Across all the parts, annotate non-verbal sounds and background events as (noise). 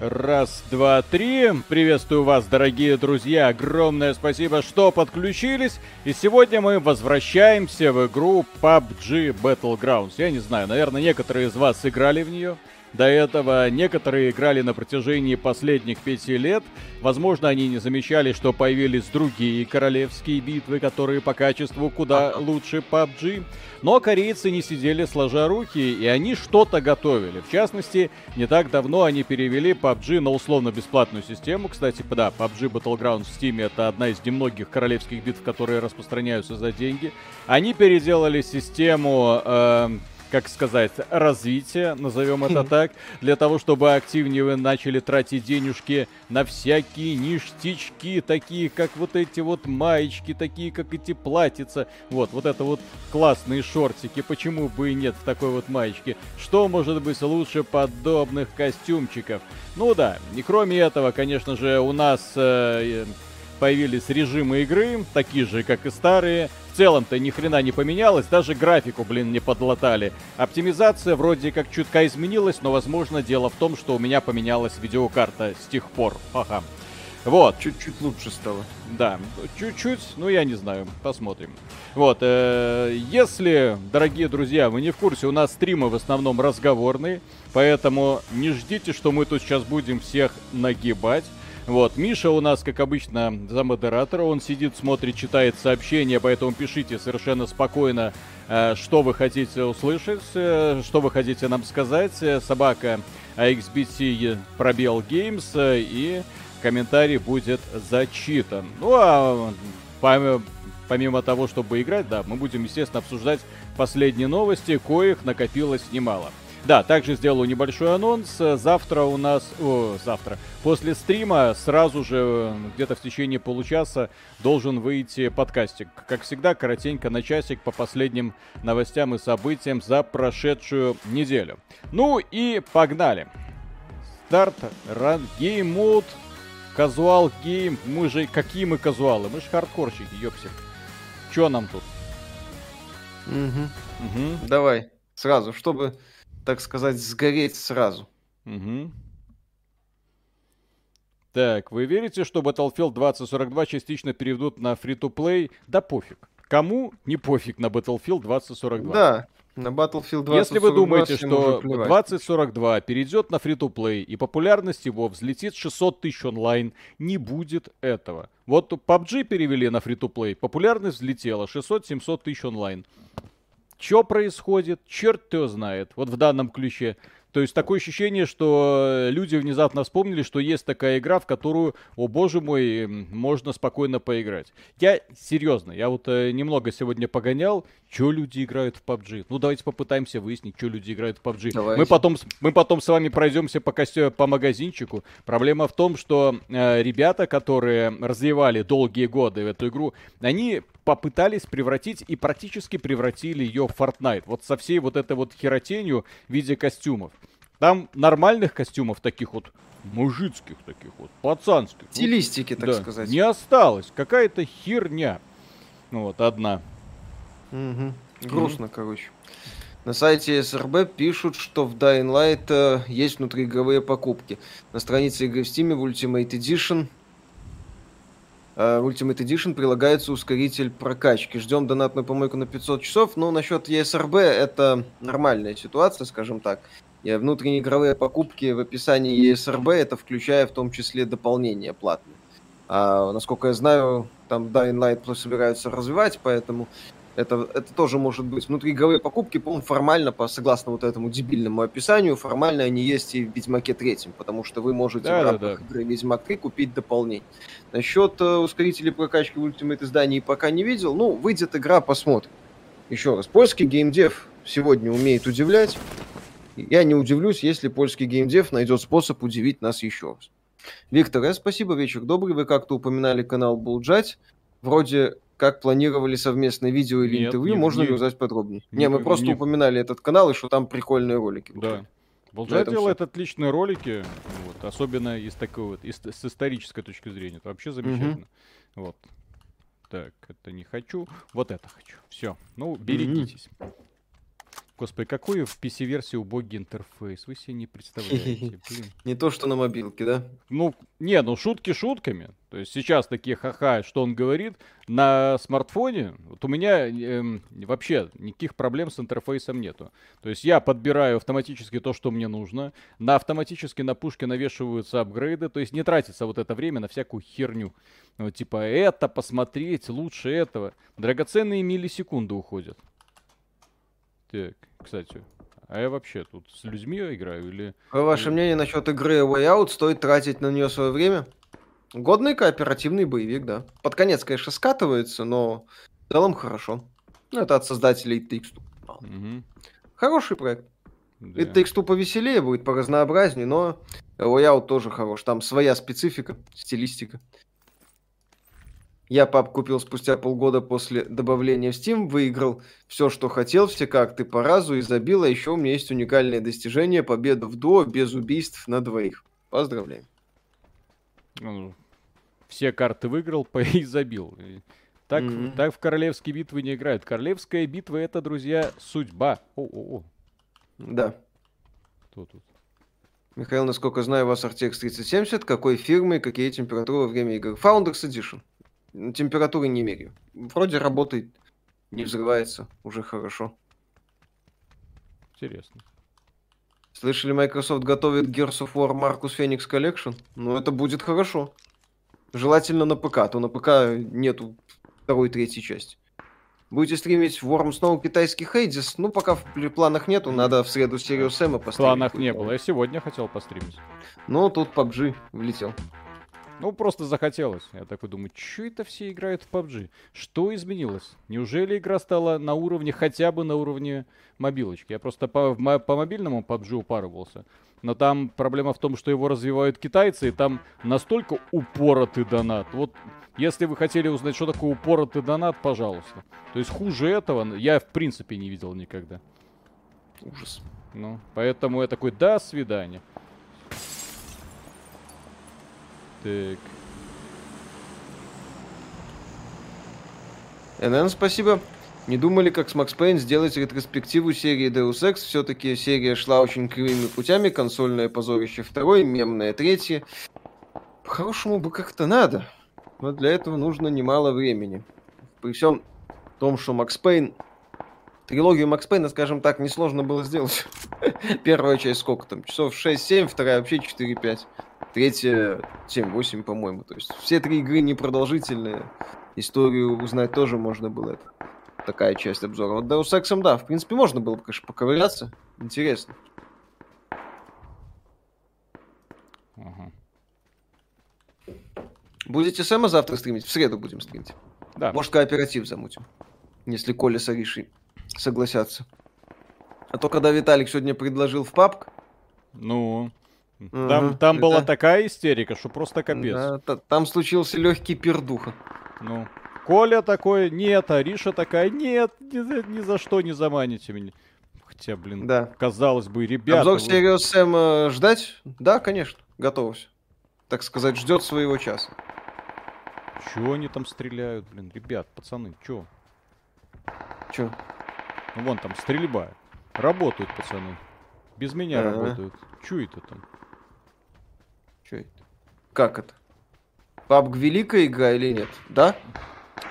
Раз, два, три. Приветствую вас, дорогие друзья. Огромное спасибо, что подключились. И сегодня мы возвращаемся в игру PUBG Battlegrounds. Я не знаю, наверное, некоторые из вас играли в нее. До этого некоторые играли на протяжении последних пяти лет. Возможно, они не замечали, что появились другие королевские битвы, которые по качеству куда лучше PUBG. Но корейцы не сидели сложа руки, и они что-то готовили. В частности, не так давно они перевели PUBG на условно-бесплатную систему. Кстати, да, PUBG Battlegrounds в Steam это одна из немногих королевских битв, которые распространяются за деньги. Они переделали систему... Э, как сказать, развития, назовем это (laughs) так, для того, чтобы активнее вы начали тратить денежки на всякие ништячки, такие как вот эти вот маечки, такие как эти платьица. Вот, вот это вот классные шортики, почему бы и нет в такой вот маечке? Что может быть лучше подобных костюмчиков? Ну да, и кроме этого, конечно же, у нас э, появились режимы игры, такие же, как и старые. В целом-то ни хрена не поменялось, даже графику, блин, не подлатали. Оптимизация вроде как чутка изменилась, но, возможно, дело в том, что у меня поменялась видеокарта с тех пор. Ага. Вот. Чуть-чуть лучше стало. Да, чуть-чуть, ну я не знаю, посмотрим. Вот, э, если, дорогие друзья, вы не в курсе, у нас стримы в основном разговорные, поэтому не ждите, что мы тут сейчас будем всех нагибать. Вот, Миша у нас, как обычно, за модератора. Он сидит, смотрит, читает сообщения, поэтому пишите совершенно спокойно, э, что вы хотите услышать, э, что вы хотите нам сказать. Собака AXBT пробел Games э, и комментарий будет зачитан. Ну а помимо того, чтобы играть, да, мы будем, естественно, обсуждать последние новости, коих накопилось немало. Да, также сделаю небольшой анонс. Завтра у нас... О, завтра. После стрима сразу же, где-то в течение получаса, должен выйти подкастик. Как всегда, коротенько на часик по последним новостям и событиям за прошедшую неделю. Ну и погнали. Start, run, game mode, casual game. Мы же, какие мы казуалы? Мы же хардкорщики, ёпсик. Чё нам тут? Угу. Угу. Давай, сразу, чтобы так сказать, сгореть сразу. Угу. Так, вы верите, что Battlefield 2042 частично переведут на free-to-play? Да пофиг. Кому не пофиг на Battlefield 2042? Да, на Battlefield 2042 Если вы думаете, что 2042 перейдет на free-to-play и популярность его взлетит 600 тысяч онлайн, не будет этого. Вот PUBG перевели на free-to-play, популярность взлетела 600-700 тысяч онлайн. Что происходит, черт его знает, вот в данном ключе. То есть такое ощущение, что люди внезапно вспомнили, что есть такая игра, в которую, о боже мой, можно спокойно поиграть. Я серьезно, я вот э, немного сегодня погонял, что люди играют в PUBG. Ну давайте попытаемся выяснить, что люди играют в PUBG. Мы потом, мы потом с вами пройдемся по, костю, по магазинчику. Проблема в том, что э, ребята, которые развивали долгие годы эту игру, они попытались превратить и практически превратили ее в Fortnite. Вот со всей вот этой вот херотенью в виде костюмов. Там нормальных костюмов таких вот мужицких таких вот, пацанских. Стилистики, так да, сказать. Не осталось. Какая-то херня. Ну вот, одна. Угу. Грустно, mm короче. На сайте СРБ пишут, что в Dying Light э, есть внутриигровые покупки. На странице игры в Steam в Ultimate Edition Ultimate Edition прилагается ускоритель прокачки. Ждем донатную помойку на 500 часов. Но насчет ESRB это нормальная ситуация, скажем так. И внутренние игровые покупки в описании ESRB это включая в том числе дополнения платные. А, насколько я знаю, там Dying Light собираются развивать, поэтому это, это тоже может быть. Внутриигровые покупки, по-моему, формально, по, согласно вот этому дебильному описанию, формально они есть и в Ведьмаке третьем, потому что вы можете да, в рамках да, да. игры Ведьмак 3 купить дополнение. Насчет э, ускорителей прокачки в Ultimate издании пока не видел. Ну, выйдет игра, посмотрим. Еще раз, польский геймдев сегодня умеет удивлять. Я не удивлюсь, если польский геймдев найдет способ удивить нас еще раз. Виктор, э, спасибо, вечер добрый. Вы как-то упоминали канал Булджать. Вроде как планировали совместное видео или Нет, интервью, не, можно не, ли узнать подробнее? Не, не мы просто не... упоминали этот канал и что там прикольные ролики. Да. Булджай делает все. отличные ролики, вот, особенно из такой вот, из, с исторической точки зрения. Это вообще замечательно. Угу. Вот. Так, это не хочу. Вот это хочу. Все. Ну, берегитесь. Угу. Господи, какой в PC-версии убогий интерфейс? Вы себе не представляете. (laughs) Блин. Не то, что на мобилке, да? Ну, не, ну шутки шутками. То есть сейчас такие ха-ха, что он говорит. На смартфоне вот у меня эм, вообще никаких проблем с интерфейсом нету. То есть я подбираю автоматически то, что мне нужно. На автоматически на пушке навешиваются апгрейды. То есть не тратится вот это время на всякую херню. Вот типа это посмотреть, лучше этого. Драгоценные миллисекунды уходят. Так, кстати, а я вообще тут с людьми играю или... А ваше мнение насчет игры Way Out? Стоит тратить на нее свое время? Годный кооперативный боевик, да. Под конец, конечно, скатывается, но в целом хорошо. Ну, это от создателей Takes Угу. Хороший проект. Да. И Takes повеселее будет, по разнообразнее, но Way Out тоже хорош. Там своя специфика, стилистика. Я пап купил спустя полгода после добавления в Steam, выиграл все, что хотел, все карты по разу и забил, а еще у меня есть уникальное достижение, победа в дуо без убийств на двоих. Поздравляем. Ну, все карты выиграл (laughs) и забил. Так, mm-hmm. так в королевские битвы не играют. Королевская битва это, друзья, судьба. О-о-о. Да. Кто тут? Михаил, насколько знаю, у вас RTX 3070. Какой фирмы какие температуры во время игр? Founders Edition. Температуры не меряю. Вроде работает, не взрывается, уже хорошо. Интересно. Слышали, Microsoft готовит Gears of War Marcus Phoenix Collection? Ну, это будет хорошо. Желательно на ПК, а то на ПК нету второй, третьей части. Будете стримить Worm снова китайский Хейдис? Ну, пока в планах нету, надо в среду Serious Sam постримить. В планах не было, я сегодня хотел постримить. Ну, тут PUBG влетел. Ну, просто захотелось. Я такой думаю, что это все играют в PUBG? Что изменилось? Неужели игра стала на уровне, хотя бы на уровне мобилочки? Я просто по, по мобильному PUBG упарывался. Но там проблема в том, что его развивают китайцы, и там настолько упоротый донат. Вот если вы хотели узнать, что такое упоротый донат, пожалуйста. То есть хуже этого я в принципе не видел никогда. Ужас. Ну, поэтому я такой, до свидания. Так. НН, спасибо. Не думали, как с Макс Пейн сделать ретроспективу серии Deus Ex? Все-таки серия шла очень кривыми путями. Консольное позорище второй, мемное третье. По-хорошему бы как-то надо. Но для этого нужно немало времени. При всем том, что Макс Пейн... Трилогию Макс Пейна, скажем так, несложно было сделать. (laughs) Первая часть сколько там? Часов 6-7, вторая вообще 4-5 третья 7-8, по-моему. То есть все три игры непродолжительные. Историю узнать тоже можно было. Это такая часть обзора. Вот Deus Ex, да, в принципе, можно было бы, конечно, поковыряться. Интересно. Ага. Будете Сэма завтра стримить? В среду будем стримить. Да. Может, кооператив замутим. Если Коля с Аришей согласятся. А то, когда Виталик сегодня предложил в папк... Ну... Там, угу, там это... была такая истерика, что просто капец. Да, там случился легкий пердуха. Ну, Коля такой, нет, Ариша такая, нет, ни, ни за что не заманите меня. Хотя, блин, да. казалось бы, ребята... Обзор. Serious Sam э, ждать? Да, конечно, готовься. Так сказать, ждет своего часа. Чего они там стреляют, блин, ребят, пацаны, чё? Чё? Ну, вон там стрельба. Работают, пацаны. Без меня А-а-а. работают. Чё это там? Что это? Как это? PUBG великая игра или нет? Да?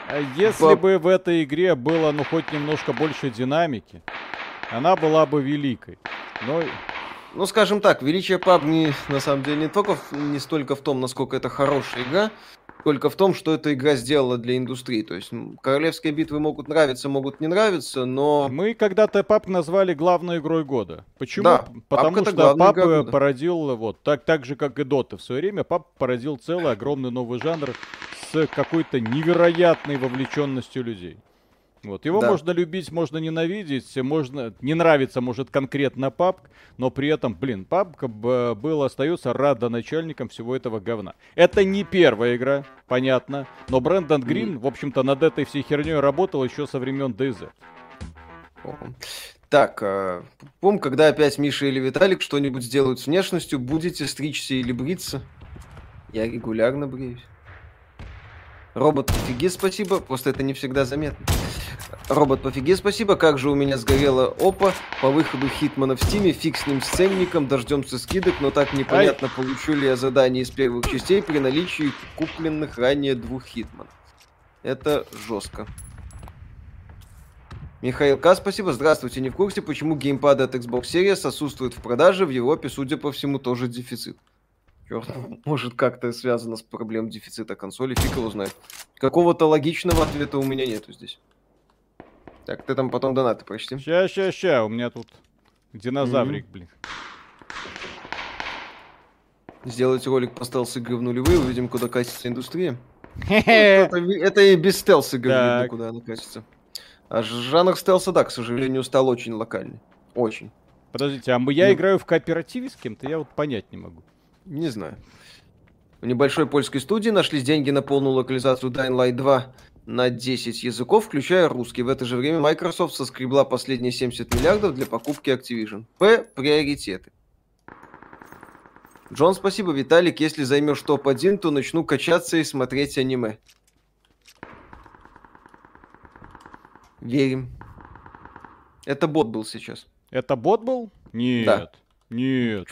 А если PUBG... бы в этой игре было, ну, хоть немножко больше динамики, она была бы великой. Но... Ну, скажем так, величие PUBG не, на самом деле не только не столько в том, насколько это хорошая игра, только в том, что эта игра сделала для индустрии. То есть королевские битвы могут нравиться, могут не нравиться, но... Мы когда-то пап назвали главной игрой года. Почему? Да, Потому что пап породил, вот, так, так же, как и Дота в свое время, пап породил целый огромный новый жанр с какой-то невероятной вовлеченностью людей. Вот. Его да. можно любить, можно ненавидеть, можно не нравится, может, конкретно папк, но при этом, блин, папка был, остается родоначальником всего этого говна. Это не первая игра, понятно, но Брэндон Грин, mm. в общем-то, над этой всей херней работал еще со времен DZ. Так, э, помню, когда опять Миша или Виталик что-нибудь сделают с внешностью, будете стричься или бриться? Я регулярно бреюсь. Робот, пофиги, спасибо. Просто это не всегда заметно. Робот, пофиги, спасибо. Как же у меня сгорела опа по выходу Хитмана в Стиме. Фиг с ним, с ценником, дождемся скидок, но так непонятно, Ай. получу ли я задание из первых частей при наличии купленных ранее двух Хитманов. Это жестко. Михаил К. Спасибо. Здравствуйте. Не в курсе, почему геймпады от Xbox Series отсутствуют в продаже. В Европе, судя по всему, тоже дефицит. Черт, (laughs) может как-то связано с проблемой дефицита консоли, фиг его знает. Какого-то логичного ответа у меня нету здесь. Так, ты там потом донаты прочти. Ща, ща, ща, у меня тут динозаврик, mm-hmm. блин. Сделать ролик по стелс-игры в нулевые, увидим, куда катится индустрия. это, это и без стелс-игры видно, куда она катится. А жанр стелса, да, к сожалению, стал очень локальный. Очень. Подождите, а я ну. играю в кооперативе с кем-то, я вот понять не могу. Не знаю. В небольшой польской студии нашлись деньги на полную локализацию Dying Light 2 на 10 языков, включая русский. В это же время Microsoft соскребла последние 70 миллиардов для покупки Activision. П. Приоритеты. Джон, спасибо. Виталик, если займешь топ-1, то начну качаться и смотреть аниме. Верим. Это бот был сейчас. Это бот был? Нет. Да. Нет.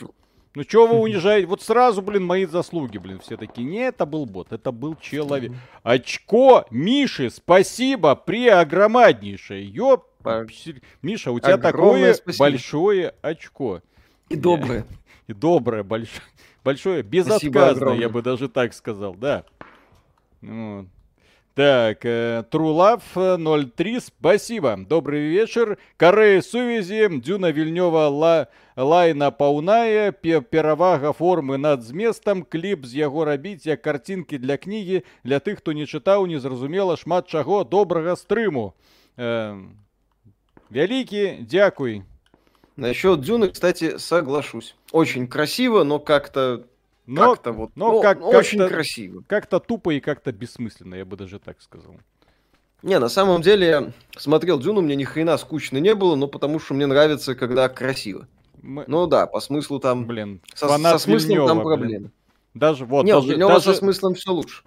Ну что вы унижаете? Вот сразу, блин, мои заслуги, блин, все такие. Не, это был бот, это был человек. Очко Миши, спасибо, преогромаднейшее. Ёп, Миша, у тебя такое спасибо. большое очко. И доброе. (laughs) И доброе, большое, большое, безотказное, я бы даже так сказал, да. Вот. Так, э, Трулав 03, спасибо. Добрый вечер. Каре Сувязі, Дюна Вільньова ла, лайна паўная, перавага формы над зместам, кліп з яго рабіць як карцінкі для кнігі, для тых, хто не чытаў, незразумела шмат чаго добрага стрыму. Э, вялікі, дзякуй. Насчет Дюны, кстати, соглашусь. Очень красиво, но как-то но, как-то вот, но ну, как, очень как красиво. Как-то тупо и как-то бессмысленно, я бы даже так сказал. Не, на самом деле, я смотрел Дюну, мне ни хрена скучно не было, но потому что мне нравится, когда красиво. Мы... Ну да, по смыслу там... Блин, со, со смыслом Вильнёва, там проблемы. Даже вот... Не, даже, у даже... со смыслом все лучше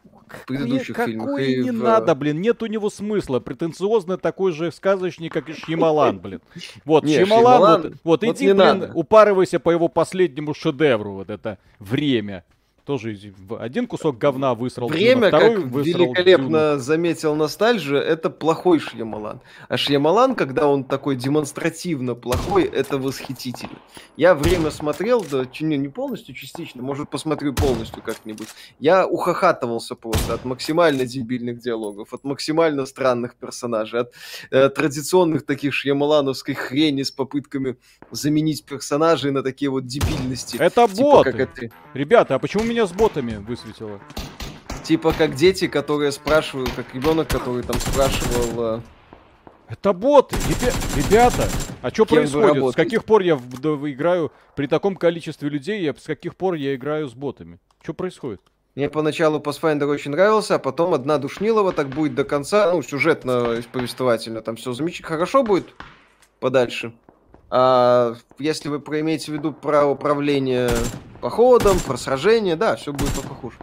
предыдущих Какой фильмах. Какой не в... надо, блин, нет у него смысла. Претенциозный такой же сказочник, как и Шьямалан, блин. (laughs) Вот, не, Шьямалан, вот, вот, вот иди, блин, надо. упарывайся по его последнему шедевру, вот это время тоже один кусок говна высрал. Время, второй как высрал великолепно Дюну. заметил Ностальжи, это плохой Шьямалан. А Шьямалан, когда он такой демонстративно плохой, это восхитительно. Я время смотрел, да не, не полностью, частично, может посмотрю полностью как-нибудь. Я ухахатывался просто от максимально дебильных диалогов, от максимально странных персонажей, от э, традиционных таких шьямалановской хрени с попытками заменить персонажей на такие вот дебильности. Это типа, боты. Как это... Ребята, а почему меня с ботами высветило. Типа как дети, которые спрашивают, как ребенок, который там спрашивал... Э, Это боты! Ребята! А что происходит? С каких пор я играю при таком количестве людей, я, с каких пор я играю с ботами? Что происходит? Мне поначалу Pathfinder очень нравился, а потом одна душнилово так будет до конца, ну, сюжетно, повествовательно, там все замечательно, хорошо будет подальше. А если вы имеете в виду про управление походом, про сражение, да, все будет только хуже.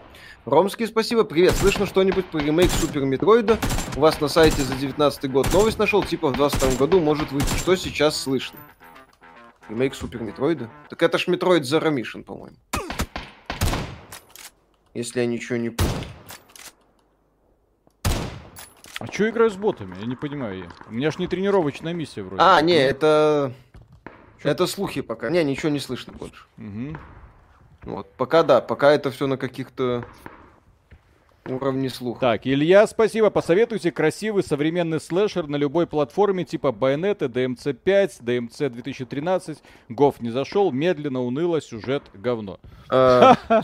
Ромский, спасибо. Привет. Слышно что-нибудь про ремейк Супер Метроида? У вас на сайте за 19 год новость нашел, типа в 22 году может выйти. Что сейчас слышно? Ремейк Супер Метроида? Так это ж Metroid Zero Mission, по-моему. Если я ничего не путаю. А что играю с ботами? Я не понимаю. У меня ж не тренировочная миссия вроде. А, не, это... Чё? Это слухи пока. Не, ничего не слышно больше. Угу. Вот, пока да, пока это все на каких-то уровне слуха. Так, Илья, спасибо. Посоветуйте красивый современный слэшер на любой платформе типа Bayonetta, DMC 5, DMC 2013. Гов не зашел, медленно, уныло, сюжет говно. А, (laughs)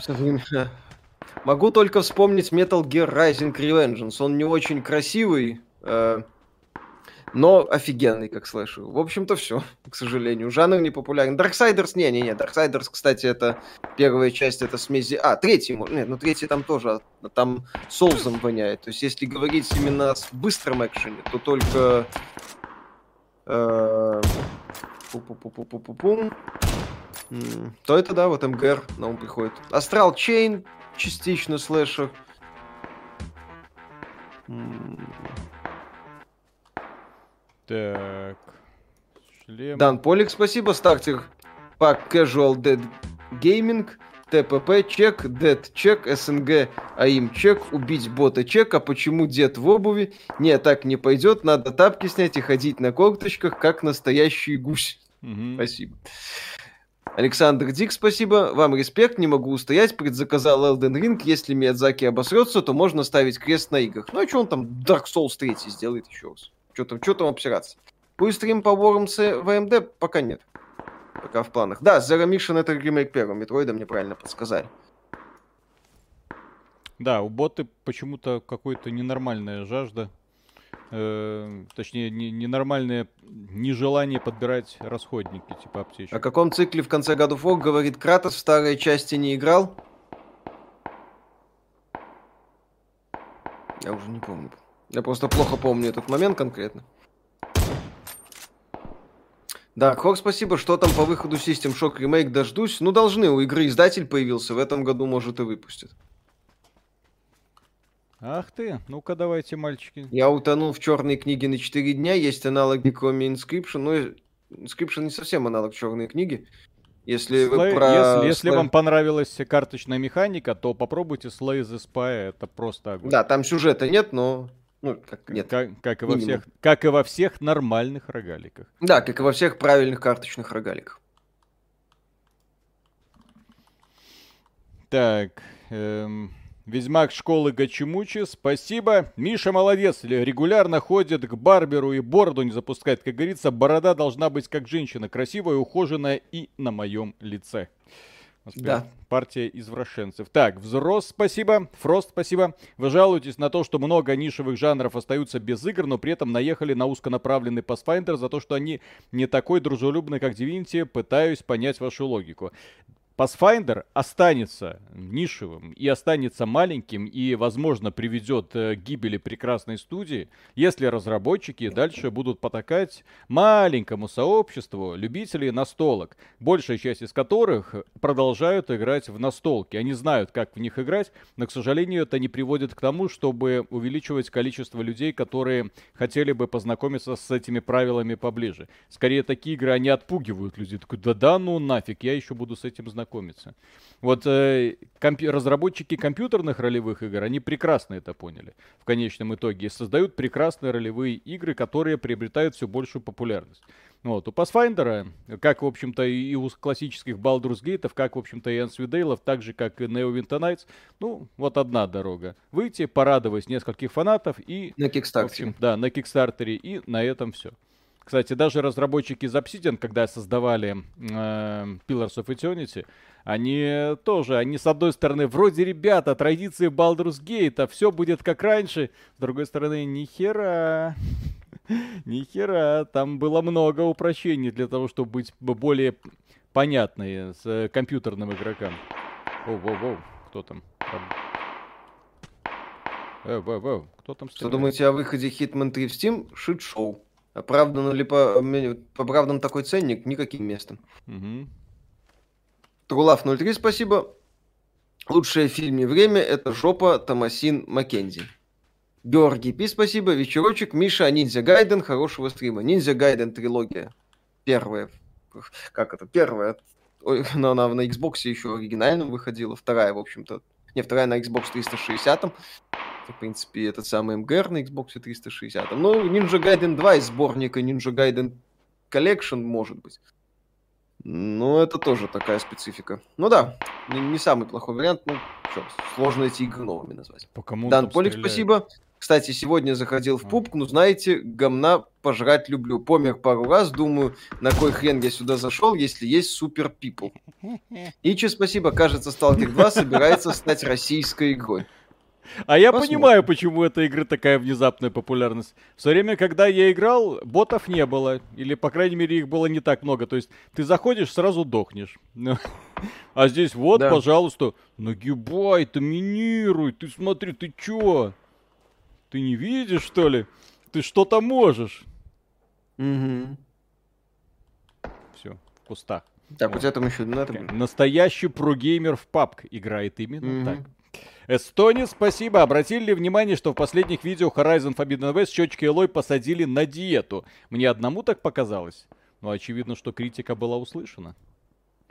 Могу только вспомнить Metal Gear Rising Revengeance. Он не очень красивый, э, но офигенный, как слэшер. В общем-то, все, (laughs) к сожалению. Жанр не популярен. Darksiders, не-не-не, Darksiders, кстати, это первая часть, это смесь... А, третий, нет, ну третий там тоже, а, там соусом воняет. То есть, если говорить именно о быстром экшене, то только... Э, то это, да, вот МГР на ум приходит. Astral Chain, частично слэшер. Так. Шлем. Дан Полик, спасибо. Starter pack Casual Dead Gaming. ТПП чек, дед чек, СНГ aim check, убить бота чек, а почему дед в обуви? Не, так не пойдет, надо тапки снять и ходить на коготочках, как настоящий гусь. Угу. Спасибо. Александр Дик, спасибо. Вам респект, не могу устоять. Предзаказал Elden Ring. Если Миядзаки обосрется, то можно ставить крест на играх. Ну а что он там Dark Souls 3 сделает еще раз? Что там, что там обсираться? Пусть стрим по Worms в AMD пока нет. Пока в планах. Да, Zero Mission это ремейк первого Метроида, мне правильно подсказали. Да, у боты почему-то какой-то ненормальная жажда. Э, точнее, не, ненормальное нежелание подбирать расходники, типа аптечек. О каком цикле в конце году Фог говорит Кратос в старой части не играл? Я уже не помню. Я просто плохо помню этот момент конкретно. Да, Хор, спасибо. Что там по выходу System Shock Remake дождусь? Ну, должны. У игры издатель появился. В этом году, может, и выпустят. Ах ты, ну-ка давайте, мальчики. Я утонул в черной книге на 4 дня. Есть аналоги кроме Inscription. Но Inscription не совсем аналог черной книги. Если, Slay, про... если, если вам понравилась карточная механика, то попробуйте Slay the Spy. Это просто огонь. Да, там сюжета нет, но ну, как, нет. Как, как, и во всех, как и во всех нормальных рогаликах. Да, как и во всех правильных карточных рогаликах. Так, эм, Ведьмак школы Гачимучи, спасибо. Миша молодец, регулярно ходит к барберу и бороду не запускает. Как говорится, борода должна быть как женщина, красивая, ухоженная и на моем лице. Да. Партия извращенцев. Так, Взрос, спасибо. Фрост, спасибо. Вы жалуетесь на то, что много нишевых жанров остаются без игр, но при этом наехали на узконаправленный Pathfinder за то, что они не такой дружелюбный, как Divinity. Пытаюсь понять вашу логику. Pathfinder останется нишевым и останется маленьким и, возможно, приведет э, к гибели прекрасной студии, если разработчики дальше будут потакать маленькому сообществу любителей настолок, большая часть из которых продолжают играть в настолки. Они знают, как в них играть, но, к сожалению, это не приводит к тому, чтобы увеличивать количество людей, которые хотели бы познакомиться с этими правилами поближе. Скорее, такие игры, они отпугивают людей. Такой, да-да, ну нафиг, я еще буду с этим знакомиться знакомиться. Вот э, компью- разработчики компьютерных ролевых игр, они прекрасно это поняли в конечном итоге. Создают прекрасные ролевые игры, которые приобретают все большую популярность. Вот, у Pathfinder, как, в общем-то, и у классических Baldur's Gate, как, в общем-то, и Answedale, так же, как и Neverwinter Nights, ну, вот одна дорога. Выйти, порадовать нескольких фанатов и... На Кикстартере. Да, на Кикстартере, и на этом все. Кстати, даже разработчики из Obsidian, когда создавали э, Pillars of Eternity, они тоже, они с одной стороны, вроде ребята, традиции Baldur's Gate, а все будет как раньше. С другой стороны, ни хера. (laughs) Ни хера. Там было много упрощений для того, чтобы быть более понятной с э, компьютерным игрокам. Воу-воу-воу, кто там? Э, воу, воу, кто там стреляет? Что думаете о выходе Hitman 3 в Steam? Шит-шоу. Оправдан ли по, правдам такой ценник? Никаким местом. Угу. Трулав 03, спасибо. Лучшее в фильме «Время» — это жопа Томасин Маккензи. Георгий Пи, спасибо. Вечерочек. Миша, Ниндзя Гайден. Хорошего стрима. Ниндзя Гайден трилогия. Первая. Как это? Первая. (laughs) Но она на Xbox еще оригинально выходила. Вторая, в общем-то. Не, вторая на Xbox 360 в принципе, этот самый МГР на Xbox 360. Ну, Ninja Gaiden 2 из сборника Ninja Gaiden Collection, может быть. Ну, это тоже такая специфика. Ну да, не, не самый плохой вариант, ну, что, сложно эти игры новыми назвать. По кому Дан Полик, спасибо. Кстати, сегодня заходил в пуб, ну, знаете, гомна пожрать люблю. Помер пару раз, думаю, на кой хрен я сюда зашел, если есть супер пипл. (laughs) Ичи, спасибо, кажется, Stalker 2 собирается стать российской игрой. А я Посмотрим. понимаю, почему этой игры такая внезапная популярность. В свое время, когда я играл, ботов не было. Или, по крайней мере, их было не так много. То есть ты заходишь, сразу дохнешь. А здесь вот, да. пожалуйста, нагибай, доминируй. Ты смотри, ты чё? Ты не видишь, что ли? Ты что-то можешь. Угу. Все, в кустах. Так, у тебя там еще... Ну, это... Настоящий прогеймер в папк играет именно угу. так. Эстония, спасибо. Обратили ли внимание, что в последних видео Horizon Forbidden West щечки Элой посадили на диету? Мне одному так показалось. Но очевидно, что критика была услышана.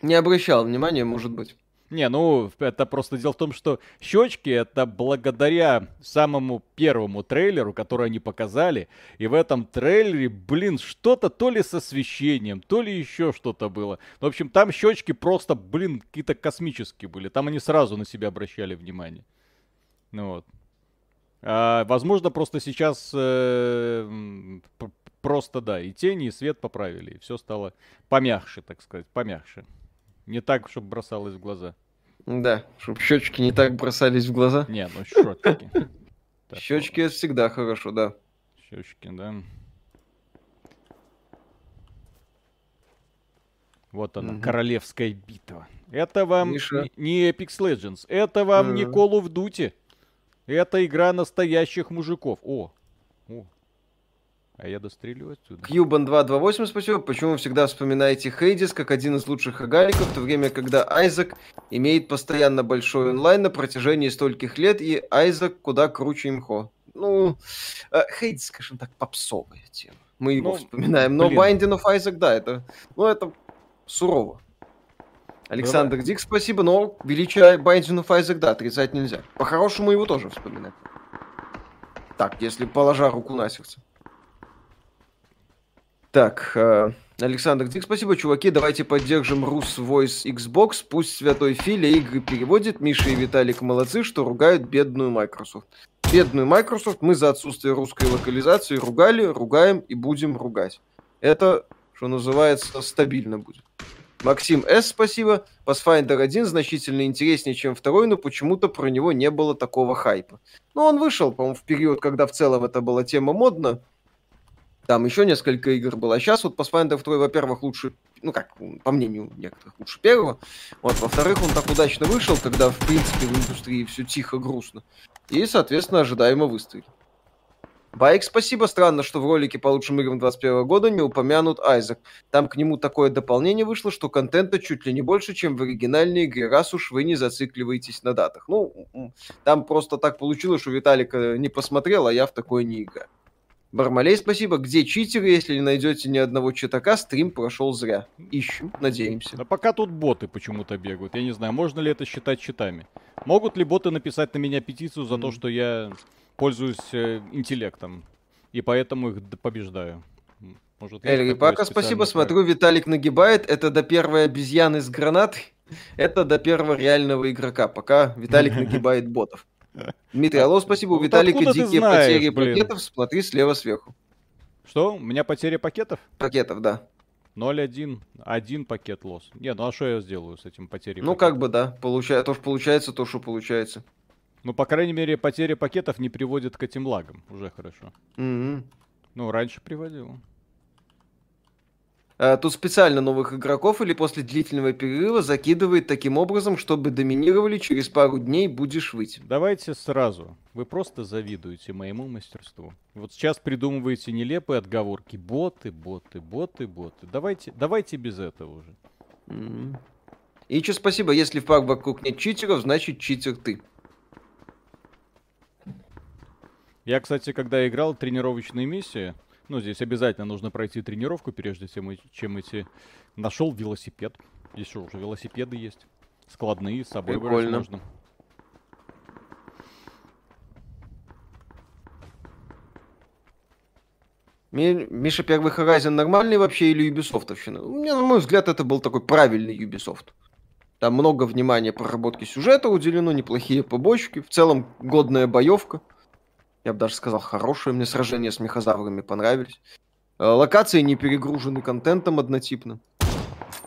Не обращал внимания, может быть. Не, ну, это просто дело в том, что щечки это благодаря самому первому трейлеру, который они показали. И в этом трейлере, блин, что-то то ли с освещением, то ли еще что-то было. В общем, там щечки просто, блин, какие-то космические были. Там они сразу на себя обращали внимание. Ну вот. А, возможно, просто сейчас э, просто, да, и тени, и свет поправили, и все стало помягче, так сказать, помягче. Не так, чтобы бросалось в глаза. Да, чтобы щечки не так бросались в глаза. Не, ну щечки. (laughs) Щечки это всегда хорошо, да. Щечки, да. Вот она, королевская битва. Это вам Миша. не Apex Legends, это вам не Call of Duty. Это игра настоящих мужиков. О, о, а я дострелю отсюда. Кьюбан 228, спасибо. Почему вы всегда вспоминаете Хейдис как один из лучших агаликов, в то время, когда Айзек имеет постоянно большой онлайн на протяжении стольких лет, и Айзек куда круче имхо. Ну, э, Хейдис, скажем так, попсовая тема. Мы его ну, вспоминаем. Но блин. Binding of Isaac, да, это, ну, это сурово. Александр Давай. Дик, спасибо, но величие Binding of Isaac, да, отрицать нельзя. По-хорошему его тоже вспоминать. Так, если положа руку на сердце. Так, э, Александр Дик, спасибо, чуваки. Давайте поддержим Рус Voice Xbox. Пусть Святой Филя игры переводит. Миша и Виталик молодцы, что ругают бедную Microsoft. Бедную Microsoft мы за отсутствие русской локализации ругали, ругаем и будем ругать. Это, что называется, стабильно будет. Максим С, спасибо. Pathfinder 1 значительно интереснее, чем второй, но почему-то про него не было такого хайпа. Ну, он вышел, по-моему, в период, когда в целом это была тема модна. Там еще несколько игр было. А сейчас вот Pathfinder 2, во-первых, лучше, ну как, по мнению некоторых, лучше первого. Вот, во-вторых, он так удачно вышел, когда, в принципе, в индустрии все тихо, грустно. И, соответственно, ожидаемо выстрелил. Байк, спасибо. Странно, что в ролике по лучшим играм 21 года не упомянут Айзек. Там к нему такое дополнение вышло, что контента чуть ли не больше, чем в оригинальной игре, раз уж вы не зацикливаетесь на датах. Ну, там просто так получилось, что Виталик не посмотрел, а я в такое не играю. Бармалей, спасибо. Где читеры? Если не найдете ни одного читака, стрим прошел зря. Ищу, надеемся. Да пока тут боты почему-то бегают. Я не знаю, можно ли это считать читами. Могут ли боты написать на меня петицию за mm. то, что я пользуюсь э, интеллектом? И поэтому их побеждаю. Может, Эльри, пока спасибо. Смотрю, Виталик нагибает. Это до первой обезьяны с гранатой. Это до первого реального игрока. Пока Виталик (laughs) нагибает ботов. Дмитрий, алло, спасибо. У Виталика дикие знаешь, потери блин. пакетов. Смотри слева сверху. Что? У меня потеря пакетов? Пакетов, да. 0-1. Один пакет лос. Не, ну а что я сделаю с этим потерей Ну, пакетов? как бы, да. Получа... То, что получается, то, что получается. Ну, по крайней мере, потеря пакетов не приводит к этим лагам. Уже хорошо. Mm-hmm. Ну, раньше приводило. Э, тут специально новых игроков или после длительного перерыва закидывает таким образом, чтобы доминировали, через пару дней будешь выйти. Давайте сразу. Вы просто завидуете моему мастерству. Вот сейчас придумываете нелепые отговорки. Боты, боты, боты, боты. Давайте, давайте без этого уже. Mm-hmm. И еще спасибо, если в парк вокруг нет читеров, значит читер ты. Я, кстати, когда играл тренировочные миссии, ну, здесь обязательно нужно пройти тренировку, прежде чем, чем идти. Нашел велосипед. Здесь что, уже велосипеды есть. Складные, с собой брать можно. Миша, первый Horizon нормальный вообще или Ubisoftовщина? У меня, на мой взгляд, это был такой правильный Ubisoft. Там много внимания проработки сюжета уделено, неплохие побочки, в целом годная боевка. Я бы даже сказал, хорошее мне сражение с мехозаврами понравились. Э, локации не перегружены контентом однотипным.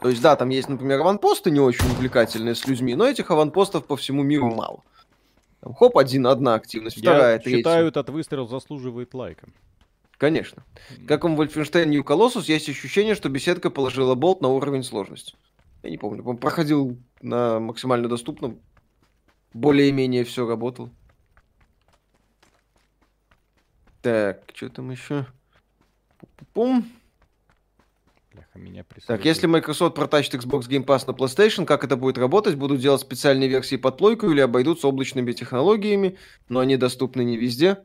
То есть, да, там есть, например, аванпосты не очень увлекательные с людьми, но этих аванпостов по всему миру мало. Там, хоп, один, одна активность, вторая, Я третья. считаю, этот выстрел заслуживает лайка. Конечно. Как в Wolfenstein New Colossus есть ощущение, что беседка положила болт на уровень сложности. Я не помню, он проходил на максимально доступном. Более-менее все работало. Так, что там еще? Пум. Бляха, меня так, если Microsoft протащит Xbox Game Pass на PlayStation, как это будет работать? Будут делать специальные версии под плойку или обойдутся облачными технологиями, но они доступны не везде?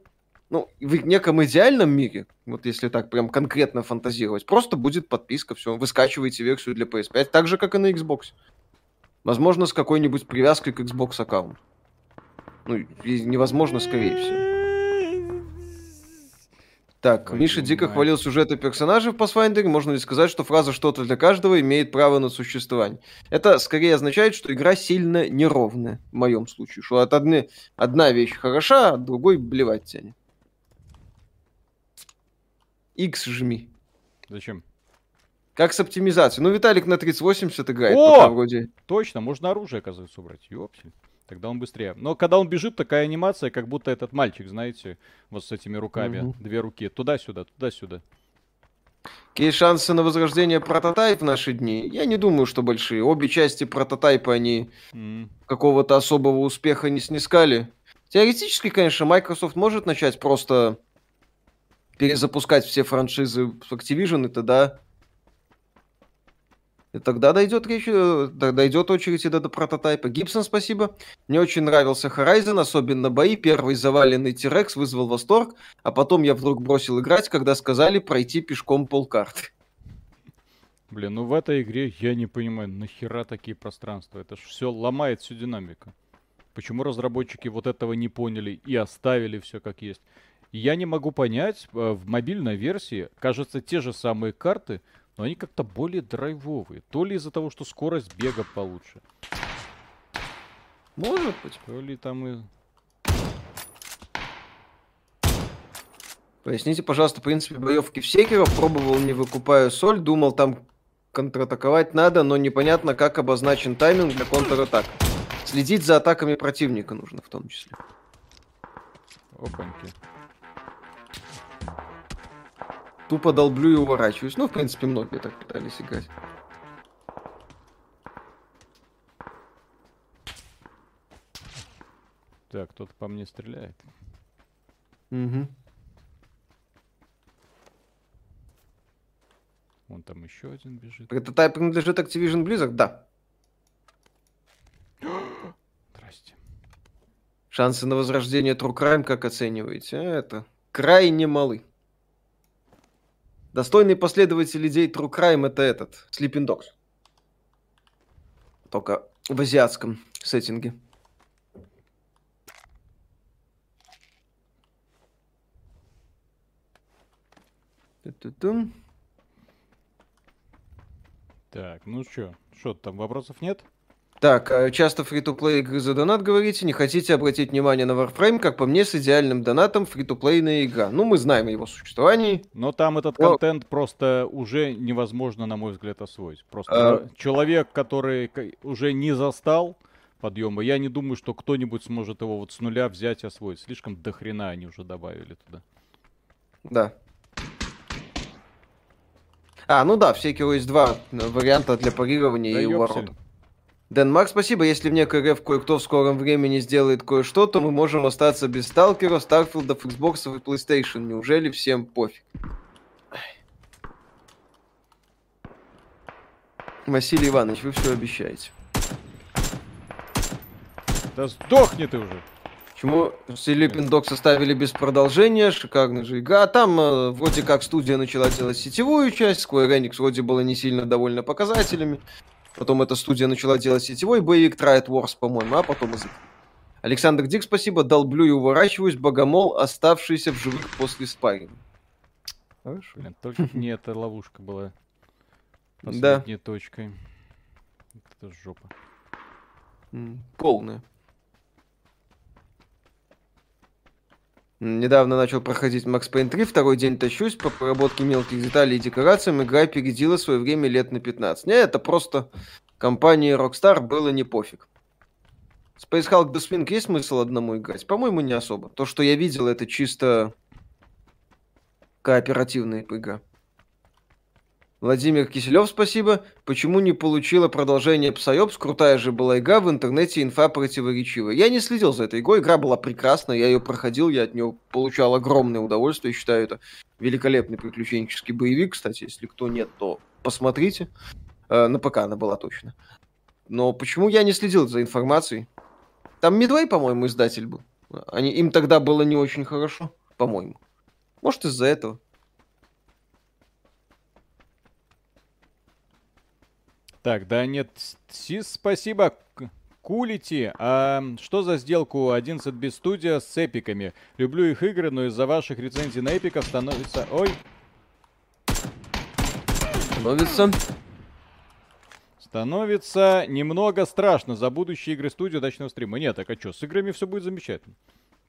Ну, в неком идеальном мире, вот если так прям конкретно фантазировать, просто будет подписка, все, вы скачиваете версию для PS5, так же, как и на Xbox. Возможно, с какой-нибудь привязкой к Xbox аккаунту. Ну, невозможно, скорее всего. Так, Ой, Миша дико мать. хвалил сюжеты персонажей в Pathfinder. Можно ли сказать, что фраза «что-то для каждого» имеет право на существование? Это скорее означает, что игра сильно неровная, в моем случае. Что от одни, одна вещь хороша, а другой блевать тянет. X жми. Зачем? Как с оптимизацией. Ну, Виталик на 3080 играет. О! Пока вроде. Точно, можно оружие, оказывается, убрать. Ёпсель. Тогда он быстрее. Но когда он бежит, такая анимация, как будто этот мальчик, знаете, вот с этими руками. Угу. Две руки. Туда-сюда, туда-сюда. Какие шансы на возрождение прототайп в наши дни? Я не думаю, что большие. Обе части прототайпа, они mm. какого-то особого успеха не снискали. Теоретически, конечно, Microsoft может начать просто перезапускать все франшизы в Activision, и тогда и тогда дойдет речь, э, дойдет очередь и до, до прототайпа. Гибсон, спасибо. Мне очень нравился Horizon, особенно бои. Первый заваленный Тирекс вызвал восторг, а потом я вдруг бросил играть, когда сказали пройти пешком полкарты. Блин, ну в этой игре я не понимаю, нахера такие пространства? Это ж все ломает всю динамику. Почему разработчики вот этого не поняли и оставили все как есть? Я не могу понять, э, в мобильной версии, кажется, те же самые карты, но они как-то более драйвовые. То ли из-за того, что скорость бега получше. Может быть. То ли там и... Поясните, пожалуйста, в принципе боевки в Секеров. Пробовал, не выкупая соль. Думал, там контратаковать надо, но непонятно, как обозначен тайминг для контратак. Следить за атаками противника нужно в том числе. Опаньки тупо долблю и уворачиваюсь. Ну, в принципе, многие так пытались играть. Так, кто-то по мне стреляет. Угу. Вон там еще один бежит. Это тайп принадлежит Activision Blizzard? Да. Здрасте. Шансы на возрождение True Crime как оцениваете? Это крайне малы. Достойный последователь идей True Crime это этот, Sleeping Dogs. Только в азиатском сеттинге. Так, ну что, что там, вопросов нет? Так, а часто фри-то-плей игры за донат говорите, не хотите обратить внимание на Warframe, как по мне, с идеальным донатом фри-то-плейная игра. Ну, мы знаем о его существовании. Но там этот Но... контент просто уже невозможно, на мой взгляд, освоить. Просто а... человек, который уже не застал подъема, я не думаю, что кто-нибудь сможет его вот с нуля взять и освоить. Слишком дохрена они уже добавили туда. Да. А, ну да, в Sekiro есть два варианта для парирования да и уворотов. Денмарк, спасибо. Если в некой РФ кое-кто в скором времени сделает кое-что, то мы можем остаться без Сталкера, Старфилдов, Xbox и PlayStation. Неужели всем пофиг? Василий Иванович, вы все обещаете. Да сдохни ты уже. Почему Sleeping Dog составили без продолжения? Шикарная же игра. А там э, вроде как студия начала делать сетевую часть. Square Enix вроде было не сильно довольна показателями. Потом эта студия начала делать сетевой боевик Triad Wars, по-моему, а потом язык. Александр Дик, спасибо. Долблю и уворачиваюсь. Богомол, оставшийся в живых после спарринга. Хорошо. Блин, только (laughs) не эта ловушка была последней да. точкой. Это жопа. Полная. Недавно начал проходить Max Payne 3, второй день тащусь по проработке мелких деталей и декорациям. Игра опередила свое время лет на 15. Не, это просто компании Rockstar было не пофиг. Space Hulk The Swing есть смысл одному играть? По-моему, не особо. То, что я видел, это чисто кооперативная игра. Владимир Киселев, спасибо. Почему не получила продолжение Psyops? Крутая же была игра, в интернете инфа противоречивая. Я не следил за этой игрой, игра была прекрасная, я ее проходил, я от нее получал огромное удовольствие, считаю это великолепный приключенческий боевик, кстати, если кто нет, то посмотрите. Э, на ПК она была точно. Но почему я не следил за информацией? Там Midway, по-моему, издатель был. Они, им тогда было не очень хорошо, по-моему. Может, из-за этого. Так, да нет, Сис, спасибо. Кулити, а что за сделку 11 без студия с эпиками? Люблю их игры, но из-за ваших рецензий на эпиков становится... Ой! Становится... Становится немного страшно за будущие игры студии удачного стрима. Нет, так а что, с играми все будет замечательно.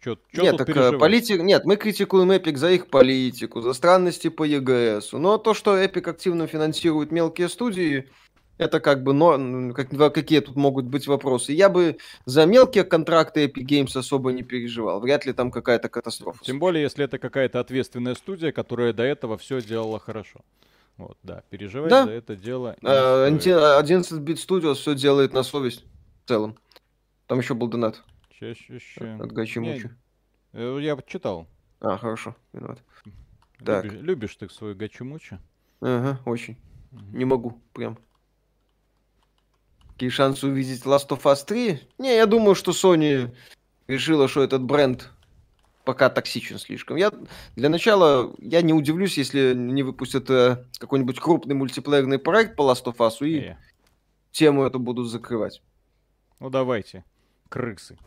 Чё, чё нет, так э, политик... Нет, мы критикуем Epic за их политику, за странности по EGS. Но то, что Epic активно финансирует мелкие студии, это как бы, но, как, какие тут могут быть вопросы. Я бы за мелкие контракты Epic Games особо не переживал. Вряд ли там какая-то катастрофа. Тем более, если это какая-то ответственная студия, которая до этого все делала хорошо. Вот, да, переживать да. за это дело. А, 11-бит Studios все делает на совесть в целом. Там еще был донат. Чаще еще. От Гачимучи. Э, я читал. А, хорошо, виноват. Так. Любишь, любишь ты свою Гачимучи? Ага, очень. Угу. Не могу, прям. Какие шансы увидеть Last of Us 3? Не, я думаю, что Sony решила, что этот бренд пока токсичен слишком. Я для начала я не удивлюсь, если не выпустят э, какой-нибудь крупный мультиплеерный проект по Last of Us и э. тему эту будут закрывать. Ну давайте, крысы.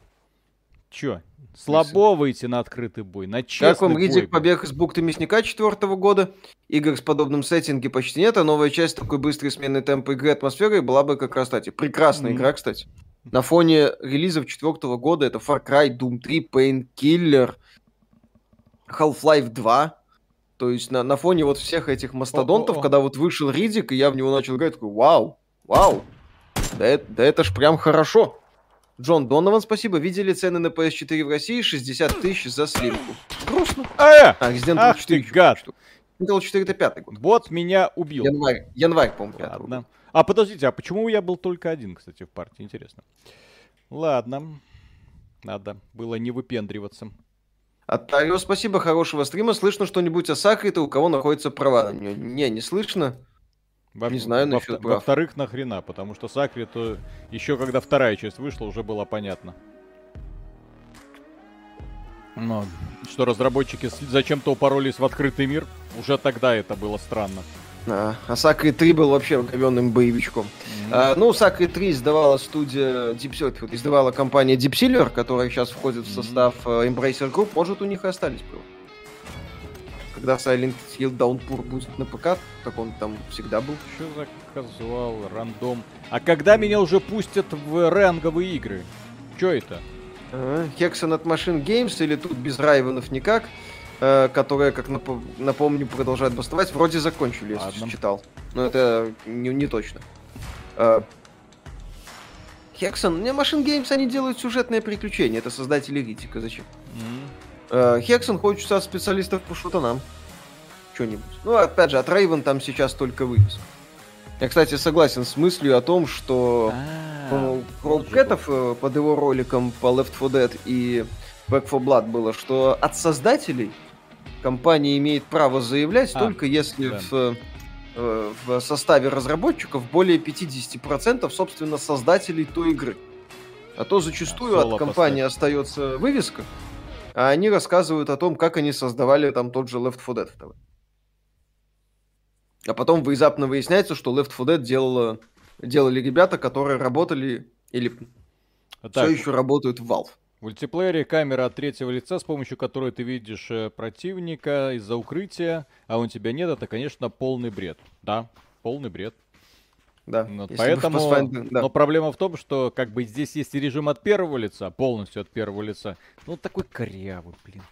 Чё? Слабо выйти на открытый бой, на честный Как вам Ридик побег из бухты мясника четвертого года? Игр с подобным сеттинге почти нет, а новая часть такой быстрой смены темпа игры атмосферы была бы как раз, кстати, прекрасная mm-hmm. игра, кстати. На фоне релизов четвертого года это Far Cry, Doom 3, Painkiller, Half-Life 2. То есть на, на фоне вот всех этих мастодонтов, О-о-о. когда вот вышел Ридик, и я в него начал играть, такой, вау, вау, да это, да это ж прям хорошо. Джон Донован, спасибо. Видели цены на PS4 в России? 60 тысяч за слимку. Грустно. А, э! а Resident Ах 4 ты гад. Intel 4 это пятый год. Бот меня убил. Январь, январь, по-моему, Ладно. А подождите, а почему я был только один, кстати, в партии? Интересно. Ладно. Надо было не выпендриваться. От Тарио спасибо, хорошего стрима. Слышно что-нибудь о Сакрите, у кого находится права на нее? Не, не слышно. Во, не знаю во, прав. Во-вторых, нахрена, потому что Сакри, то еще когда вторая часть вышла, уже было понятно. Но, что разработчики зачем-то упоролись в открытый мир, уже тогда это было странно. А, а Сакри 3 был вообще говенным боевичком. Mm-hmm. А, ну, Сакри 3 издавала студия Deep Silver, издавала компания Deep Silver, которая сейчас входит в состав mm-hmm. Embracer Group. Может, у них и остались права когда Silent Hill Downpour будет на ПК, так он там всегда был. Что за казуал, рандом? А когда меня уже пустят в ранговые игры? Что это? Hexen от Machine Games или тут без Райвенов никак, э, которые, как нап- напомню, продолжают бастовать. Вроде закончили, если Ладно. читал. Но это не, не точно. Э, Hexen, не Machine Games, они делают сюжетные приключения. Это создатели Ритика. Зачем? Mm-hmm. Э, Хексон хочет от специалистов по шутанам. Что-нибудь. Ну, опять же, от Рейвен там сейчас только вывеск. Я, кстати, согласен с мыслью о том, что Кэтов э, под его роликом по Left 4 Dead и Back 4 Blood было, что от создателей компания имеет право заявлять а, только если да. в, э, в составе разработчиков более 50% собственно создателей той игры. А то зачастую от компании поставить. остается вывеска, а они рассказывают о том, как они создавали там тот же Left 4 Dead 2. А потом внезапно выясняется, что Left 4 Dead делала, делали ребята, которые работали или так, все еще работают в Valve. В мультиплеере камера от третьего лица, с помощью которой ты видишь э, противника из-за укрытия, а у тебя нет, это, конечно, полный бред. Да, полный бред. Да. Вот, поэтому, Pathfinder, да. но проблема в том, что как бы здесь есть режим от первого лица, полностью от первого лица. Ну такой корявый, блин.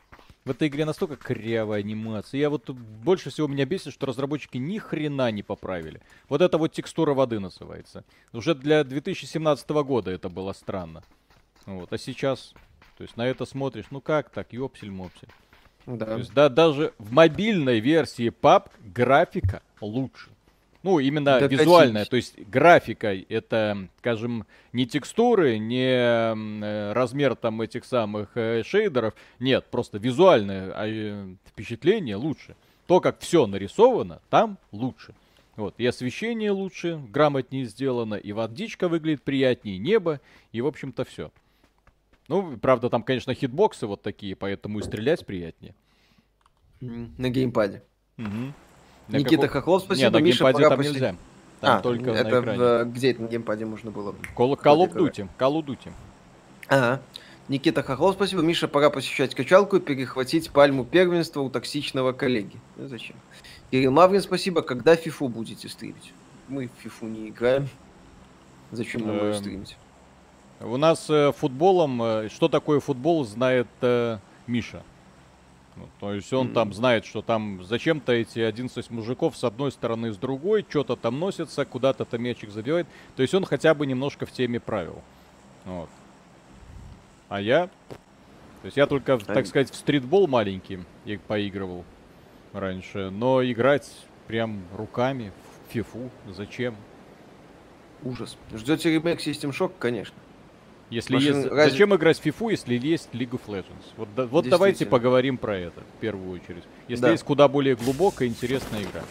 В этой игре настолько корявая анимация. Я вот больше всего меня бесит, что разработчики ни хрена не поправили. Вот это вот текстура воды называется. Уже для 2017 года это было странно. Вот, а сейчас, то есть на это смотришь, ну как так, ёпсель-мопсель. Да. То есть, да, даже в мобильной версии PUB графика лучше. Ну, именно да визуальная, то есть графика, это, скажем, не текстуры, не э, размер там этих самых э, шейдеров, нет, просто визуальное а, э, впечатление лучше. То, как все нарисовано, там лучше. Вот, и освещение лучше, грамотнее сделано, и водичка выглядит приятнее, небо, и, в общем-то, все. Ну, правда, там, конечно, хитбоксы вот такие, поэтому и стрелять приятнее. На геймпаде. Угу. Никита какого... Хохлов, спасибо. Нет, на Миша, геймпаде там нельзя. Там а, только это на экране. В... Где это на геймпаде можно было? Call, Call of Duty. Call of Duty. Ага. Никита Хохлов, спасибо. Миша, пора посещать качалку и перехватить пальму первенства у токсичного коллеги. Ну, зачем? Кирилл Маврин, спасибо. Когда фифу будете стримить? Мы в фифу не играем. Зачем нам ее Эм, стримить? У нас э, футболом, э, что такое футбол, знает э, Миша. Ну, то есть он там знает, что там зачем-то эти 11 мужиков с одной стороны, с другой, что-то там носятся, куда-то там мячик забивает. То есть он хотя бы немножко в теме правил. Вот. А я... То есть я только, так сказать, в стритбол маленький и поигрывал раньше. Но играть прям руками в фифу зачем? Ужас. Ждете ремейк System Shock? Конечно. Если Машин- есть... разве- Зачем играть в фифу, если есть League of Legends? Вот, да- вот давайте поговорим про это в первую очередь. Если Да. есть куда более глубокая, интересная игра.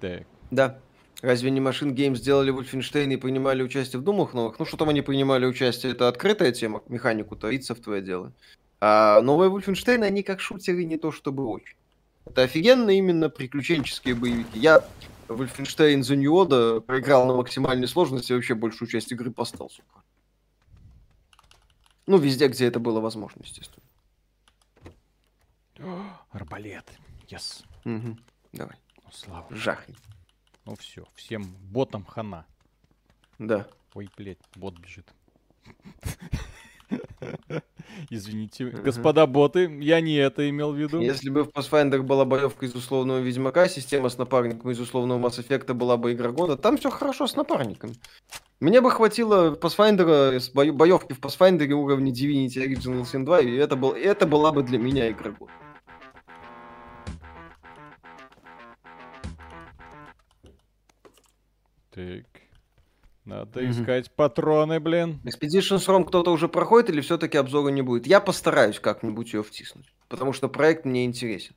Так. Да. Разве не Машин Гейм сделали Wolfenstein и принимали участие в Думах новых? Ну, что там они принимали участие, это открытая тема, механику-то, id твое дело. А новые Wolfenstein, они как шутеры не то чтобы очень. Это офигенно именно приключенческие боевики. Я The New Order проиграл на максимальной сложности, вообще большую часть игры по стелсу. Ну, везде, где это было возможно, естественно. (gasps) Арбалет. Yes. Мгм. Давай, Ну, слава. жахни. Ну все, всем ботам хана. Да. Ой, блядь, бот бежит. (laughs) Извините, господа боты, я не это имел в виду. Если бы в Pathfinder была боевка из условного Ведьмака, система с напарником из условного Mass Effect была бы игра года, там все хорошо с напарниками. Мне бы хватило Pathfinder, боевки в Pathfinder уровня Divinity Original Sin 2, и это, был, это была бы для меня игра года. Так. Надо Мгм. искать патроны, блин. Expedition Storm кто-то уже проходит или все-таки обзора не будет? Я постараюсь как-нибудь ее втиснуть, потому что проект мне интересен.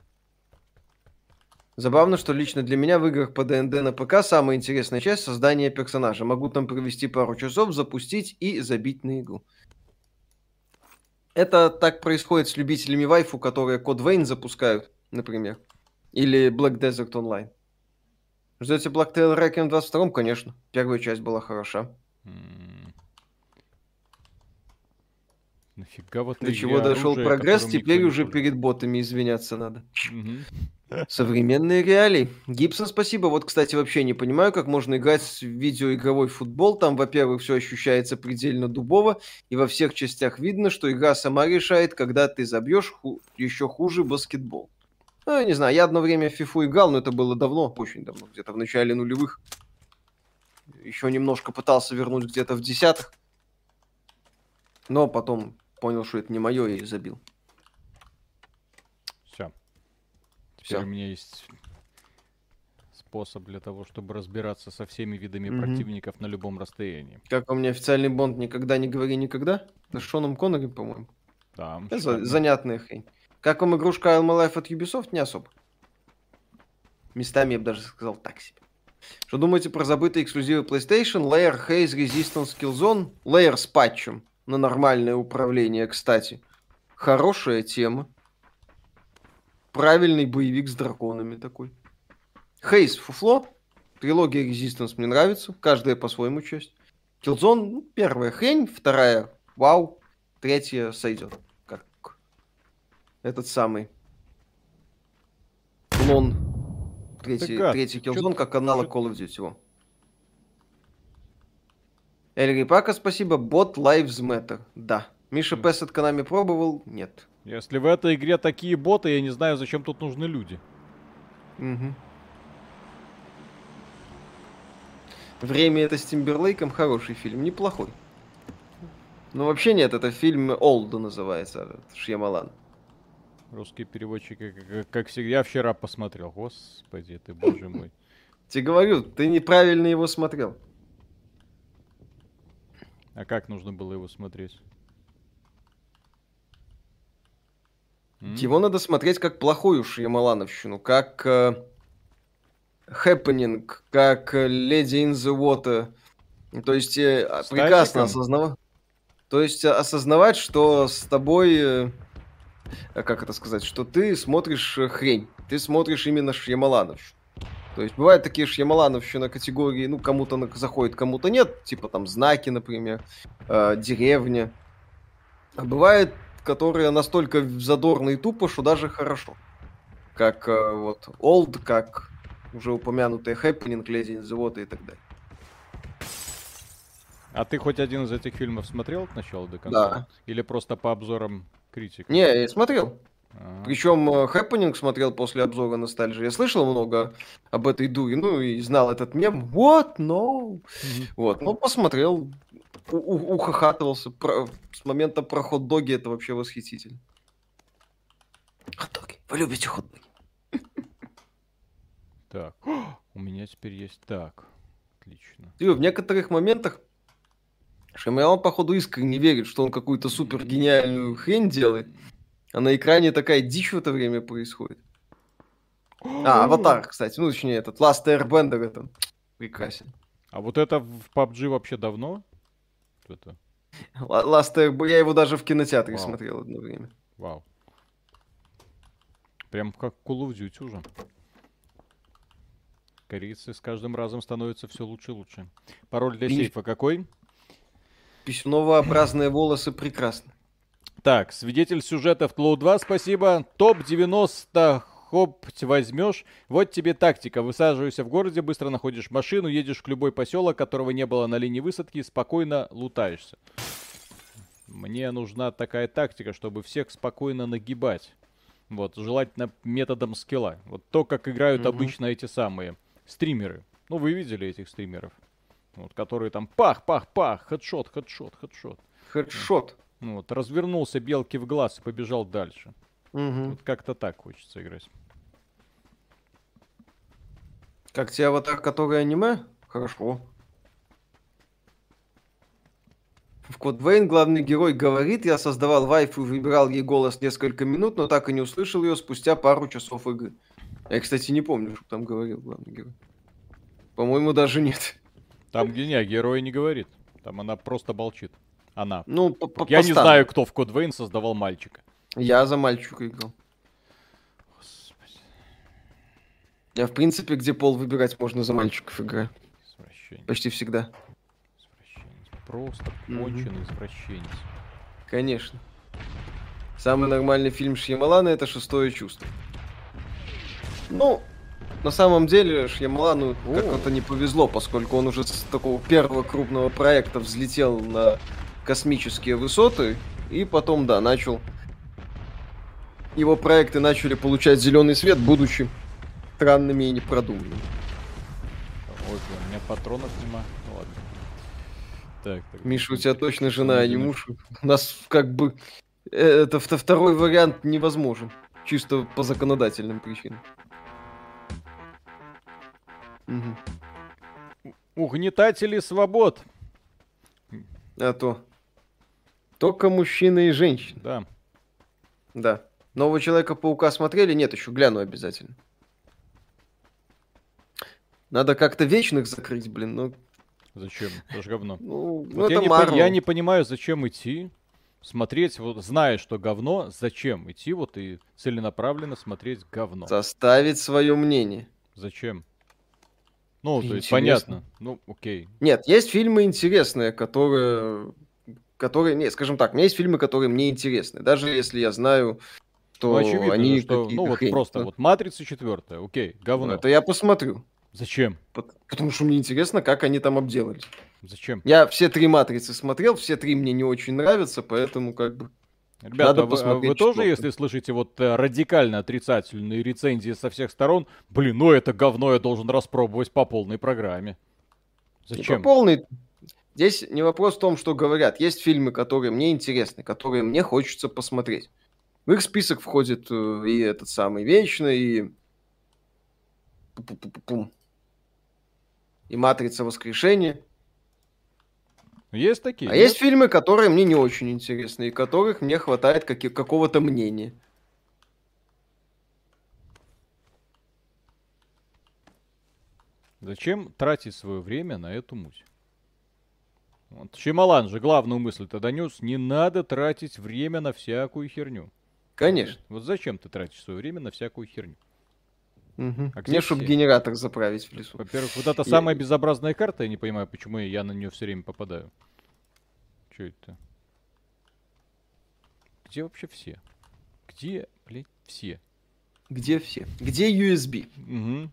Забавно, что лично для меня в играх по ДНД на ПК самая интересная часть создания персонажа. Могу там провести пару часов, запустить и забить на игру. Это так происходит с любителями вайфу, которые код Вейн запускают, например. Или Black Desert Online. Ждете Black Tail Requiem в 22 конечно. Первая часть была хороша. Нафига вот До чего дошел прогресс, теперь уже перед ботами извиняться надо. (laughs) Современные реалии. Гибсон, спасибо. Вот, кстати, вообще не понимаю, как можно играть в видеоигровой футбол. Там, во-первых, все ощущается предельно дубово, и во всех частях видно, что игра сама решает, когда ты забьешь ху- еще хуже баскетбол. Ну, я не знаю, я одно время в фифу играл, но это было давно, очень давно, где-то в начале нулевых. Еще немножко пытался вернуть где-то в десятых. Но потом понял, что это не мое, и забил. Все. Теперь Всё. у меня есть способ для того, чтобы разбираться со всеми видами Мгм. противников на любом расстоянии. Как у меня официальный бонд «Никогда не говори никогда». С Шоном Коннери, по-моему. Да, Это занятная хрень. Как вам игрушка Alma Life от Ubisoft? Не особо. Местами я бы даже сказал так себе. Что думаете про забытые эксклюзивы PlayStation? Layer, Haze, Resistance, Killzone? Layer с патчем на нормальное управление, кстати. Хорошая тема. Правильный боевик с драконами такой. Haze фуфло. Трилогия Resistance мне нравится. Каждая по-своему часть. Killzone, ну, первая хрень, вторая вау, третья сойдет. Как этот самый клон. Третий, гад, третий ты- как чё- Call of Duty. во. Эльри Пака, спасибо. Бот Lives Matter. Да. Миша. Пэс от Konami пробовал? Нет. Если в этой игре такие боты, я не знаю, зачем тут нужны люди. Мгм. Время это с Тимберлейком хороший фильм, неплохой. Ну вообще нет, это фильм Олда называется, Шьямалан. Русские переводчики, как, как- всегда, я вчера посмотрел. Господи, ты боже (laughs) мой. Тебе говорю, ты неправильно его смотрел. А как нужно было его смотреть? Его надо смотреть как плохую Шьямалановщину, как... э, Happening, как Lady in the Water. То есть э, прекрасно осознавать. То есть э, осознавать, что с тобой, э, как это сказать, что ты смотришь э, хрень. Ты смотришь именно Шьямаланов. То есть бывают такие Шьямалановщина категории, ну, кому-то заходит, кому-то нет, типа там знаки, например, э, деревня. А бывает, которые настолько задорно и тупо, что даже хорошо. Как э, вот Old, как уже упомянутые Happening, Lady in the Water и так далее. А ты хоть один из этих фильмов смотрел от начала до конца? Да. Или просто по обзорам критиков? Не, я смотрел. Ага. Причем э, Happening смотрел после обзора ностальжи. Я слышал много об этой дуре, ну и знал этот мем. What? No. Вот, ну посмотрел, у- ухахатывался. Про- с момента про хот-доги это вообще восхитительно. Хот-доги. Вы любите хот-доги? Так. (gasps) У меня теперь есть так. Отлично. И в некоторых моментах Шамиал, походу, искренне верит, что он какую-то супер гениальную хрень делает, а на экране такая дичь в это время происходит. А, Аватар, кстати, ну, точнее, этот Last Airbender, это прекрасен. А вот это в PUBG вообще давно? Это... Last Airbender, я его даже в кинотеатре Вау. смотрел одно время. Вау. Прям как Call of Duty уже. Корейцы с каждым разом становятся все лучше и лучше. Пароль для сейфа какой? Писюнообразные волосы прекрасны. Так, свидетель сюжета в Тлоу 2, спасибо. Топ-90 хопть возьмешь. Вот тебе тактика. Высаживаешься в городе, быстро находишь машину, едешь к любой поселок, которого не было на линии высадки, и спокойно лутаешься. Мне нужна такая тактика, чтобы всех спокойно нагибать. Вот, желательно методом скилла. Вот то, как играют Мгм. обычно эти самые стримеры. Ну, вы видели этих стримеров? Вот, которые там пах-пах-пах, хедшот, хедшот, хедшот. Хедшот. Ну вот, развернулся белки в глаз и побежал дальше. Мгм. Вот как-то так хочется играть. Как тебе аватар, который аниме? Хорошо. В Код Вейн главный герой говорит, я создавал вайфу и выбирал ей голос несколько минут, но так и не услышал ее спустя пару часов игры. Я, кстати, не помню, что там говорил главный герой. По-моему, даже нет. Там не, герой не говорит. Там она просто молчит. Она. Ну, по- по- Я не знаю, кто в Код Вейн создавал мальчика. Я за мальчика играл. Господи, Я, в принципе, где пол выбирать можно за мальчиков играю. Почти всегда. Извращенец. Просто конченый извращенец. Конечно. Самый нормальный фильм Шьямалана это «Шестое чувство». Ну, на самом деле Шьямалану О. как-то не повезло, поскольку он уже с такого первого крупного проекта взлетел на космические высоты, и потом, да, начал... Его проекты начали получать зеленый свет, будучи странными и непродуманными. Ой, у меня патронов нема. Ну ладно. Так, так. Миша, у тебя точно жена, а не муж. У нас как бы э, это вто- второй вариант невозможен. Чисто по законодательным причинам. Мгм. Угнетатели свобод. А то. Только мужчины и женщины. Да. Да. Нового Человека-паука смотрели? Нет, еще гляну обязательно. Надо как-то вечных закрыть, блин. Ну, Зачем? Это ж говно. ну, ну Вот я, это не, по- я не понимаю, зачем идти, смотреть, вот, зная, что говно, зачем идти вот и целенаправленно смотреть говно. Составить свое мнение. Зачем? Ну, то есть понятно. Ну, окей. Нет, есть фильмы интересные, которые... которые... Нет, скажем так, у меня есть фильмы, которые мне интересны. Даже если я знаю, что ну, очевидно, они что, ну, вот хрень. просто Ну, вот Матрица четвертая, окей, говно. Это я посмотрю. Зачем? Пот- Потому что мне интересно, как они там обделались. Зачем? Я все три матрицы смотрел, все три мне не очень нравятся, поэтому как бы... Ребята, Надо вы- а посмотреть вы, тоже, четвёртую. если слышите вот э, радикально отрицательные рецензии со всех сторон, блин, ну это говно я должен распробовать по полной программе. не Зачем? по полной... Здесь не вопрос в том, что говорят. Есть фильмы, которые мне интересны, которые мне хочется посмотреть. В их список входит э, и этот самый Вечный, и... Пу-пу-пу-пум. И Матрица Воскрешения. Есть такие? А нет? есть фильмы, которые мне не очень интересны, и которых мне хватает каки- какого-то мнения. Зачем тратить свое время на эту муть? Вот. Чемалан же главную мысль-то донес. Не надо тратить время на всякую херню. Конечно. Вот зачем ты тратишь свое время на всякую херню? Угу. А Мне, чтобы генератор заправить в лесу. Во-первых, вот эта я... самая безобразная карта, я не понимаю, почему я на нее все время попадаю. Что это? Где вообще все? Где, блядь, все? Где все? Где USB? Угу.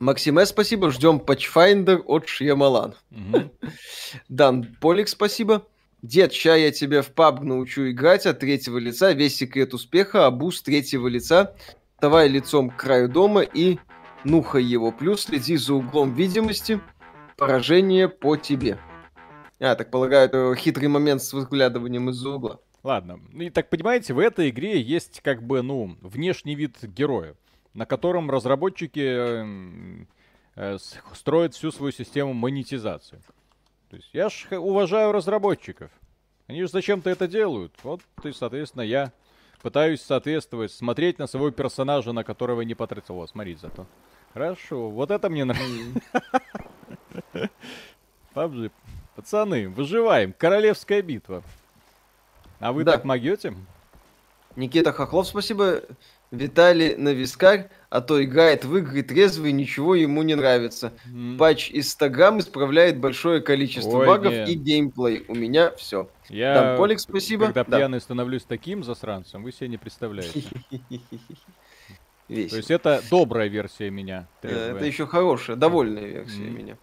Максиме, спасибо. Ждем Patchfinder от Шьямалан. Угу. (laughs) Дан Полик, спасибо. Дед, ща я тебе в паб научу играть от третьего лица. Весь секрет успеха, абуз третьего лица. Давай лицом к краю дома и нухай его. Плюс следи за углом видимости. Поражение по тебе. А, так полагаю, это хитрый момент с выглядыванием из-за угла. Ладно. И так понимаете, в этой игре есть как бы, ну, внешний вид героя, на котором разработчики э, э, строят всю свою систему монетизации. То есть я ж уважаю разработчиков. Они же зачем-то это делают. Вот и, соответственно, я пытаюсь соответствовать, смотреть на своего персонажа, на которого не потратил. О, смотри зато. Хорошо, вот это мне нравится. PUBG. Пацаны, выживаем. Королевская битва. А вы так могете? Никита Хохлов, спасибо. Виталий на вискарь, а то играет в игры трезвый, ничего ему не нравится. Mm. Патч из 100 грамм исправляет большое количество Ой, багов нет. и геймплей. У меня все. Я, Там, Полик, спасибо. Когда да. пьяный становлюсь таким засранцем, вы себе не представляете. (laughs) То есть это добрая версия меня. Это еще хорошая, довольная версия меня.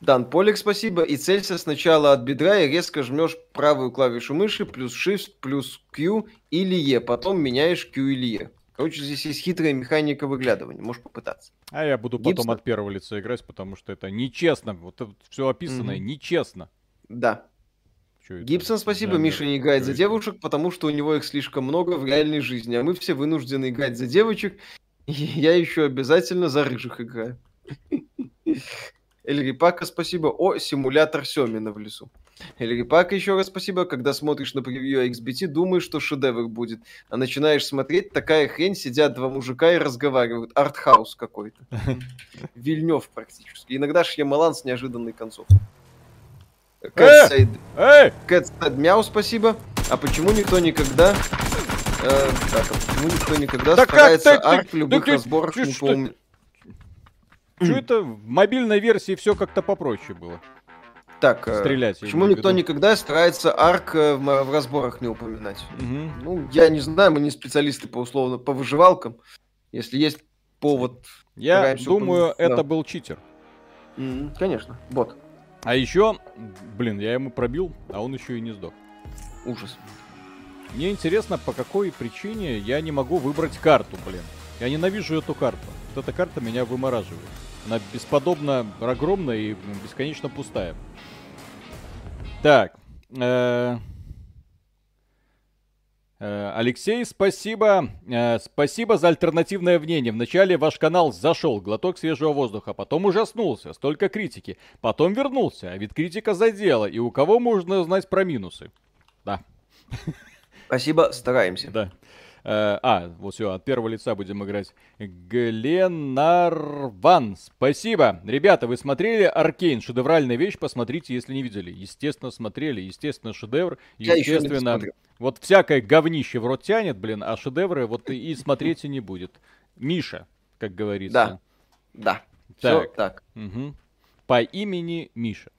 Дан Полик, спасибо. И целься сначала от бедра и резко жмешь правую клавишу мыши, плюс Shift, плюс Q или E. Потом меняешь Q или E. Короче, здесь есть хитрая механика выглядывания. Можешь попытаться. А я буду потом от первого лица играть, потому что это нечестно. Вот это все описанное mm нечестно. Да. Гибсон, спасибо. Да, Миша не играет за девушек, потому что у него их слишком много в реальной жизни. А мы все вынуждены играть за девочек. И (laughs) я еще обязательно за рыжих играю. (laughs) Эльрипака, спасибо. О, симулятор Семина в лесу. Эльрипака, еще раз спасибо. Когда смотришь на превью XBT, думаешь, что шедевр будет. А начинаешь смотреть, такая хрень, сидят два мужика и разговаривают. Артхаус какой-то. (laughs) Вильнев практически. Иногда Шьямалан с неожиданной концовкой. Кэтсайд. Кэтсайд Мяу, спасибо. А почему никто никогда... Э, так, а почему никто никогда так старается как, арк в любых разборах не помнит? Что это в мобильной версии все как-то попроще было? Так, э, стрелять. Почему никто никогда старается арк э, в, в разборах не упоминать? Угу. Ну, я не знаю, мы не специалисты по условно по выживалкам. Если есть повод. Я думаю, это да. был читер. Mm, конечно, бот. А еще, блин, я ему пробил, а он еще и не сдох. Ужас. Мне интересно, по какой причине я не могу выбрать карту, блин. Я ненавижу эту карту. Вот эта карта меня вымораживает. Она бесподобно огромная и бесконечно пустая. Так. Э, э, Алексей, спасибо. Э, спасибо за альтернативное мнение. Вначале ваш канал зашел, глоток свежего воздуха, потом ужаснулся, столько критики. Потом вернулся, а ведь критика задела. И у кого можно знать про минусы? Да. Спасибо, стараемся. Да. Э, а, вот все, от первого лица будем играть. Гленарван, спасибо. Ребята, вы смотрели Аркейн? Шедевральная вещь, посмотрите, если не видели. Естественно, смотрели. Естественно, шедевр. Естественно, вот всякое говнище в рот тянет, блин, а шедевры вот и смотреть и не будет. Миша, как говорится. Да, да. Так. Все так. Угу. По имени Миша.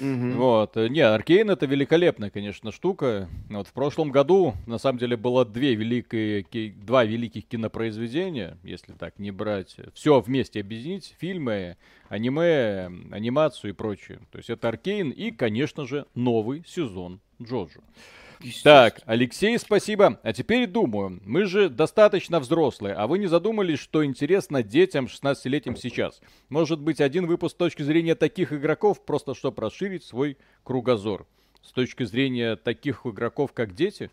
Угу. Вот. Не, Аркейн это великолепная, конечно, штука. Вот в прошлом году, на самом деле, было две великие, два великих кинопроизведения, если так не брать. Все вместе объединить. Фильмы, аниме, анимацию и прочее. То есть это Аркейн и, конечно же, новый сезон Джоджо. Так, Алексей, спасибо. А теперь думаю, мы же достаточно взрослые, а вы не задумались, что интересно детям 16-летним сейчас? Может быть, один выпуск с точки зрения таких игроков, просто чтобы расширить свой кругозор? С точки зрения таких игроков, как дети?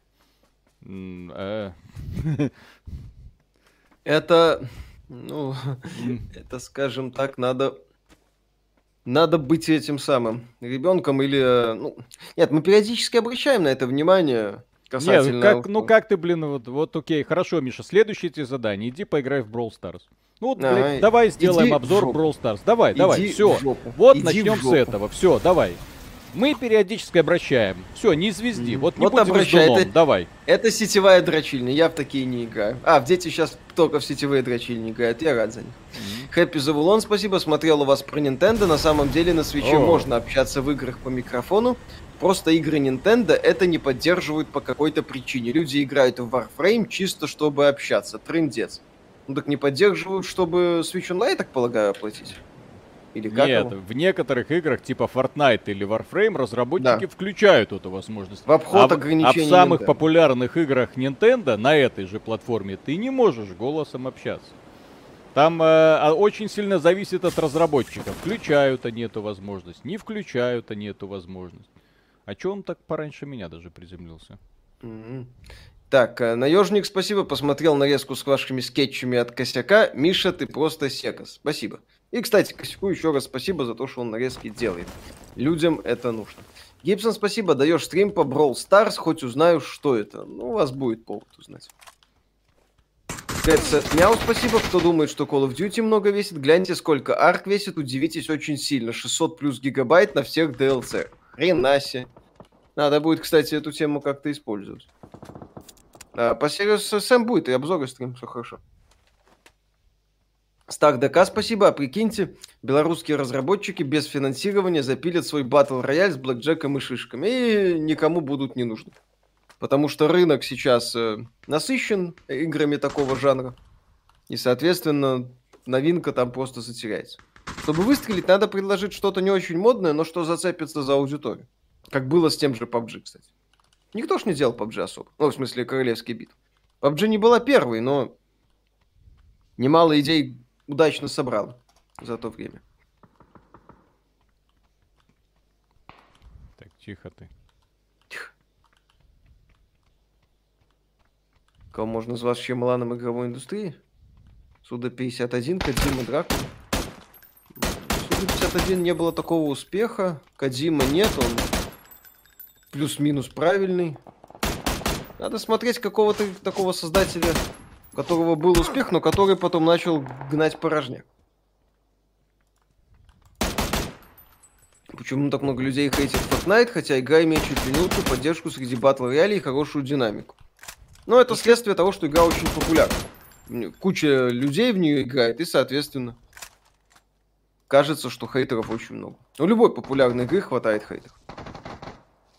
Э. Это, ну, это, скажем так, надо надо быть этим самым ребенком или... Э, ну, нет, мы периодически обращаем на это внимание. Касательно... Нет, как, ну как ты, блин, вот, вот окей, хорошо, Миша, следующее тебе задание, иди поиграй в Brawl Stars. Ну вот, блядь, давай сделаем обзор Brawl Stars. Давай, иди давай, все. Вот иди начнем с этого. Все, давай. Мы периодически обращаем. Все, не звезди. Mm-hmm. Вот не вот будь обращай, это, давай. Это сетевая дрочильня, я в такие не играю. А, в дети сейчас только в сетевые дрочильни играют, я рад за них. Хэппи mm-hmm. Завулон, спасибо, смотрел у вас про Nintendo. На самом деле на свече oh. можно общаться в играх по микрофону. Просто игры Nintendo это не поддерживают по какой-то причине. Люди играют в Warframe чисто чтобы общаться. Трындец. Ну так не поддерживают, чтобы Switch Online, я так полагаю, оплатить. Или как Нет, его? в некоторых играх типа Fortnite или Warframe разработчики да. включают эту возможность. В обход а, ограничений. А в самых Nintendo. популярных играх Nintendo на этой же платформе ты не можешь голосом общаться. Там э, а, очень сильно зависит от разработчиков. Включают они эту возможность, не включают они эту возможность. А чё он так пораньше меня даже приземлился? Mm-hmm. Так, э, наежник, спасибо. Посмотрел нарезку с вашими скетчами от Косяка. Миша, ты просто секас. Спасибо. И, кстати, Косяку еще раз спасибо за то, что он нарезки делает. Людям это нужно. Гибсон, спасибо, даешь стрим по Brawl Stars, хоть узнаю, что это. Ну, у вас будет повод узнать. Кэтсет Мяу, спасибо. Кто думает, что Call of Duty много весит, гляньте, сколько арк весит, удивитесь очень сильно. 600 плюс гигабайт на всех DLC. Хренаси. Надо будет, кстати, эту тему как-то использовать. А, по Serious Sam будет и обзоры стрим, все хорошо. Стак ДК, спасибо. А прикиньте, белорусские разработчики без финансирования запилят свой батл рояль с блэкджеком и шишками. И никому будут не нужны. Потому что рынок сейчас э, насыщен играми такого жанра. И, соответственно, новинка там просто затеряется. Чтобы выстрелить, надо предложить что-то не очень модное, но что зацепится за аудиторию. Как было с тем же PUBG, кстати. Никто ж не делал PUBG особо. Ну, в смысле, королевский бит. PUBG не была первой, но немало идей удачно собрал за то время. Так, тихо ты. Тихо. Кого можно назвать вообще Миланом игровой индустрии? Суда 51, Кадзима Дракула. Суда 51 не было такого успеха. Кадзима нет, он плюс-минус правильный. Надо смотреть какого-то такого создателя у которого был успех, но который потом начал гнать порожняк. Почему так много людей хейтит Fortnite, хотя игра имеет чуть ли не лучшую поддержку среди батл роялей и хорошую динамику. Но это следствие того, что игра очень популярна. Куча людей в нее играет, и, соответственно, кажется, что хейтеров очень много. У любой популярной игры хватает хейтеров.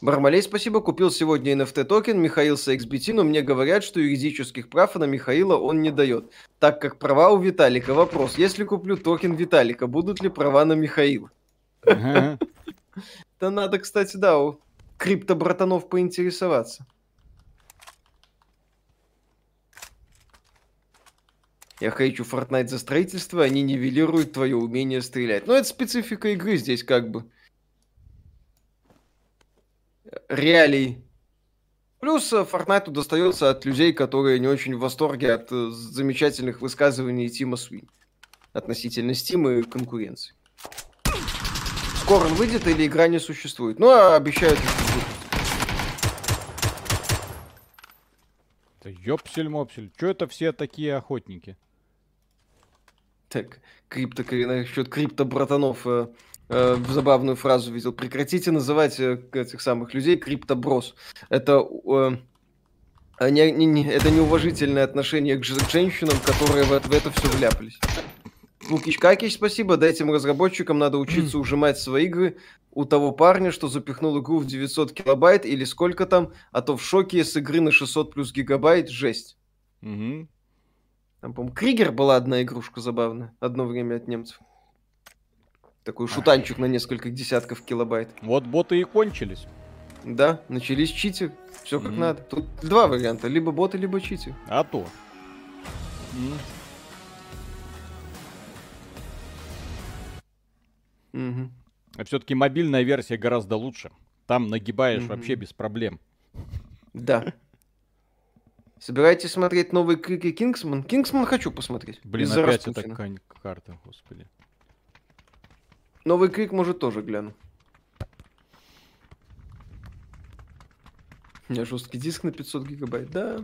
Бармалей, спасибо. Купил сегодня NFT токен Михаил с XBT, но мне говорят, что юридических прав на Михаила он не дает. Так как права у Виталика. Вопрос. Если куплю токен Виталика, будут ли права на Михаила? Да надо, кстати, да, у крипто-братанов поинтересоваться. Я хочу Fortnite за строительство, они нивелируют твое умение стрелять. Но это специфика игры здесь как бы реалий. Плюс э, Fortnite достается от людей, которые не очень в восторге от э, замечательных высказываний Тима Свин относительно Steam и конкуренции. Скоро он выйдет или игра не существует? Ну, а обещают Да ёпсель-мопсель, что это все такие охотники? Так, крипто, насчет крипто-братанов. Э, э, забавную фразу видел. Прекратите называть э, этих самых людей криптоброс. Это э, не, не, не, это неуважительное отношение к, к женщинам, которые в, в это все вляпались. Лукич Какич, спасибо. Да этим разработчикам надо учиться ужимать свои игры у того парня, что запихнул игру в 900 килобайт или сколько там, а то в шоке с игры на 600 плюс гигабайт. Жесть. Угу. Там, по-моему, Кригер была одна игрушка забавная. Одно время от немцев. Такой шутанчик на несколько десятков килобайт. Вот боты и кончились. Да, начались читы. Все как mm. надо. Тут два варианта. Либо боты, либо читы. А то. Mm. Угу. А все-таки мобильная версия гораздо лучше. Там нагибаешь mm вообще без проблем. Да. Собираетесь смотреть новый Крики Кингсман? Кингсман хочу посмотреть. Блин, опять эта карта, господи. Новый крик может тоже гляну. У меня жесткий диск на 500 гигабайт, да.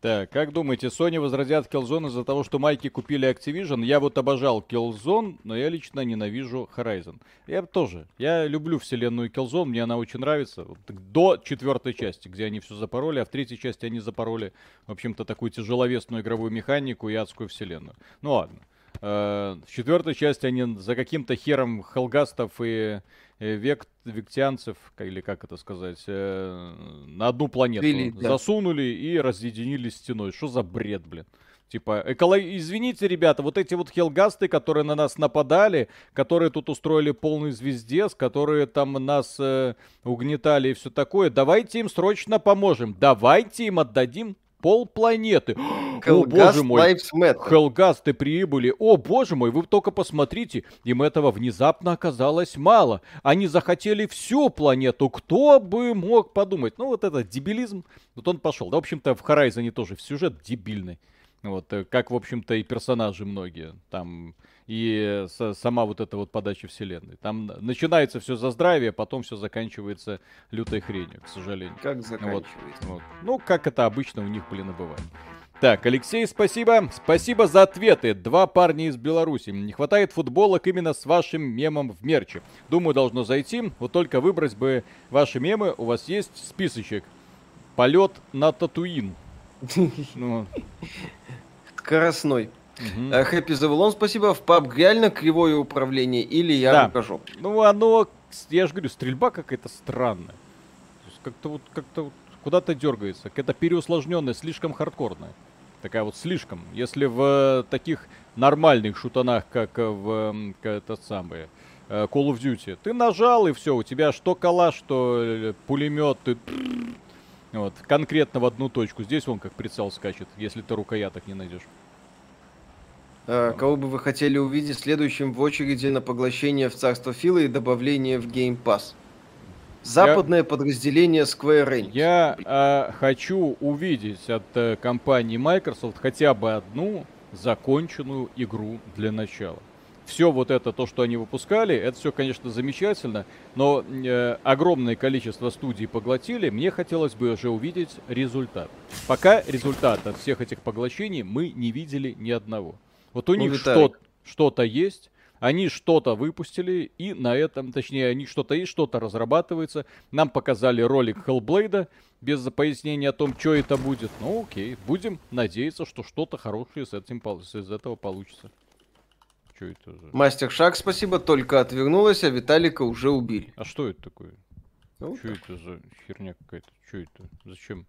Так, как думаете, Sony возродят Killzone из-за того, что майки купили Activision? Я вот обожал Killzone, но я лично ненавижу Horizon. Я тоже. Я люблю вселенную Killzone, мне она очень нравится. До четвертой части, где они все запороли, а в третьей части они запороли, в общем-то, такую тяжеловесную игровую механику и адскую вселенную. Ну ладно. Э, в четвертой части они за каким-то хером Хелгастов и э, век, вектианцев, или как это сказать, э, на одну планету Вели, да. засунули и разъединили стеной. Что за бред, блин? Типа, эколог... извините, ребята, вот эти вот хелгасты, которые на нас нападали, которые тут устроили полный звездец, которые там нас э, угнетали и все такое, давайте им срочно поможем. Давайте им отдадим пол планеты. (gasps) О, боже мой. Хелгасты прибыли. О, боже мой, вы только посмотрите. Им этого внезапно оказалось мало. Они захотели всю планету. Кто бы мог подумать? Ну, вот это дебилизм. Вот он пошел. Да, в общем-то, в Хорайзоне тоже сюжет дебильный. Вот, э, как, в общем-то, и персонажи многие. Там и сама вот эта вот подача вселенной. Там начинается все за здравие, потом все заканчивается лютой хренью, к сожалению. Как заканчивается? Вот, вот. Ну, как это обычно у них, блин, и бывает. Так, Алексей, спасибо. Спасибо за ответы. Два парня из Беларуси. Не хватает футболок именно с вашим мемом в мерче. Думаю, должно зайти. Вот только выбрать бы ваши мемы. У вас есть списочек. Полет на Татуин. Ну. Скоростной. Хэппи uh Завулон, спасибо. В паб реально кривое управление или я да. покажу? Ну, оно, я же говорю, стрельба какая-то странная. как-то вот, как-то вот куда-то дергается. Какая-то переусложненная, слишком хардкорная. Такая вот слишком. Если в таких нормальных шутанах, как в этот самый э, Call of Duty, ты нажал и все, у тебя что калаш, что э, пулемет, ты вот, конкретно в одну точку. Здесь он как прицел скачет, если ты рукояток не найдешь. А, кого бы вы хотели увидеть следующим в очереди на поглощение в царство Фила и добавление в Game Pass? Западное я, подразделение Square Enix. Я э, хочу увидеть от э, компании Microsoft хотя бы одну законченную игру для начала все вот это, то, что они выпускали, это все, конечно, замечательно, но э, огромное количество студий поглотили, мне хотелось бы уже увидеть результат. Пока результата от всех этих поглощений мы не видели ни одного. Вот у ну, них что, что-то есть, они что-то выпустили, и на этом, точнее, они что-то есть, что-то разрабатывается. Нам показали ролик Hellblade без пояснения о том, что это будет. Ну окей, будем надеяться, что что-то хорошее с этим из этого получится. Что это за... Мастер Шаг, спасибо, только отвернулась, а Виталика уже убили. А что это такое? Ну, что это за херня какая-то? Что это? Зачем?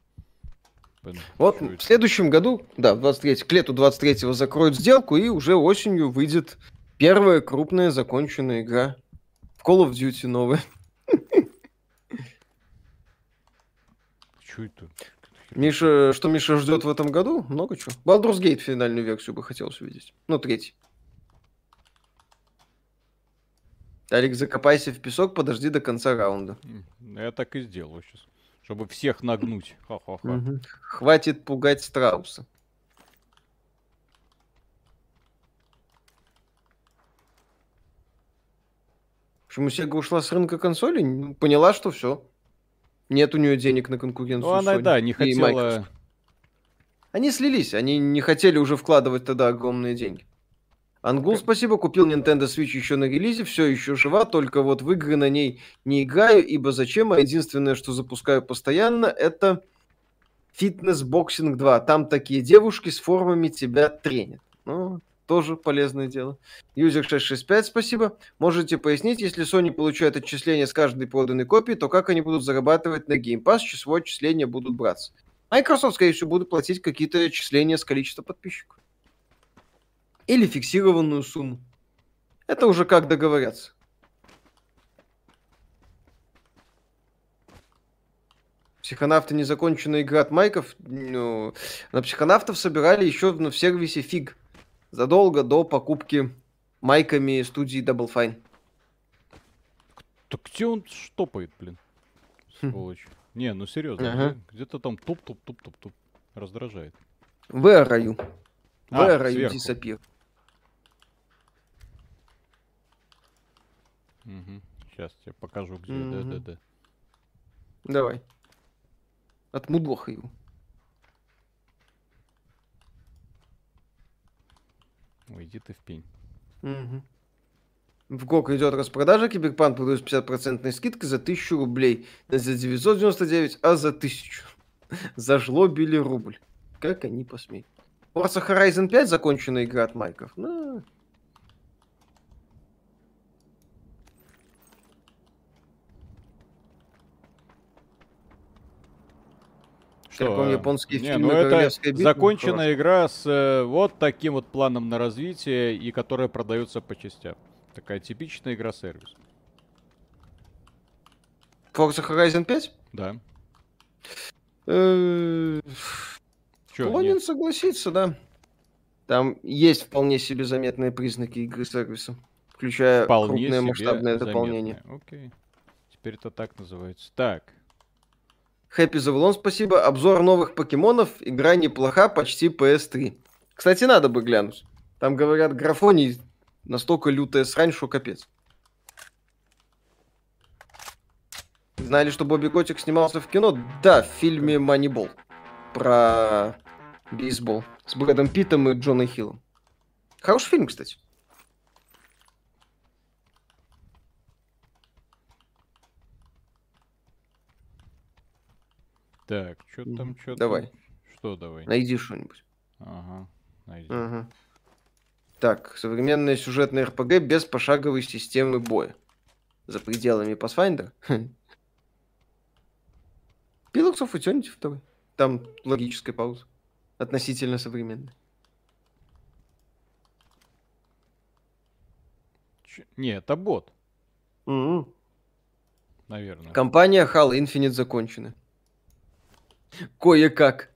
Вот в следующем году, да, в 23 к лету 23-го закроют сделку, и уже осенью выйдет первая крупная законченная игра. В Call of Duty новая. Что это? Миша, что Миша ждет в этом году? Много чего. Baldur's Gate финальную версию бы хотелось увидеть. Ну, третий. Алик, закопайся в песок, подожди до конца раунда. Я так и сделаю сейчас. Чтобы всех нагнуть. Ха-ха-ха. Угу. Хватит пугать страуса. Почему Сега ушла с рынка консолей? Поняла, что все. Нет у нее денег на конкуренцию. Ну, она, Sony да, не хотела... Они слились, они не хотели уже вкладывать тогда огромные деньги. Ангул, спасибо, купил Nintendo Switch еще на релизе, все еще жива, только вот в игры на ней не играю, ибо зачем, а единственное, что запускаю постоянно, это Boxing 2. Там такие девушки с формами тебя тренят. Ну, тоже полезное дело. Юзер 665, спасибо. Можете пояснить, если Sony получает отчисления с каждой проданной копии, то как они будут зарабатывать на Game Pass, число отчисления будут браться? Microsoft, скорее всего, будут платить какие-то отчисления с количества подписчиков или фиксированную сумму. Это уже как договорятся. Психонавты незаконченная игра от Майков. Ну, на психонавтов собирали еще в, в сервисе Fig. Задолго до покупки майками студии Double Fine. Так где он штопает, блин? Хм. Сволочь. Не, ну серьезно. Ага. Где-то там туп-туп-туп-туп-туп. Раздражает. В раю. В раю Дисапир. Угу. Сейчас тебе покажу, где. Угу. Да, да, да. Давай. Отмудлохай его. Уйди ты в пень. Угу. В ГОК идет распродажа Киберпанк плюс 50% скидка за 1000 рублей. Не за 999, а за 1000. (laughs) Зажло били рубль. Как они посмеют. Forza Horizon 5 законченная игра от Майков. Ну, Что? Как вам японские Не, фильмы ну это законченная игра с э, вот таким вот планом на развитие и которая продается по частям. Такая типичная игра-сервис. Forza Horizon 5? Да. Э, Склонен нет? согласиться, да. Там есть вполне себе заметные признаки игры-сервиса, включая Вполне крупное масштабное дополнение. заметная. Окей. Теперь это так называется. Так. Хэппи Завулон, спасибо. Обзор новых покемонов. Игра неплоха, почти PS3. Кстати, надо бы глянуть. Там, говорят, графоний настолько лютая срань, что капец. Знали, что Бобби Котик снимался в кино? Да, в фильме «Манибол». Про бейсбол. С Брэдом Питтом и Джоной Хиллом. Хороший фильм, кстати. Так, что там, что Давай. Что давай? Найди что-нибудь. Ага. найди. Ага. Так, современная сюжетная РПГ без пошаговой системы боя. За пределами Pathfinder. (laughs) Pillars of Eternity 2. Там логическая пауза. Относительно современная. Ч- Не, это бот, М-м. наверное. Компания Halo Infinite закончена. Кое-как.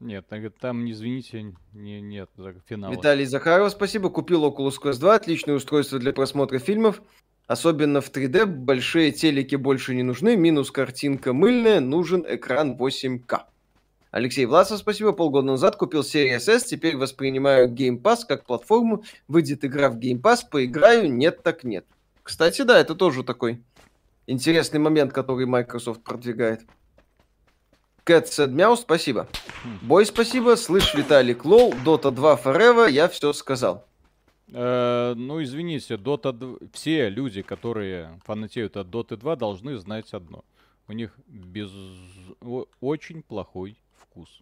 Нет, там, извините, не, нет финала. Виталий Захаров, спасибо. Купил Oculus Quest 2. Отличное устройство для просмотра фильмов. Особенно в 3D. Большие телеки больше не нужны. Минус картинка мыльная. Нужен экран 8К. Алексей Власов, спасибо. Полгода назад купил Series S. Теперь воспринимаю Game Pass как платформу. Выйдет игра в Game Pass. Поиграю. Нет так нет. Кстати, да, это тоже такой интересный момент, который Microsoft продвигает. Said meow, спасибо. Бой, спасибо. Слышь, Виталик Лоу, Dota 2 Forever, я все сказал. Э, ну, извините, Dota 2 все люди, которые фанатеют от Dota 2, должны знать одно. У них без... очень плохой вкус.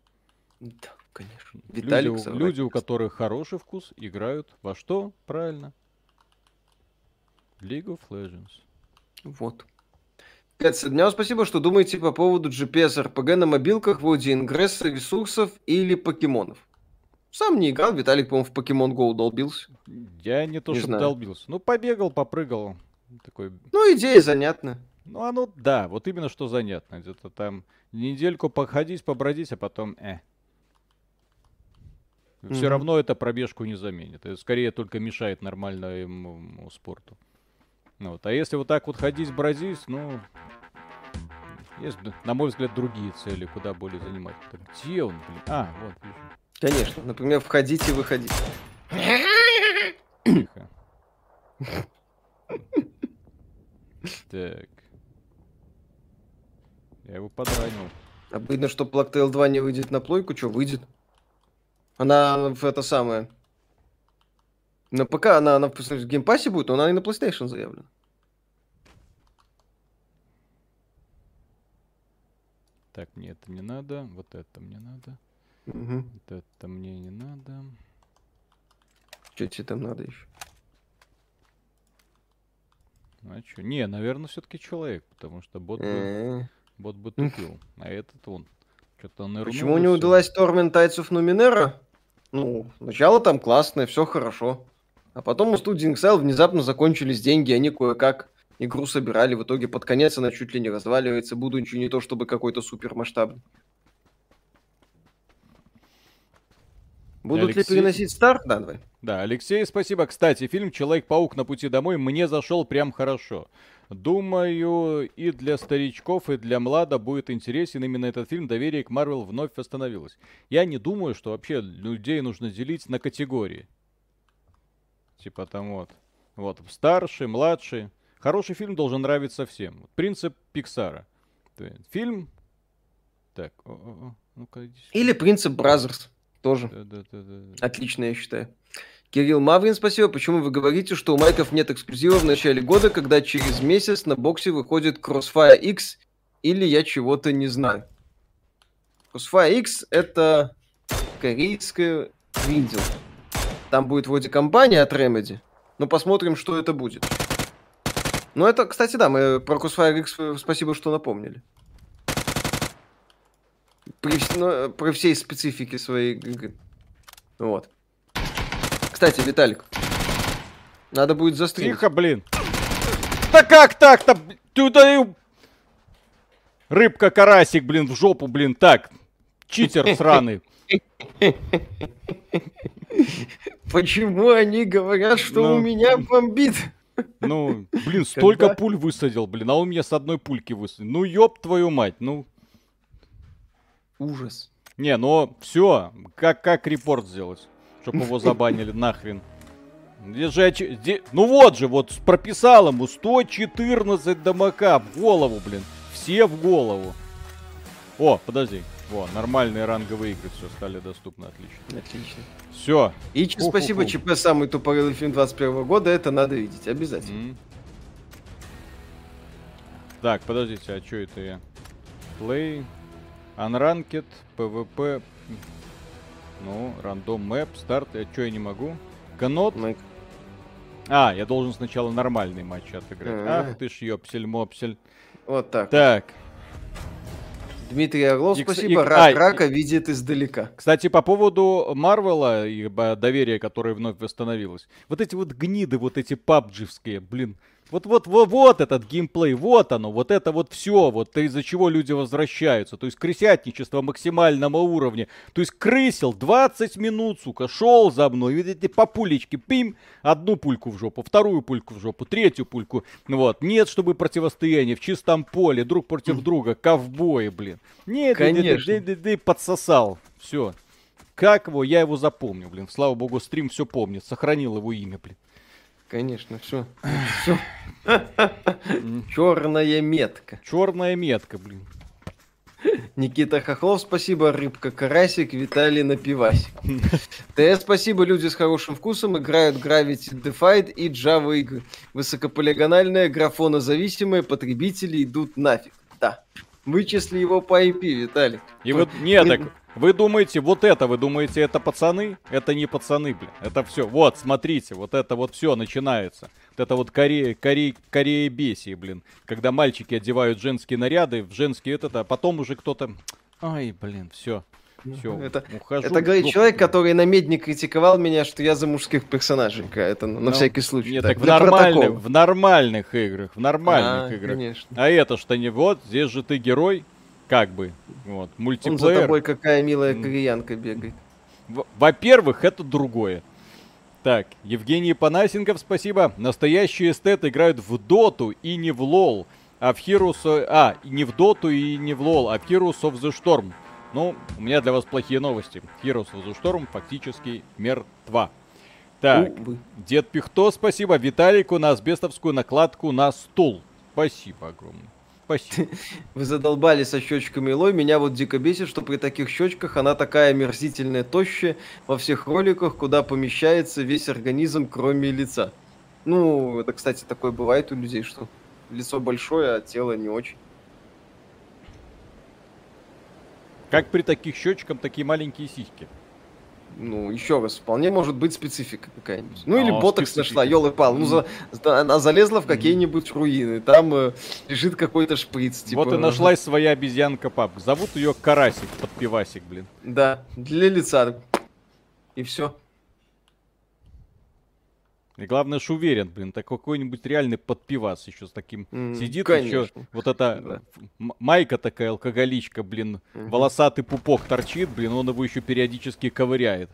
Да, конечно. Люди, Виталик у- соврать люди, у которых хороший вкус, играют во что? Правильно. League of Legends. Вот. Седмяу, спасибо, что думаете по поводу GPS RPG на мобилках вроде ингресса, ресурсов или покемонов. Сам не играл, Виталик, по-моему, в Pokemon Go долбился. Я не то, Не чтобы долбился. Ну, побегал, попрыгал. Такой, Ну, идея занятна. ну, оно, да, вот именно что занятно. Где-то там недельку походить, побродить, а потом, э. Все Мгм. равно это пробежку не заменит. Это скорее только мешает нормальному спорту. Ну Вот. А если вот так вот ходить, бродить, ну, есть, на мой взгляд, другие цели, куда более занимательные. Так Где он, блин? А, вот, вижу. Конечно. Например, входить и выходить. Тихо. Так. Я его подранил. Обидно, что Tale 2 не выйдет на плойку. Что, выйдет? Она в это самое... На ПК она, она в геймпассе будет, но она и на PlayStation заявлена. Так, мне это не надо. Вот это мне надо. Угу. Вот это мне не надо. Что тебе там надо еще? А что? Не, наверное, все-таки человек, потому что бот бы, бот бы тупил. А этот он. Что-то нырнул. Почему не всё. удалась Torment Tides of Numenera? Ну, начало там классное, все хорошо. А потом у студии Inxel внезапно закончились деньги, они кое-как игру собирали. В итоге под конец она чуть ли не разваливается, будучи не то чтобы какой-то супер масштабный. Будут Алексей- ли переносить старт? Да, давай. Да, Алексей, спасибо. Кстати, фильм «Человек-паук на пути домой» мне зашел прям хорошо. Думаю, и для старичков, и для млада будет интересен именно этот фильм. Доверие к Марвел вновь восстановилось. Я не думаю, что вообще людей нужно делить на категории. Типа там вот. Вот, старший, младший. Хороший фильм должен нравиться всем. Принцип Пиксара. Фильм... Так, ну-ка. Или принцип Brazzers. Тоже. Да, да, да, да. Отлично, я считаю. Кирилл Маврин, спасибо. Почему вы говорите, что у майков нет эксклюзива в начале года, когда через месяц на боксе выходит Crossfire X, или я чего-то не знаю? Crossfire X это корейская виндел. Там будет вроде компания от Remedy, но посмотрим, что это будет. Ну, это, кстати, да, мы про Crossfire X спасибо, что напомнили. При, ну, при всей специфике своей Вот. Кстати, Виталик, надо будет застримить. Тихо, блин. Да как так-то? Туда Рыбка-карасик, блин, в жопу, блин, так. Читер (laughs) сраный. (laughs) Почему они говорят, что ну, у меня бомбит? Ну, блин, (laughs) столько Когда? пуль высадил, блин, а у меня с одной пульки высадил. Ну, ёб твою мать, ну. Ужас. Не, ну, все, как, как репорт сделать? чтобы его забанили (laughs) нахрен. Здесь же, здесь, ну вот же, вот прописал ему 114 дамака в голову, блин. Все в голову. О, подожди. Во, нормальные ранговые игры все стали доступны, отлично. Отлично. Все. И Ух, спасибо, ух, ЧП самый тупорылый фильм 21 года, это надо видеть, обязательно. Mm. Так, подождите, а что это я? Play, Unranked, PvP, ну, рандом мэп, старт. Я что, я не могу? Майк. А, я должен сначала нормальный матч отыграть. А-а-а. Ах ты ж ёпсель-мопсель. Вот так. Так. Дмитрий Орлов, и, спасибо. И, Рак, а, рака видит издалека. Кстати, по поводу Марвела и доверия, которое вновь восстановилось. Вот эти вот гниды, вот эти пабдживские, блин, вот, вот, вот, вот этот геймплей, вот оно, вот это вот все, вот из-за чего люди возвращаются. То есть крысятничество максимального уровня. То есть крысил 20 минут, сука, шел за мной, видите, по пулечке, пим, одну пульку в жопу, вторую пульку в жопу, третью пульку. Вот, нет, чтобы противостояние в чистом поле, друг против друга, ковбои, блин. Нет, Конечно. Ты, ты, ты подсосал, все. Как его, я его запомню, блин. Слава богу, стрим все помнит, сохранил его имя, блин. Конечно, все. все. Черная метка. Черная метка, блин. Никита Хохлов, спасибо. Рыбка Карасик, Виталий Напивасик. ТС, спасибо. Люди с хорошим вкусом играют Gravity Defied и Java игры. Высокополигональные, графонозависимые потребители идут нафиг. Да. Вычисли его по IP, Виталик. И вот, нет, так вы думаете, вот это, вы думаете, это пацаны? Это не пацаны, блин. Это все. Вот, смотрите, вот это вот все начинается. Вот это вот Корея, Корея, Корея бесии, блин. Когда мальчики одевают женские наряды, в женские это, а потом уже кто-то... Ай, блин, все. Все, это, ухожу. Это говорит человек, который на медне критиковал меня, что я за мужских персонажей. Это на ну, всякий случай. Нет, так, так в, нормальных, в нормальных играх. В нормальных а, играх. Конечно. А это что не вот, здесь же ты герой, как бы, вот, мультиплеер. Он за тобой какая милая кореянка бегает. Во-первых, это другое. Так, Евгений Панасенков, спасибо. Настоящие эстеты играют в Доту и не в Лол. А в Heroes... А, не в Доту и не в Лол, а в Heroes of the Storm. Ну, у меня для вас плохие новости. Heroes of the Storm фактически мертва. Так, Увы. Дед Пихто, спасибо. Виталику на асбестовскую накладку на стул. Спасибо огромное. Спасибо. (laughs) Вы задолбали со щечками Лой. Меня вот дико бесит, что при таких щечках она такая мерзительная, тощая во всех роликах, куда помещается весь организм, кроме лица. Ну, это, кстати, такое бывает у людей, что лицо большое, а тело не очень. Как при таких щечках такие маленькие сиськи? ну, еще раз, вполне может быть специфика какая-нибудь. Ну, или а, ботокс нашла, елы пал. Ну, за, она залезла в какие-нибудь руины, там э, лежит какой-то шприц. Типа, вот и нашлась своя обезьянка пап. Зовут ее Карасик, под пивасик, блин. Да, для лица. И все. И главное, что уверен, блин, так какой-нибудь реальный подпивас еще с таким mm, сидит конечно. еще. Вот эта да. майка такая алкоголичка, блин, mm-hmm. волосатый пупок торчит, блин, он его еще периодически ковыряет.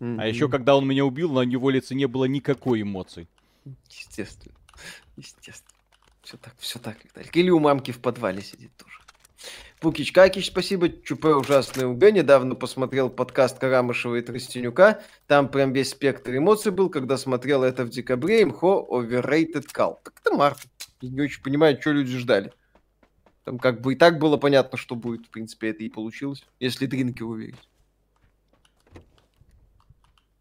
Mm-hmm. А еще когда он меня убил, на него лице не было никакой эмоций. Естественно. Естественно. Все так, все так, Или у мамки в подвале сидит тоже. Пукич Какич, спасибо. ЧП ужасный УГ. Недавно посмотрел подкаст Карамышева и Тростенюка. Там прям весь спектр эмоций был, когда смотрел это в декабре. Имхо Overrated Call. Так это март. Я не очень понимаю, что люди ждали. Там как бы и так было понятно, что будет. В принципе, это и получилось. Если Дринки уверить.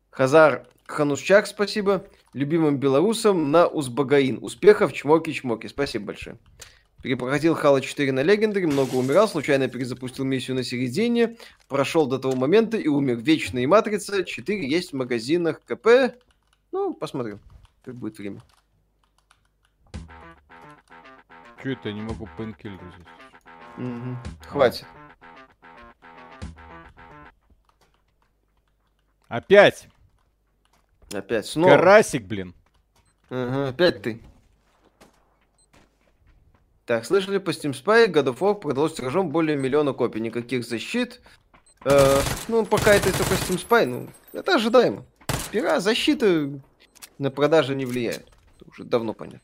Хазар Ханушчак, спасибо. Любимым белорусам на Узбагаин. Успехов, чмоки-чмоки. Спасибо большое. Перепроходил Halo 4 на Легендаре, много умирал, случайно перезапустил миссию на середине, прошел до того момента и умер. Вечные Матрица 4 есть в магазинах КП. Ну, посмотрим, как будет время. Че это я не могу painkiller взять? Угу. Хватит. Опять! Опять снова. Карасик, блин. Ага, опять ты. Так, слышали по Steam Spy, God of War продалось тиражом более миллиона копий, никаких защит. Э, ну, пока это только Steam Spy, ну, это ожидаемо. Пира, защита на продажи не влияет. Это уже давно понятно.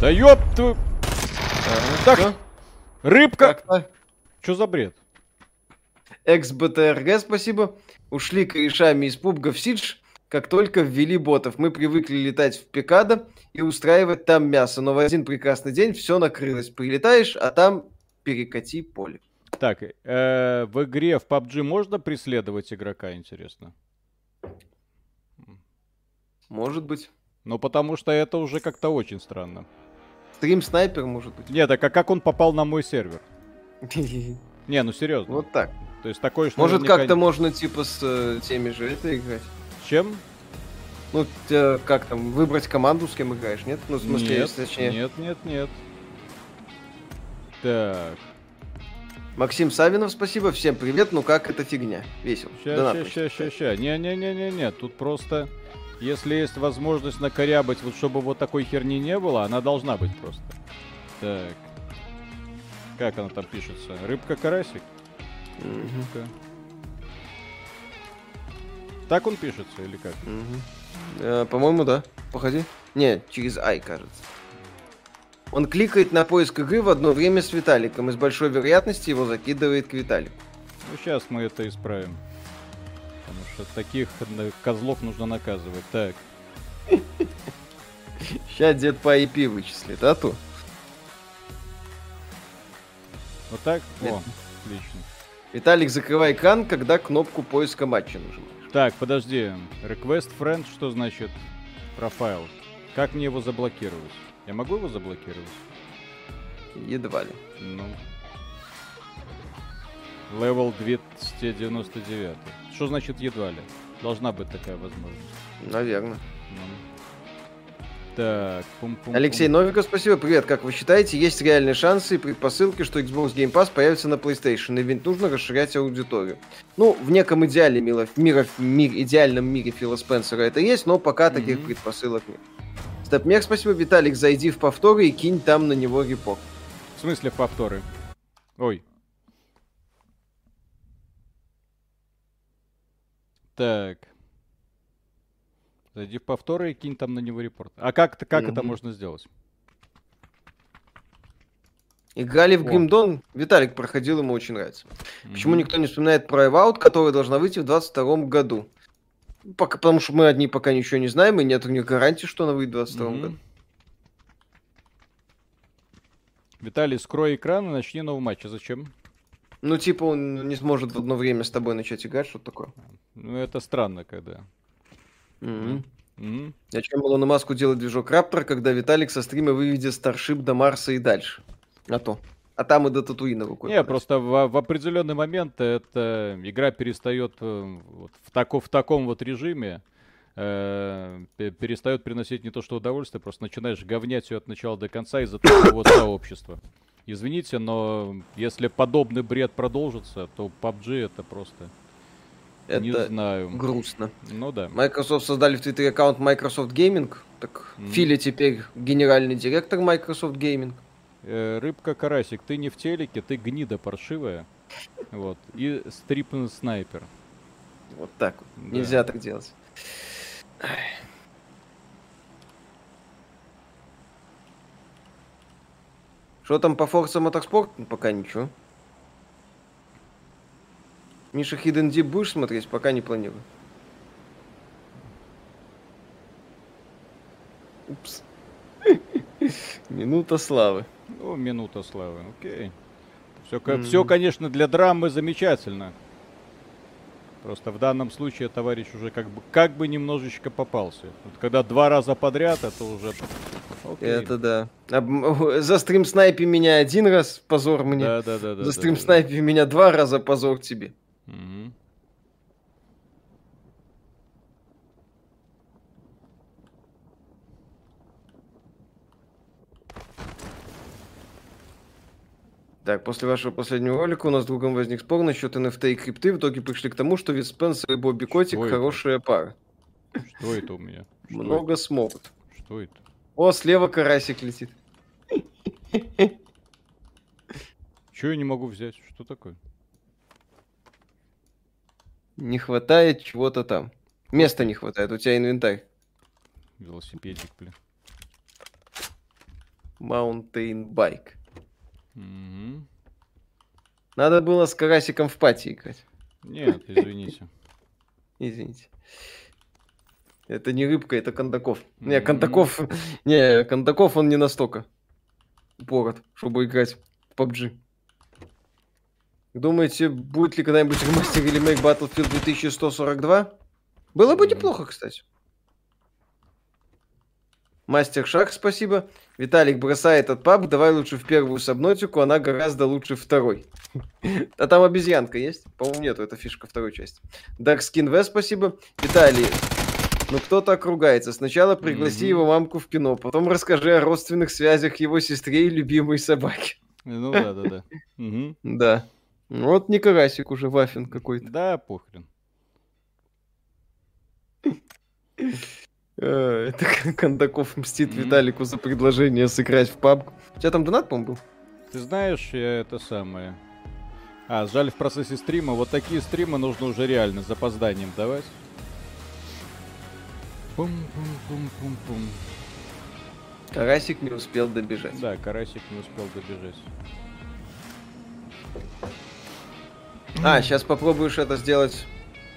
Да ёб твою... Ага, Так. всё. Рыбка! Как-то. Что за бред? Экс-БТРГ, спасибо. Ушли корешами из пубга в Сидж, как только ввели ботов. Мы привыкли летать в Пикадо и устраивать там мясо, но в один прекрасный день все накрылось. Прилетаешь, а там перекати поле. Так, э, в игре в PUBG можно преследовать игрока, интересно? Может быть. Ну, потому что это уже как-то очень странно. Стрим снайпер, может быть. Нет, так а как он попал на мой сервер? (laughs) Не, ну серьезно. Вот так. То есть такое, что Может, как-то можно, типа, с э, теми же это играть? Чем? Ну, как там, выбрать команду, с кем играешь, нет? Ну, в смысле, нет, если точнее. нет, нет, нет. Так, Максим Савинов, спасибо. Всем привет. Ну как эта фигня? Весело. ща, ща, ща, ща, ща. Не-не-не-не-не, тут просто... Если есть возможность накорябать, вот чтобы вот такой херни не было, она должна быть просто. Так. Как она там пишется? Рыбка-карасик? Рыбка. Так он пишется или как? мгм. Э, По-моему, да. Походи. Не, через Ай, кажется. Он кликает на поиск игры в одно время с Виталиком, и с большой вероятностью его закидывает к Виталику. Ну, сейчас мы это исправим. Потому что таких э, козлов нужно наказывать. Так, (laughs) Сейчас дед по IP вычислит, а то. вот так? О, отлично. Виталик, закрывай экран, когда кнопку поиска матча нажимаешь. Так, подожди. Request friend, что значит профайл? Как мне его заблокировать? Я могу его заблокировать? Едва ли. Ну. Левел 299. Что значит едва ли? Должна быть такая возможность. Наверное. Ну. Так, пум-пум. Алексей Новиков, спасибо. Привет. Как вы считаете, есть реальные шансы и предпосылки, что Xbox Game Pass появится на PlayStation? И ведь нужно расширять аудиторию. Ну, в неком идеале, мире, в мир, идеальном мире Фила Спенсера это есть, но пока таких Мгм. предпосылок нет. Степмех, спасибо. Виталик, зайди в повторы и кинь там на него репорт. В смысле повторы? Ой. Так. Зайди в повторы и кинь там на него репорт. А как, это- как это Мгм. можно сделать? Играли в. Гримдон. Виталик проходил, ему очень нравится. Почему Мгм. никто не вспоминает про Evout, которая должна выйти в 22 году? Пока, потому что мы одни пока ничего не знаем, и нет у них гарантии, что она выйдет в 22 Мгм. году. Виталий, скрой экран и начни новый матч. А зачем? Ну, типа, он не сможет в одно время с тобой начать играть, что такое. Ну, это странно, когда. Мгм. Мгм. Зачем Илону Маску делать движок Раптор, когда Виталик со стрима выведет Старшип до Марса и дальше? А то. А там и до Татуина рукой. Не, просто в, в определенный момент эта игра перестает э, вот в, тако- в таком вот режиме э, пе- перестает приносить не то что удовольствие, просто начинаешь говнять ее от начала до конца из-за такого вот сообщества. Извините, но если подобный бред продолжится, то PUBG это просто не Это знаю. грустно. Ну да. Microsoft создали в Твиттере аккаунт Microsoft Gaming. Так Мгм. Филя теперь генеральный директор Microsoft Gaming. Э, Рыбка карасик, ты не в телеке, ты гнида паршивая. Вот. И стрип снайпер. Вот так вот. Да. Нельзя так делать. Что там по Forza Motorsport? Ну, Пока ничего. Миша Hidden Deep будешь смотреть? Пока не планирую. Упс. (laughs) Минута славы. Ну, минута славы, окей. Все, Мгм. все, конечно, для драмы замечательно. Просто в данном случае товарищ уже как бы, как бы немножечко попался. Вот когда два раза подряд, это уже... Окей. Это да. А, (laughs) за стрим снайпи меня один раз, позор мне. Да, да, да. За да, стрим да, снайпи да. меня два раза, позор тебе. Угу. Так, после вашего последнего ролика у нас с другом возник спор насчет NFT и крипты. В итоге пришли к тому, что Вид Спенсер и Бобби Котик что хорошая это? пара. Что это у меня? Что Много это? смогут. Что это? О, слева карасик летит. Че я не могу взять? Что такое? Не хватает чего-то там. Места не хватает, у тебя инвентарь. Велосипедик, блин. Mountain Bike. Угу. Надо было с карасиком в пати играть. Нет, извините. (laughs) Извините. Это не рыбка, это Кондаков. Не, Кондаков... (laughs) Не, Кондаков он не настолько упорот, чтобы играть в PUBG. Думаете, будет ли когда-нибудь ремастер или мейк Battlefield 2142? Было бы неплохо, кстати. Мастер Шах, спасибо. Виталик бросает этот паб, давай лучше в первую сабнотику, она гораздо лучше второй. (laughs) А там обезьянка есть? По-моему, нету, это фишка второй части. Darkskin V, спасибо. Виталий, ну кто так ругается? Сначала пригласи его мамку в кино, потом расскажи о родственных связях его сестре и любимой собаке. Ну да, да, да. (laughs) Да. Вот не карасик уже, вафин какой-то. Да, похрен. Э, это Кондаков мстит Виталику за предложение сыграть в паб. У тебя там донат, по был? Ты знаешь, я это самое... А, жаль, в процессе стрима. Вот такие стримы нужно уже реально с запозданием давать. Пум-пум-пум-пум-пум. Карасик не успел добежать. Да, Карасик не успел добежать. А, сейчас попробуешь это сделать.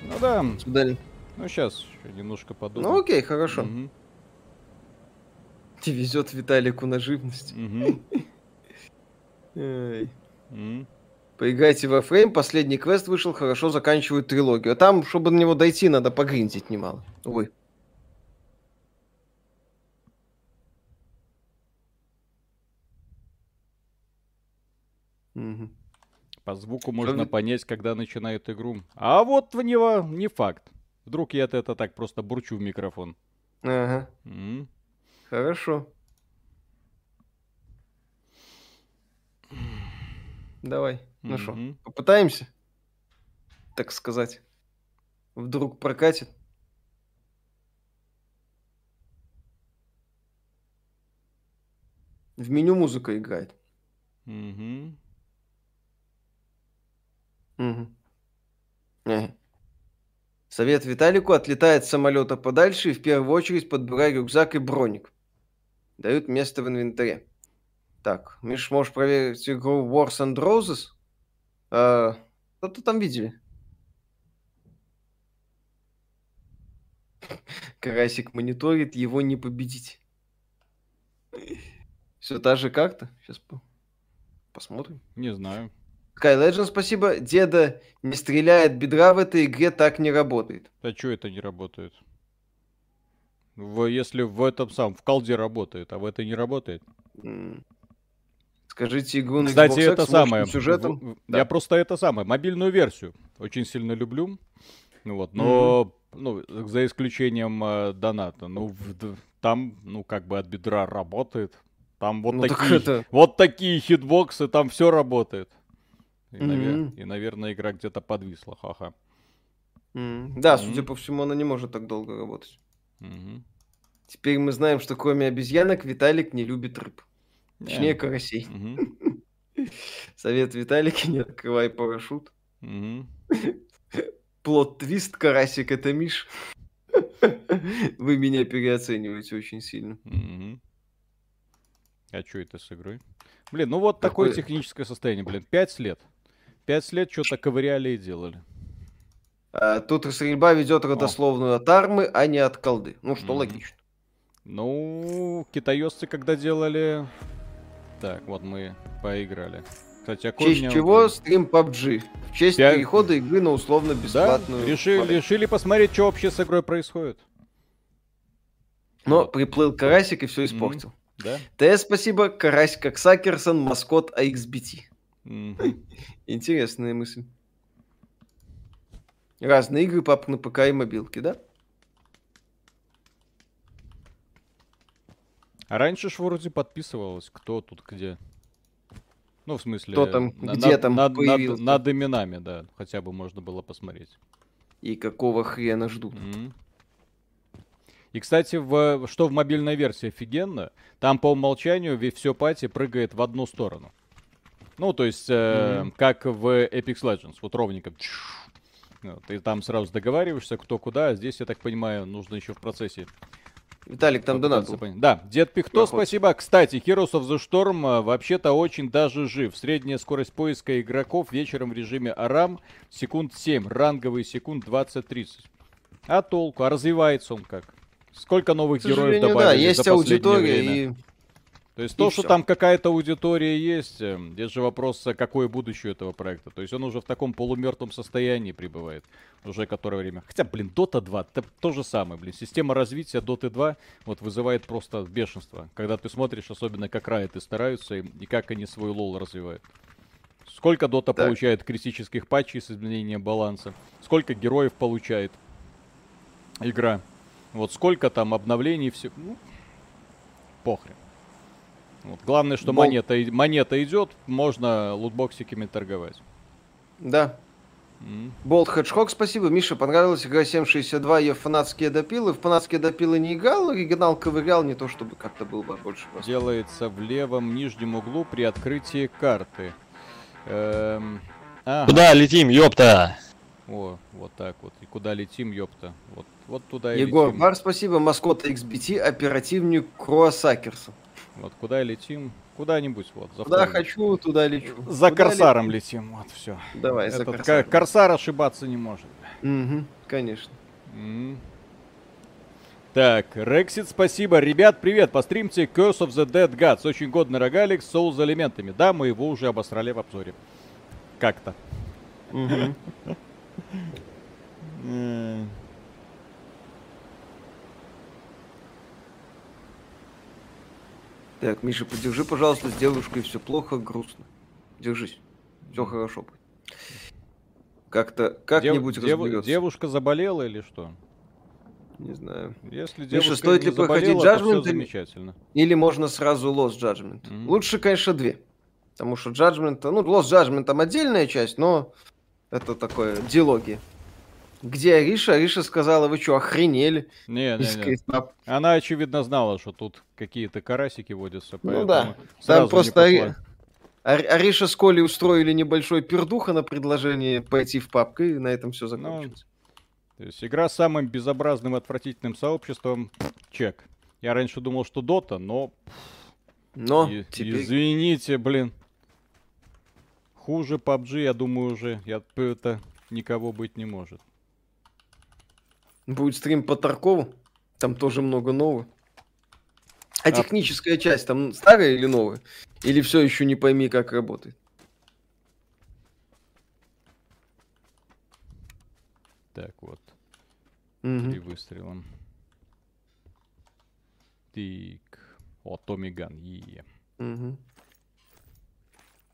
Ну да. Далее. Ну, сейчас немножко подумаю. Ну, окей, хорошо. Угу. Тебе везет Виталику на живность. Поиграйте во фрейм, последний квест вышел, хорошо заканчивают трилогию. А там, чтобы на него дойти, надо погринтить немало. Увы. По звуку можно понять, когда начинает игру. А вот в него не факт. Вдруг я это так просто бурчу в микрофон. Ага. м Хорошо. Давай. Ну что, mm-hmm. попытаемся? Так сказать. Вдруг прокатит? В меню музыка играет. Угу. Совет Виталику отлетает с самолета подальше и в первую очередь подбирай рюкзак и броник. Дают место в инвентаре. Так, Миш, можешь проверить игру Wars and Roses? А, что-то там видели. Карасик мониторит, его не победить. Все та же как-то? Сейчас по... посмотрим. Не знаю. Sky Legend, спасибо. Деда не стреляет бедра в этой игре, так не работает. А что это не работает? В, если в этом сам, в колде работает, а в этой не работает. Скажите игру на Кстати, Xbox это самое. Сюжетом. В, да. Я просто это самое, мобильную версию очень сильно люблю. Ну вот, но mm-hmm. ну, за исключением э, доната. Ну, в, там, ну, как бы от бедра работает. Там вот, ну, такие, это... вот такие хитбоксы, там все работает. И, mm-hmm. навер... и наверное, игра где-то подвисла, ха-ха. Mm-hmm. Да, mm-hmm. судя по всему, она не может так долго работать. Mm-hmm. Теперь мы знаем, что кроме обезьянок Виталик не любит рыб. Yeah. Точнее, карасей. Mm-hmm. (laughs) Совет Виталики, не открывай парашют. Mm-hmm. (laughs) Plot twist, карасик, это Миш. (laughs) Вы меня переоцениваете очень сильно. Mm-hmm. А что это с игрой? Блин, ну вот Какое... такое техническое состояние, блин. Пять лет. Пять лет что-то ковыряли и делали. А, тут стрельба ведет родословную от армы, а не от колды. Ну, что mm-hmm. логично. Ну, китаёзцы когда делали... Так, вот мы поиграли. Кстати, в честь чего стрим PUBG? В честь 5... перехода игры на условно-бесплатную. Да, решили, решили посмотреть, что вообще с игрой происходит. Но вот. приплыл Карасик и все испортил. Mm-hmm. Да? ТС спасибо, Карасик как Сакерсон, маскот AXBT. Интересная мысль. Разные игры пап на ПК и мобилке, да? А раньше ж вроде подписывалось, кто тут где. Ну, в смысле... Кто там, на, где там над, над, над именами, да. Хотя бы можно было посмотреть. И какого хрена ждут. Mm-hmm. И, кстати, в, что в мобильной версии офигенно, там по умолчанию все пати прыгает в одну сторону. Ну, то есть, э, mm-hmm. как в Apex Legends, вот ровненько. Ты там сразу договариваешься, кто куда, а здесь, я так понимаю, нужно еще в процессе Виталик, там донат. Да, Дед Пихто, Проход. спасибо. Кстати, Heroes of the Storm а, вообще-то очень даже жив. Средняя скорость поиска игроков вечером в режиме Арам секунд 7, ранговый секунд 20-30. А толку? А развивается он как? Сколько новых героев добавили да, есть за аудитория время? и то есть и то, все. что там какая-то аудитория есть, эм, здесь же вопрос, а какое будущее этого проекта. То есть он уже в таком полумертвом состоянии пребывает уже которое время. Хотя, блин, Dota 2, это то же самое, блин. Система развития Dota 2 вот вызывает просто бешенство. Когда ты смотришь, особенно как райты стараются и, и как они свой лол развивают. Сколько Dota так. получает критических патчей с изменением баланса? Сколько героев получает игра? Вот сколько там обновлений все. Ну, похрен. Вот. Главное, что Бол... монета, монета идет, можно лутбоксиками торговать. Да. Болт. Хеджхок, спасибо. Миша, понравилась игра 762, я фанатские допилы. В фанатские допилы не играл, оригинал ковырял, не то чтобы как-то был бы больше. Просто. Делается в левом нижнем углу при открытии карты. Эм... Ага. Куда летим, ёпта? О, вот так вот. И куда летим, ёпта. Вот, вот туда и Егор летим. Бар, спасибо. Маскот XBT, оперативник Круасакерса. Вот куда летим? Куда-нибудь вот. За Куда хочу, туда лечу. За Куда корсаром летим? летим, вот все. Давай, Этот за корсаром. Корсар ошибаться не может. Угу, конечно. Mm. Так, Рексит, спасибо. Ребят, привет. Постримте Curse of the Dead Gods. Очень годный рогалик с соус элементами. Да, мы его уже обосрали в обзоре. Как-то. Так, Миша, подержи, пожалуйста, с девушкой все плохо, грустно. Держись. Все хорошо будет. Как-то, как-нибудь Дев, дев, Девушка заболела или что? Не знаю. Если девушка Миша, стоит ли проходить Judgment? замечательно. Или можно сразу Lost Judgment? Mm-hmm. Лучше, конечно, две. Потому что Judgment, ну, Lost Judgment там отдельная часть, но это такое диалоги. Где Ариша? Ариша сказала, вы что, охренели? Не, не, не. Она, очевидно, знала, что тут какие-то карасики водятся. Ну да, там просто Ари... Ариша с Колей устроили небольшой пердуха на предложение пойти в папку, и на этом все ну, закончилось. Ну, то есть игра с самым безобразным, отвратительным сообществом, чек. Я раньше думал, что Дота, но... Но и, теперь... Извините, блин. Хуже PUBG, я думаю, уже я, это никого быть не может. Будет стрим по Таркову. Там тоже много нового. А, а техническая часть там старая или новая? Или все еще не пойми, как работает? Так вот. Угу. Три выстрела. Тик. О, Томми Ган. Е. Угу.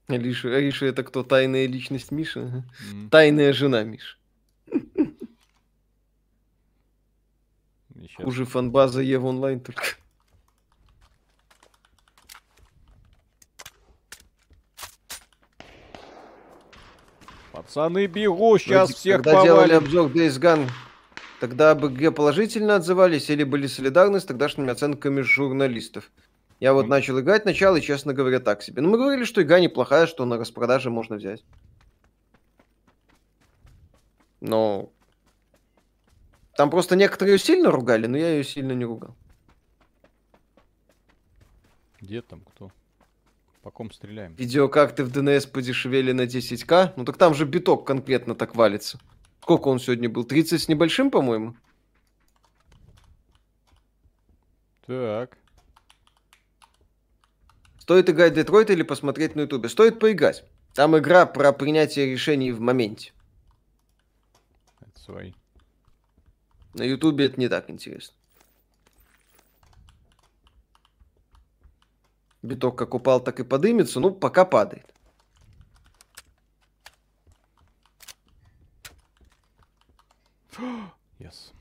Ариша, Ариша это кто? Тайная личность Миши? Mm. Тайная жена Миши. Сейчас. Хуже фанбаза Ев онлайн только. Пацаны, бегу, сейчас всех Когда повалим. делали обзор Days Gone, тогда бы ГГ положительно отзывались или были солидарны с тогдашними оценками журналистов. Я вот mm. начал играть начало и, честно говоря, так себе. Но мы говорили, что игра неплохая, что на распродаже можно взять. Но там просто некоторые ее сильно ругали, но я ее сильно не ругал. Где там кто? По ком стреляем? Видеокарты в ДНС подешевели на 10к. Ну так там же биток конкретно так валится. Сколько он сегодня был? 30 с небольшим, по-моему? Так. Стоит играть в Детройт или посмотреть на Ютубе? Стоит поиграть. Там игра про принятие решений в моменте. Свои. На Ютубе это не так интересно. Биток как упал, так и подымется. Ну, пока падает. Yes.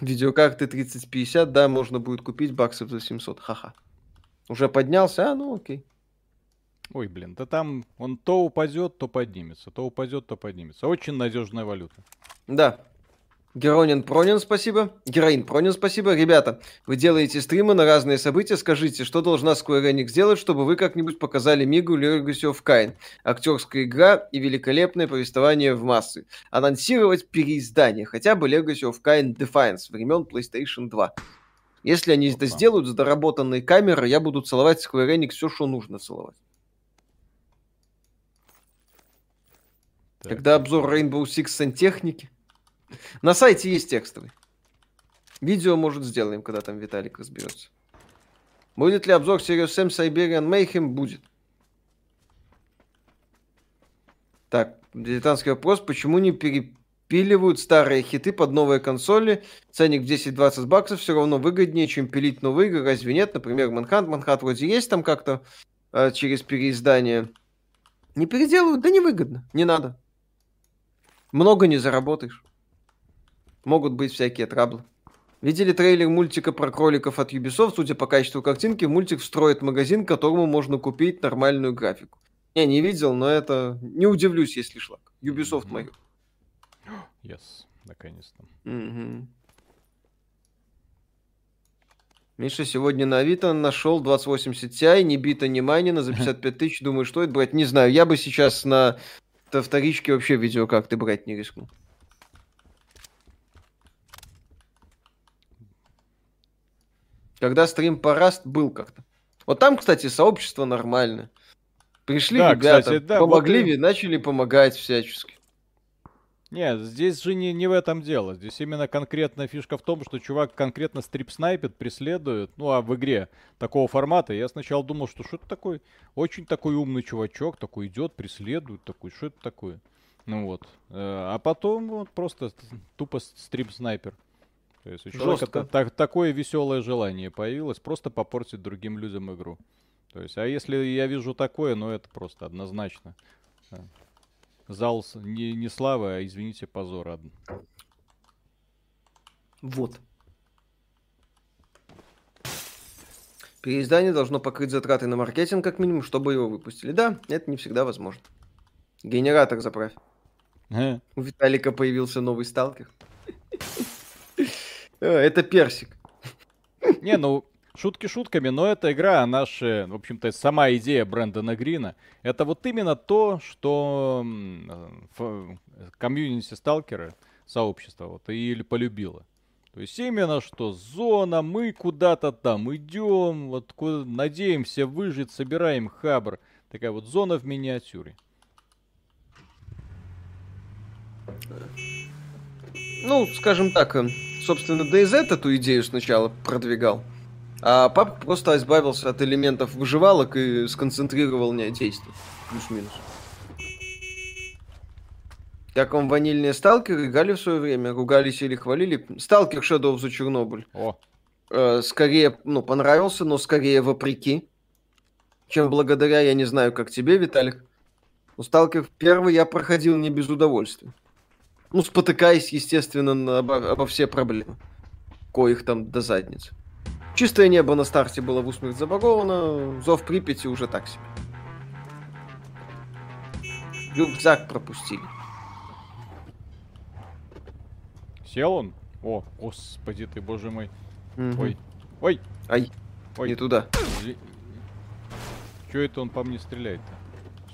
Видеокарты 3050, да, можно будет купить баксов за 700. Ха-ха. Уже поднялся? А, ну окей. Ой, блин, да там он то упадет, то поднимется, то упадет, то поднимется. Очень надежная валюта. Да. Геронин Пронин, спасибо. Героин Пронин, спасибо. Ребята, вы делаете стримы на разные события. Скажите, что должна Square Enix сделать, чтобы вы как-нибудь показали Мигу Legacy of Kain? Актерская игра и великолепное повествование в массы. Анонсировать переиздание, хотя бы Legacy of Kain Defiance времен PlayStation 2. Если они Опа. это сделают с доработанной камерой, я буду целовать Square Enix все, что нужно целовать. Так. Когда обзор Rainbow Six сантехники. На сайте есть текстовый. Видео, может, сделаем, когда там Виталик разберется. Будет ли обзор Serious Sam Siberian Mayhem? Будет. Так, дилетантский вопрос. Почему не перепиливают старые хиты под новые консоли? Ценник в 10-20 баксов все равно выгоднее, чем пилить новые игры. Разве нет? Например, Манхант. Манхант вроде есть там как-то э, через переиздание. Не переделывают? Да невыгодно. Не надо. Много не заработаешь могут быть всякие траблы. Видели трейлер мультика про кроликов от Ubisoft? Судя по качеству картинки, мультик встроит магазин, которому можно купить нормальную графику. Я не видел, но это... Не удивлюсь, если шлак. Ubisoft mm-hmm. (gasps) Yes, наконец-то. Mm-hmm. Миша сегодня на Авито нашел 2080 Ti, не бита, не майнина, за (laughs) 55 тысяч. Думаю, что это брать? Не знаю. Я бы сейчас на вторичке вообще видео как ты брать не рискнул. Когда стрим по Rust был как-то. Вот там, кстати, сообщество нормальное. Пришли да, ребята, кстати, да, помогли, вот... начали помогать всячески. Нет, здесь же не, не в этом дело. Здесь именно конкретная фишка в том, что чувак конкретно стрип-снайпит, преследует. Ну, а в игре такого формата я сначала думал, что что это такой очень такой умный чувачок, такой идет, преследует, такой, что это такое? Ну вот. Э, а потом вот просто тупо стрип-снайпер. То есть у человека та- та- такое веселое желание появилось просто попортить другим людям игру. То есть, а если я вижу такое, ну это просто однозначно. Зал не, не славы, а, извините, позор. Вот. Переиздание должно покрыть затраты на маркетинг, как минимум, чтобы его выпустили. Да, это не всегда возможно. Генератор заправь. Э. У Виталика появился новый сталкер. (laughs) Э, это персик. Не, ну, шутки шутками, но эта игра, же, в общем-то, сама идея Брэндона Грина, это вот именно то, что комьюнити сталкеры, сообщество, вот, и полюбило. То есть именно что зона, мы куда-то там идем, вот куда, надеемся выжить, собираем хабр. Такая вот зона в миниатюре. Ну, скажем так, э, собственно, DayZ эту идею сначала продвигал. А папа просто избавился от элементов выживалок и сконцентрировал на действии. Плюс-минус. Как вам ванильные сталкеры играли в свое время? Ругались или хвалили? Сталкер Shadow за Чернобыль. О. Э, скорее, ну, понравился, но скорее вопреки. Чем благодаря, я не знаю, как тебе, Виталик. Но Сталкер первый я проходил не без удовольствия. Ну, спотыкаясь, естественно, обо, обо все проблемы, коих там до задницы. Чистое небо на старте было в усмерть забаговано, зов Припяти уже так себе. Рюкзак пропустили. Сел он? О, господи ты, боже мой. Угу. Ой, ой. Ай, ой. не туда. Че это он по мне стреляет-то?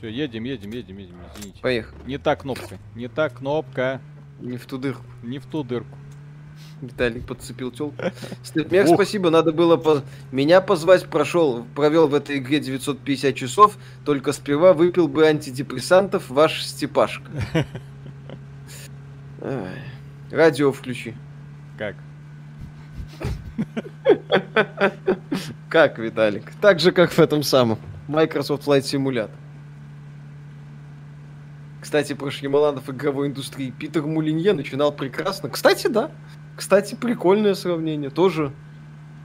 Все, едем, едем, едем, едем, извините. Поехали. Не та кнопка, не та кнопка. Не в ту дырку. Не в ту дырку. Виталик подцепил телку. (laughs) Степмех, спасибо, надо было по... меня позвать, прошел, провел в этой игре 950 часов, только сперва выпил бы антидепрессантов ваш Степашка. (laughs) Радио включи. Как? (laughs) Как, Виталик? Так же, как в этом самом Microsoft Flight Simulator. Кстати, про Шьямаланов игровой индустрии. Питер Мулинье начинал прекрасно. Кстати, да. Кстати, прикольное сравнение. Тоже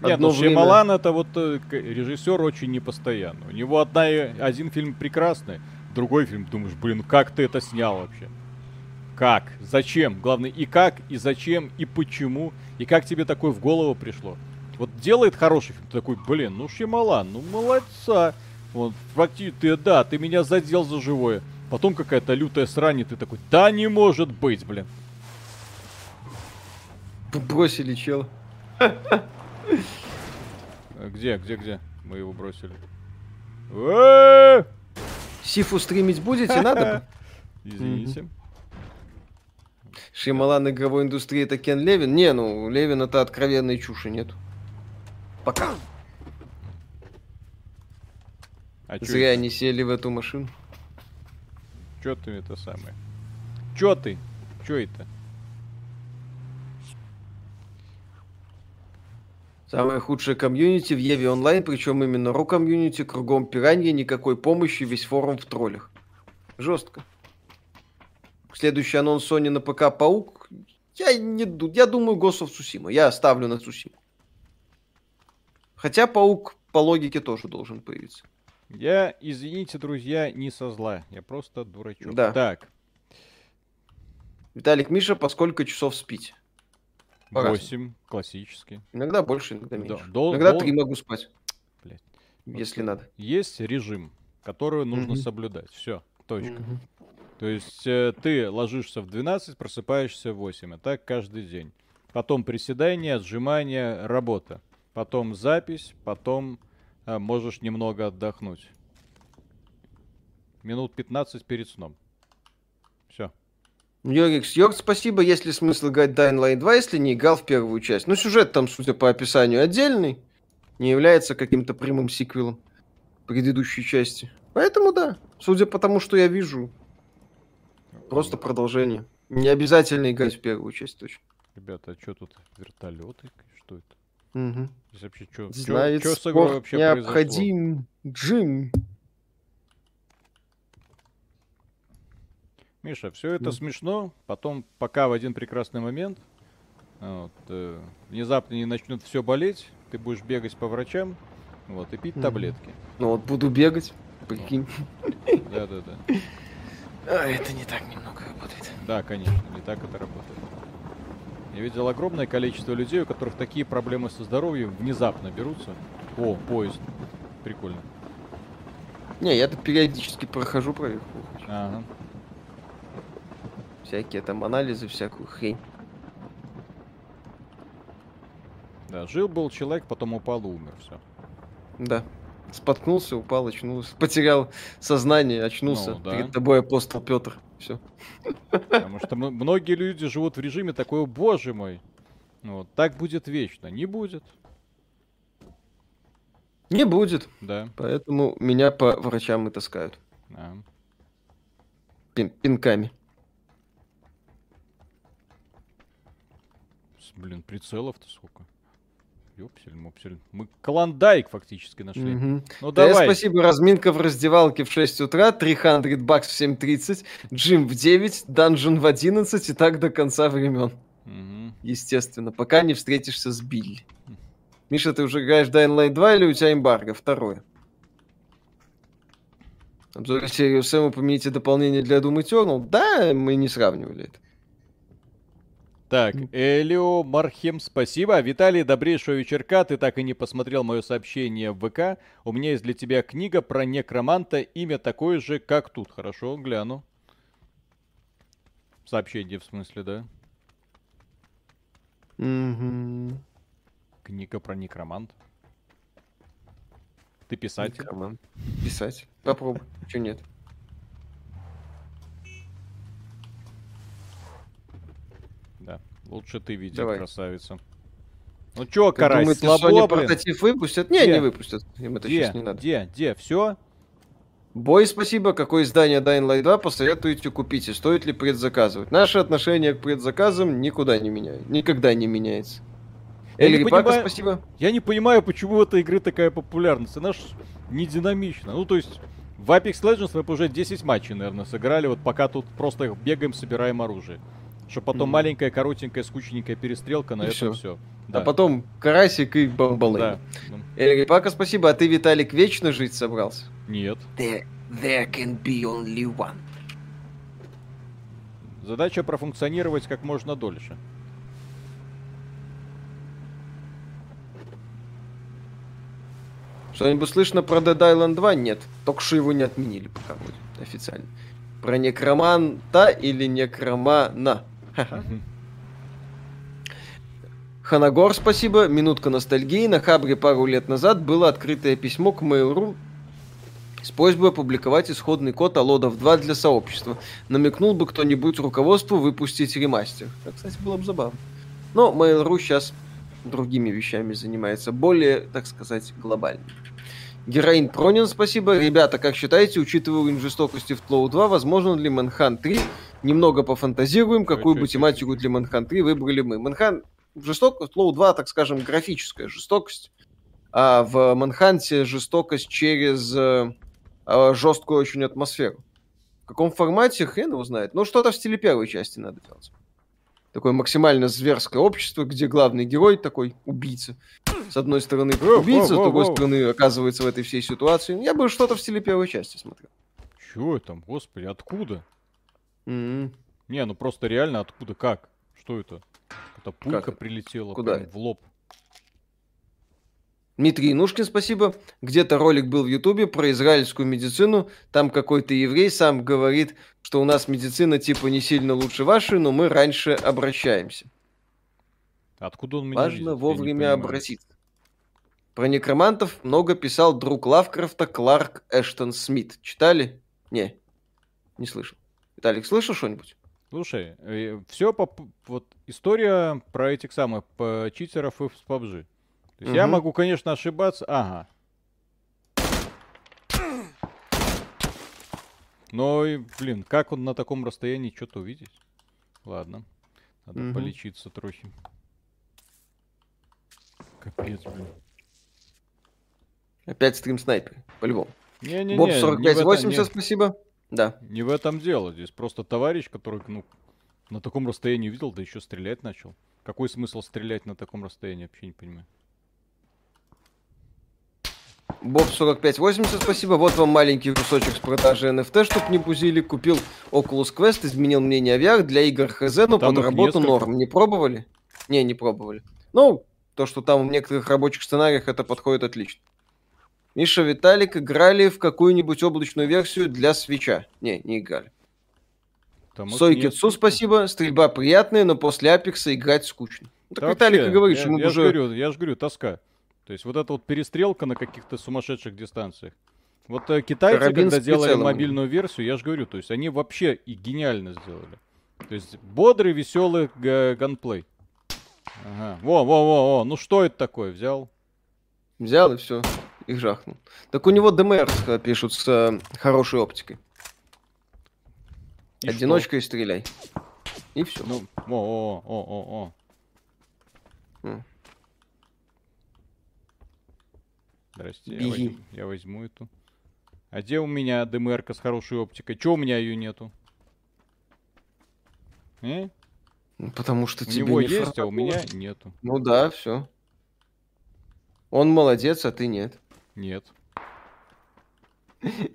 нет, ну Шьямалан это вот э, режиссер очень непостоянный. У него одна, один фильм прекрасный, другой фильм думаешь, блин, как ты это снял вообще? Как? Зачем? Главное, и как, и зачем, и почему, и как тебе такое в голову пришло? Вот делает хороший фильм, ты такой, блин, ну Шьямалан, ну молодца. Вот, практически, ты, да, ты меня задел за живое. Потом какая-то лютая срань, и ты такой, да не может быть, блин. Бросили чел. Где, где, где? Мы его бросили. Сифу стримить будете? Надо? (laughs) Извините. Шималан игровой индустрии это Кен Левин? Не, ну, Левин это откровенной чуши нет. Пока. А Зря они сели в эту машину. Чё ты это самое? Чё ты? Чё это? Самое худшее комьюнити в Еве онлайн, причем именно ру комьюнити, кругом пиранья, никакой помощи, весь форум в троллях. Жестко. Следующий анонс Sony на ПК Паук. Я не я думаю of Tsushima. Я ставлю на Tsushima. Хотя Паук по логике тоже должен появиться. Я, извините, друзья, не со зла. Я просто дурачок. Да. Так. Виталик Миша, по сколько часов спите? 8, классический. Иногда больше, иногда меньше. До, иногда до... 3 могу спать. Блять. Если вот надо. Есть режим, который нужно угу. соблюдать. Все, точка. Угу. То есть э, ты ложишься в 12, просыпаешься в 8. И так каждый день. Потом приседания, отжимания, работа. Потом запись, потом э, можешь немного отдохнуть. Минут 15 перед сном. Все. Йорикс, Йорк, спасибо. Есть ли смысл играть Dying Light 2, если не играл в первую часть? Ну, сюжет там, судя по описанию, отдельный. Не является каким-то прямым сиквелом предыдущей части. Поэтому да. Судя по тому, что я вижу. Просто продолжение. Не обязательно играть в первую часть, точно. Ребята, а что тут? Вертолеты? Что это? Угу. Здесь вообще что? Знает, что с игрой вообще необходим произошло? Джим. Миша, все это mm. смешно, потом, пока в один прекрасный момент вот, э, внезапно не начнет все болеть, ты будешь бегать по врачам, вот, и пить mm. таблетки. Ну вот буду бегать, прикинь. Да-да-да. А, это не так немного работает. Да, конечно, не так это работает. Я видел огромное количество людей, у которых такие проблемы со здоровьем внезапно берутся. О, поезд. Прикольно. Не, я тут периодически прохожу проверку. Ага всякие там анализы, всякую хрень. Да, жил-был человек, потом упал и умер, все. Да. Споткнулся, упал, очнулся. Потерял сознание, очнулся. Ну, да. Перед тобой апостол Петр. Все. Потому что многие люди живут в режиме такой, боже мой, вот, так будет вечно. Не будет. Не будет. Да. Поэтому меня по врачам и таскают. Да. Пин пинками. Блин, прицелов-то сколько? Ёпсель, мопсель. Мы клондайк фактически нашли. Mm-hmm. Ну да давай. спасибо. Разминка в раздевалке в 6 утра, 300 бакс в 7.30, джим в 9, данжен в 11 и так до конца времен. Mm-hmm. Естественно, пока не встретишься с Билли. Миша, ты уже играешь в Dying Light 2 или у тебя эмбарго? Второе. Обзор серии Сэма помните дополнение для Doom Eternal? Да, мы не сравнивали это. Так, Элио Мархем, спасибо. Виталий, добрейшего вечерка. Ты так и не посмотрел мое сообщение в ВК. У меня есть для тебя книга про некроманта. Имя такое же, как тут. Хорошо, гляну. Сообщение в смысле, да? Угу. Книга про некромант. Ты писатель? Некромант. Писать. Попробуй. Чего нет? Лучше ты, видишь, Давай. красавица. Ну чё, карась, думаете, слабо, Sony прототип выпустят? Не, Где? не выпустят. Им это Где? сейчас не надо. Где? Где? Все? Бой, спасибо. Какое издание Dying Light 2 посоветуете купить и стоит ли предзаказывать? Наше отношение к предзаказам никуда не меняется. Никогда не меняется. Эльри Пака, понимаю, спасибо. Я не понимаю, почему у этой игры такая популярность. Она ж не динамична. Ну, то есть, В Apex Legends мы уже 10 матчей, наверное, сыграли, вот пока тут просто бегаем, собираем оружие. Чтобы потом mm-hmm. маленькая, коротенькая, скучненькая перестрелка, на и этом все. Да. А потом карасик и бомбалы. Да. Эльри Пака, спасибо. А ты, Виталик, вечно жить собрался? Нет. There, there can be only one. Задача профункционировать как можно дольше. Что-нибудь слышно про Dead Island 2? Нет. Только что его не отменили пока вроде официально. Про некроманта или некромана? Ханагор, спасибо. Минутка ностальгии. На Хабре пару лет назад было открытое письмо к Mail.ru с просьбой опубликовать исходный код Алодов 2 для сообщества. Намекнул бы кто-нибудь руководству выпустить ремастер. Это, кстати, было бы забавно. Но Mail.ru сейчас другими вещами занимается, более, так сказать, глобальными. Героин Пронин, спасибо. Ребята, как считаете, учитывая уровень жестокости в Тлоу 2, возможно ли Манхан 3? Немного пофантазируем, какую бы тематику для Манхан 3 выбрали мы. Манхан жестокость, Тлоу 2, так скажем, графическая жестокость, а в Манханте жестокость через э, э, жесткую очень атмосферу. В каком формате, хрен его знает. Ну, что-то в стиле первой части надо делать такое максимально зверское общество, где главный герой такой убийца. С одной стороны убийца, с другой стороны оказывается в этой всей ситуации. Я бы что-то в стиле первой части смотрел. Чего там, господи, откуда? Не, ну просто реально откуда, как? Что это? Это пулька как? прилетела Куда? в лоб. Дмитрий Инушкин, спасибо. Где-то ролик был в Ютубе про израильскую медицину. Там какой-то еврей сам говорит, что у нас медицина типа не сильно лучше вашей, но мы раньше обращаемся. Откуда он меня Важно видит? вовремя обратиться. Про некромантов много писал друг Лавкрафта Кларк Эштон Смит. Читали? Не, не слышал. Виталик, слышал что-нибудь? Слушай, э, все по... Вот история про этих самых по читеров и с PUBG. То есть угу. я могу, конечно, ошибаться. Ага. Но, блин, как он на таком расстоянии что-то увидеть? Ладно. Надо угу. полечиться трохи. Капец, блин. Опять стрим снайпер, по-любому. Не-не-не. Боб 4580, спасибо. Да. Не в этом дело. Здесь просто товарищ, который, ну, на таком расстоянии видел, да еще стрелять начал. Какой смысл стрелять на таком расстоянии, вообще не понимаю. Боб 4580, спасибо. Вот вам маленький кусочек с продажи NFT, чтоб не бузили. Купил Oculus Quest, изменил мнение о VR для игр ХЗ, но под работу норм. Не пробовали? Не, не пробовали. Ну, то, что там в некоторых рабочих сценариях это подходит отлично. Миша Виталик играли в какую-нибудь облачную версию для свеча? Не, не играли. Сойкицу спасибо. Стрельба приятная, но после Апекса играть скучно. Так да Виталик и говорит, я, ему я уже... Говорю, я же говорю, тоска. То есть вот эта вот перестрелка на каких-то сумасшедших дистанциях. Вот э, китайцы, Карабин когда делали мобильную версию, я же говорю, то есть они вообще и гениально сделали. То есть бодрый, веселый ганплей. Ага. Во, во, во, во. Ну что это такое? Взял? Взял и все. Их жахнул. Так у него ДМР э, пишут с э, хорошей оптикой. И Одиночкой что? стреляй. И все. Ну, о, о, о, о, о. Здрасте, я возьму, я возьму эту. А где у меня дмр с хорошей оптикой? Чего у меня ее нету? Э? Ну, потому что у тебе него не есть, фартовало. а у меня нету. Ну да, все. Он молодец, а ты нет. Нет.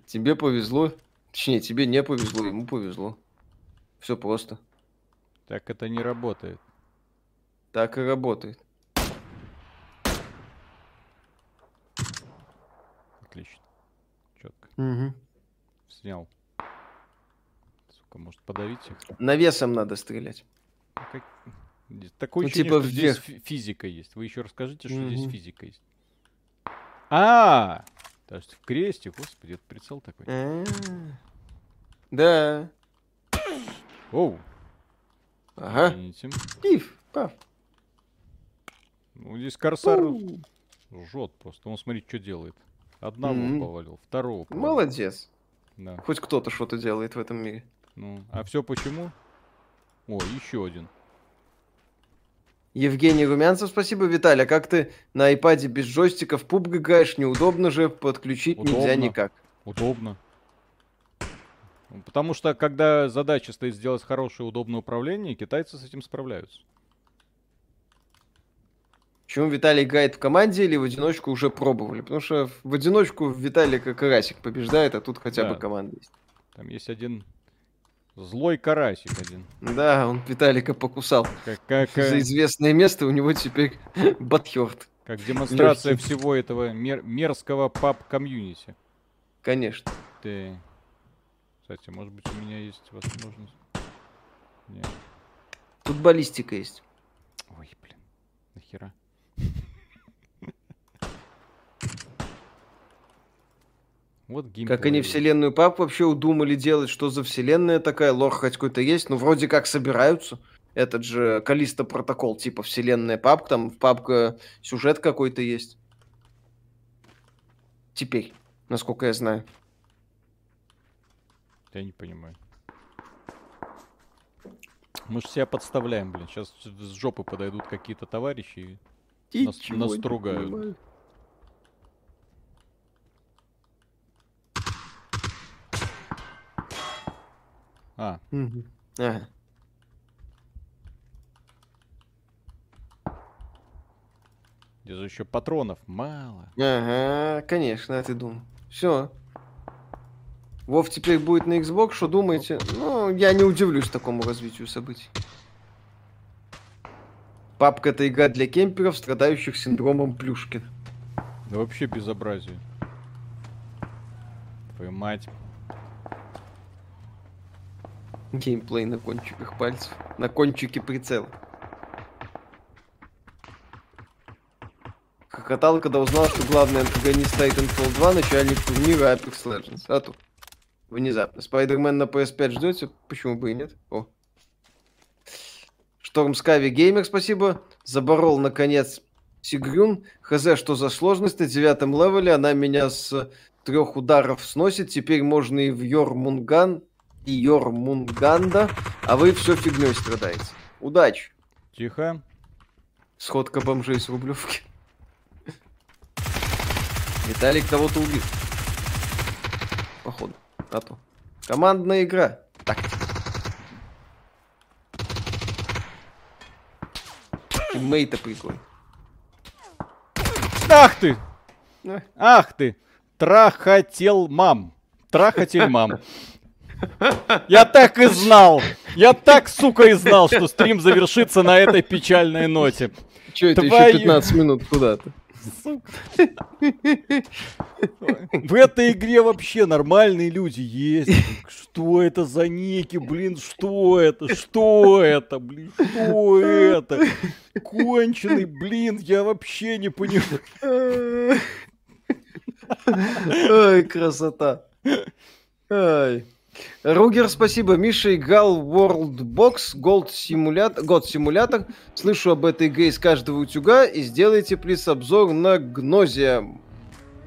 Тебе повезло. Точнее, тебе не повезло, ему повезло. Все просто. Так это не работает. Так и работает. Отлично. Четко. Угу. Снял. Сука, может подавить их? Навесом надо стрелять. А как... Такое ну, ощущение, типа что вверх. здесь физика есть. Вы еще расскажите, что угу. здесь физика есть. А, есть в кресте, господи, это прицел такой. А. Да. Оу. Ага. Пиф, пав. Ну, здесь корсар жжет просто. Он смотри, что делает. Одного mm-hmm. повалил, второго повалил. Молодец. Да. Хоть кто-то что-то делает в этом мире. Ну, а все почему? О, еще один. Евгений Румянцев, спасибо. Виталий, а как ты на iPad без джойстиков пуб играешь? Неудобно же, подключить удобно. нельзя никак. Удобно. Потому что, когда задача стоит сделать хорошее, удобное управление, китайцы с этим справляются. Почему Виталий играет в команде или в одиночку уже пробовали? Потому что в одиночку Виталий как карасик побеждает, а тут хотя да. бы команда есть. Там есть один злой карасик один. Да, он Виталика покусал. Как, как, За известное место у него теперь (laughs) Батхерт. Как демонстрация всего этого мер мерзкого PUBG-комьюнити. Конечно. Ты... Кстати, может быть, у меня есть возможность... Нет. Тут баллистика есть. Ой, блин. Нахера? Вот Как они вселенную PUBG вообще удумали делать, что за вселенная такая, лор хоть какой-то есть, ну вроде как собираются. Этот же Callisto Protocol, типа вселенная PUBG, там в PUBG сюжет какой-то есть. Теперь, насколько я знаю. Я не понимаю. Мы же себя подставляем, блин. Сейчас с жопы подойдут какие-то товарищи и нас, настругают. А. Угу. Ага. Здесь же еще патронов мало. Ага, конечно, а ты думал. Все. Вов теперь будет на Xbox, что думаете? Ну, я не удивлюсь такому развитию событий. Папка это игра для кемперов, страдающих синдромом Плюшкин. Да вообще безобразие. Твою мать. Геймплей на кончиках пальцев. На кончике прицела. Хохотал, когда узнал, что главный антагонист Titanfall 2 начальник турнира Apex Legends. А тут внезапно. Спайдермен на PS5 ждете? Почему бы и нет? О. Шторм Скави Геймер, спасибо. Заборол, наконец, Сигрюн. Хз, что за сложность на девятом левеле. Она меня с трех ударов сносит. Теперь можно и в Йормунган и Йормунганда, а вы все фигней страдаете. Удачи. Тихо. Сходка бомжей с Рублевки. Виталик кого-то убил. Походу. А то. Командная игра. Так. Тиммейта прикольно. Ах ты! Ах ты! Трахотел мам. Трахотель мам. Я так и знал. Я так, сука, и знал, что стрим завершится на этой печальной ноте. Че это Твою... еще 15 минут куда-то? Сука. В этой игре вообще нормальные люди есть. Что это за ники, блин, что это? Что это, блин, что это? Конченый, блин, я вообще не понимаю. Ой, красота. Ай. Ругер, спасибо. Миша играл World Box, Gold Simulator, God Simulator. Слышу об этой игре из каждого утюга. И сделайте, плиз, обзор на Гнозия.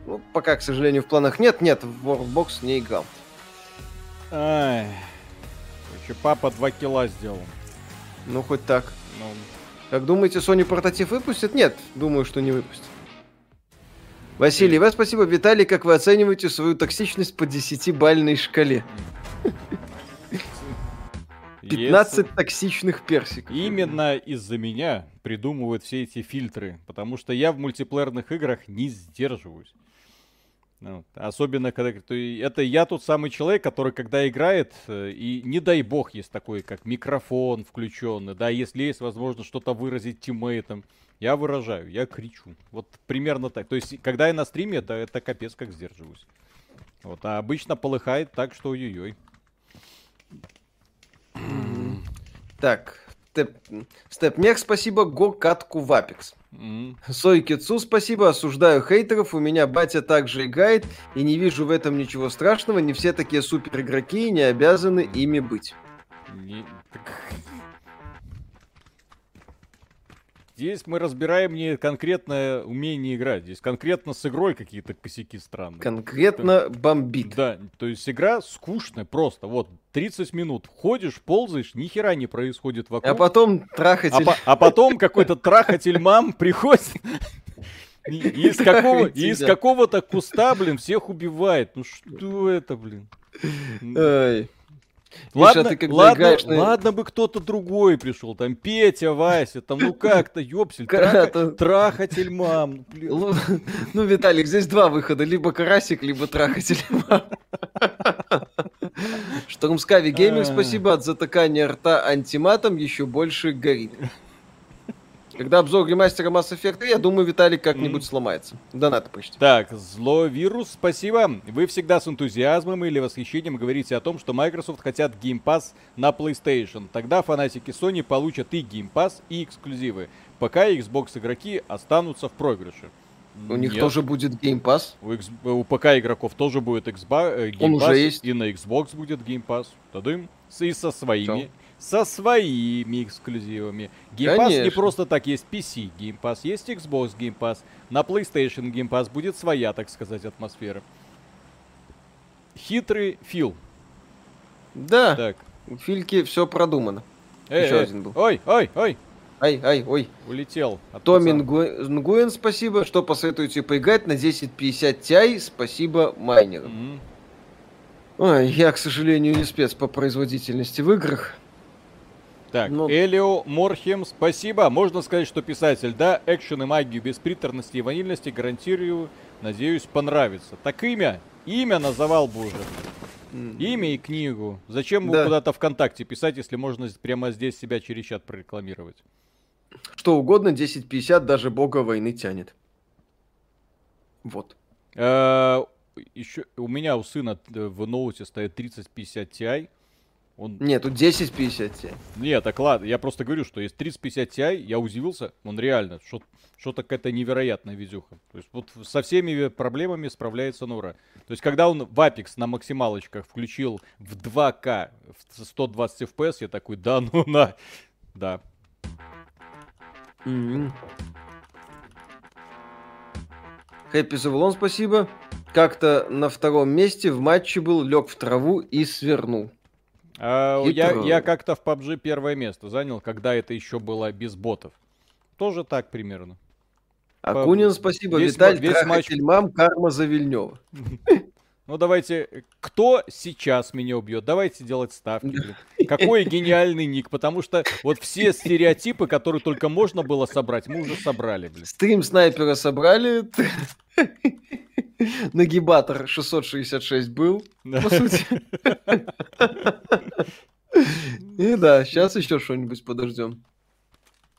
Ну, пока, к сожалению, в планах нет. Нет, в World Box не играл. Ай. Короче, папа 2 кило сделал. Ну, хоть так. Ну... Как думаете, Sony портатив выпустит? Нет, думаю, что не выпустит. Василий, вас спасибо. Виталий, как вы оцениваете свою токсичность по 10-бальной шкале? 15 Если... токсичных персиков. Именно из-за меня придумывают все эти фильтры, потому что я в мультиплеерных играх не сдерживаюсь. Ну, особенно, когда то, это я тот самый человек, который, когда играет, э, и не дай бог, есть такой, как микрофон включенный, да, если есть возможность что-то выразить тиммейтам, я выражаю, я кричу. Вот примерно так. То есть, когда я на стриме, это, это капец как сдерживаюсь. Вот, а обычно полыхает так, что ой-ой. Так, Степ, Степ Мех, спасибо, Го катку в. Mm. Сой Китсу, спасибо, осуждаю хейтеров, у меня батя также играет, и не вижу в этом ничего страшного, не все такие супер игроки и не обязаны ими быть. Не... Здесь мы разбираем не конкретное умение играть, здесь конкретно с игрой какие-то косяки странные. Конкретно бомбит. Да, то есть игра скучная просто. Вот, 30 минут ходишь, ползаешь, ни хера не происходит вокруг. А потом трахатель. А, а потом какой-то трахатель мам приходит из, какого, из какого-то куста, блин, всех убивает. Ну что это, блин? Ай. Ладно, Миша, ты когда ладно, играешь на... ладно бы кто-то другой пришел, там Петя, Вася, там ну как-то, ёпсель, траха... трахатель мам. (laughs) Ну, ну, Виталик, здесь два выхода, либо карасик, либо трахатель мам. Штормскави Гейминг, спасибо от затыкания рта антиматом, еще больше горит. Когда обзор ремастера Mass Effect, я думаю, Виталик как-нибудь mm. сломается. Донат почти. Так, зло вирус, спасибо. Вы всегда с энтузиазмом или восхищением говорите о том, что Microsoft хотят Game Pass на PlayStation. Тогда фанатики Sony получат и Game Pass, и эксклюзивы. Пока Xbox игроки останутся в проигрыше. У них тоже будет Game Pass. У, X... у ПК игроков тоже будет Xbox, э, Game Он Pass. Уже есть. И на Xbox будет Game Pass. Тадым. И со своими. Все со своими эксклюзивами. Game Pass не просто так, есть PC Game Pass, есть Xbox Game Pass, на PlayStation Game Pass будет своя, так сказать, атмосфера. Хитрый Фил. Да, так. у Фильки все продумано. Эй, Еще эй. один был. Ой, ой, ой. Ай, ай, ой. Улетел. Томми Нгуэн, спасибо. Что посоветуете поиграть на 1050 Ti? Спасибо майнерам. Mm-hmm. Ой, я, к сожалению, не спец по производительности в играх. Так, ну... Элио Морхем, спасибо. Можно сказать, что писатель, да, экшен и магию без приторности и ванильности гарантирую, надеюсь, понравится. Так имя, имя называл бы уже. Имя и книгу. Зачем да. куда-то ВКонтакте писать, если можно прямо здесь себя через чат прорекламировать? Что угодно, 1050 даже бога войны тянет. Вот. Э, Еще у меня у сына в ноуте стоит 3050 Ti. Он... Нет, тут 1050 Ti. Нет, так ладно, я просто говорю, что есть 3050 Ti, я удивился, он реально, что, что-то какая-то невероятная видюха. То есть вот со всеми проблемами справляется Нура. То есть когда он в Apex на максималочках включил в 2К, в 120 FPS, я такой, да ну на, да. Mm-hmm. Хэппи Завулон, спасибо. Как-то на втором месте в матче был, лег в траву и свернул. А, я, я как-то в PUBG первое место занял, когда это еще было без ботов. Тоже так примерно. Акунин, спасибо. Весь, Виталь, весь матч... мам, карма за Вильнева. (laughs) Ну давайте, кто сейчас меня убьет? Давайте делать ставки. Какой (laughs) гениальный ник, потому что вот все стереотипы, которые только можно было собрать, мы уже собрали. Блин. Стрим снайпера собрали. (laughs) Нагибатор 666 был, по сути. (laughs) (laughs) И да, сейчас еще что-нибудь подождем.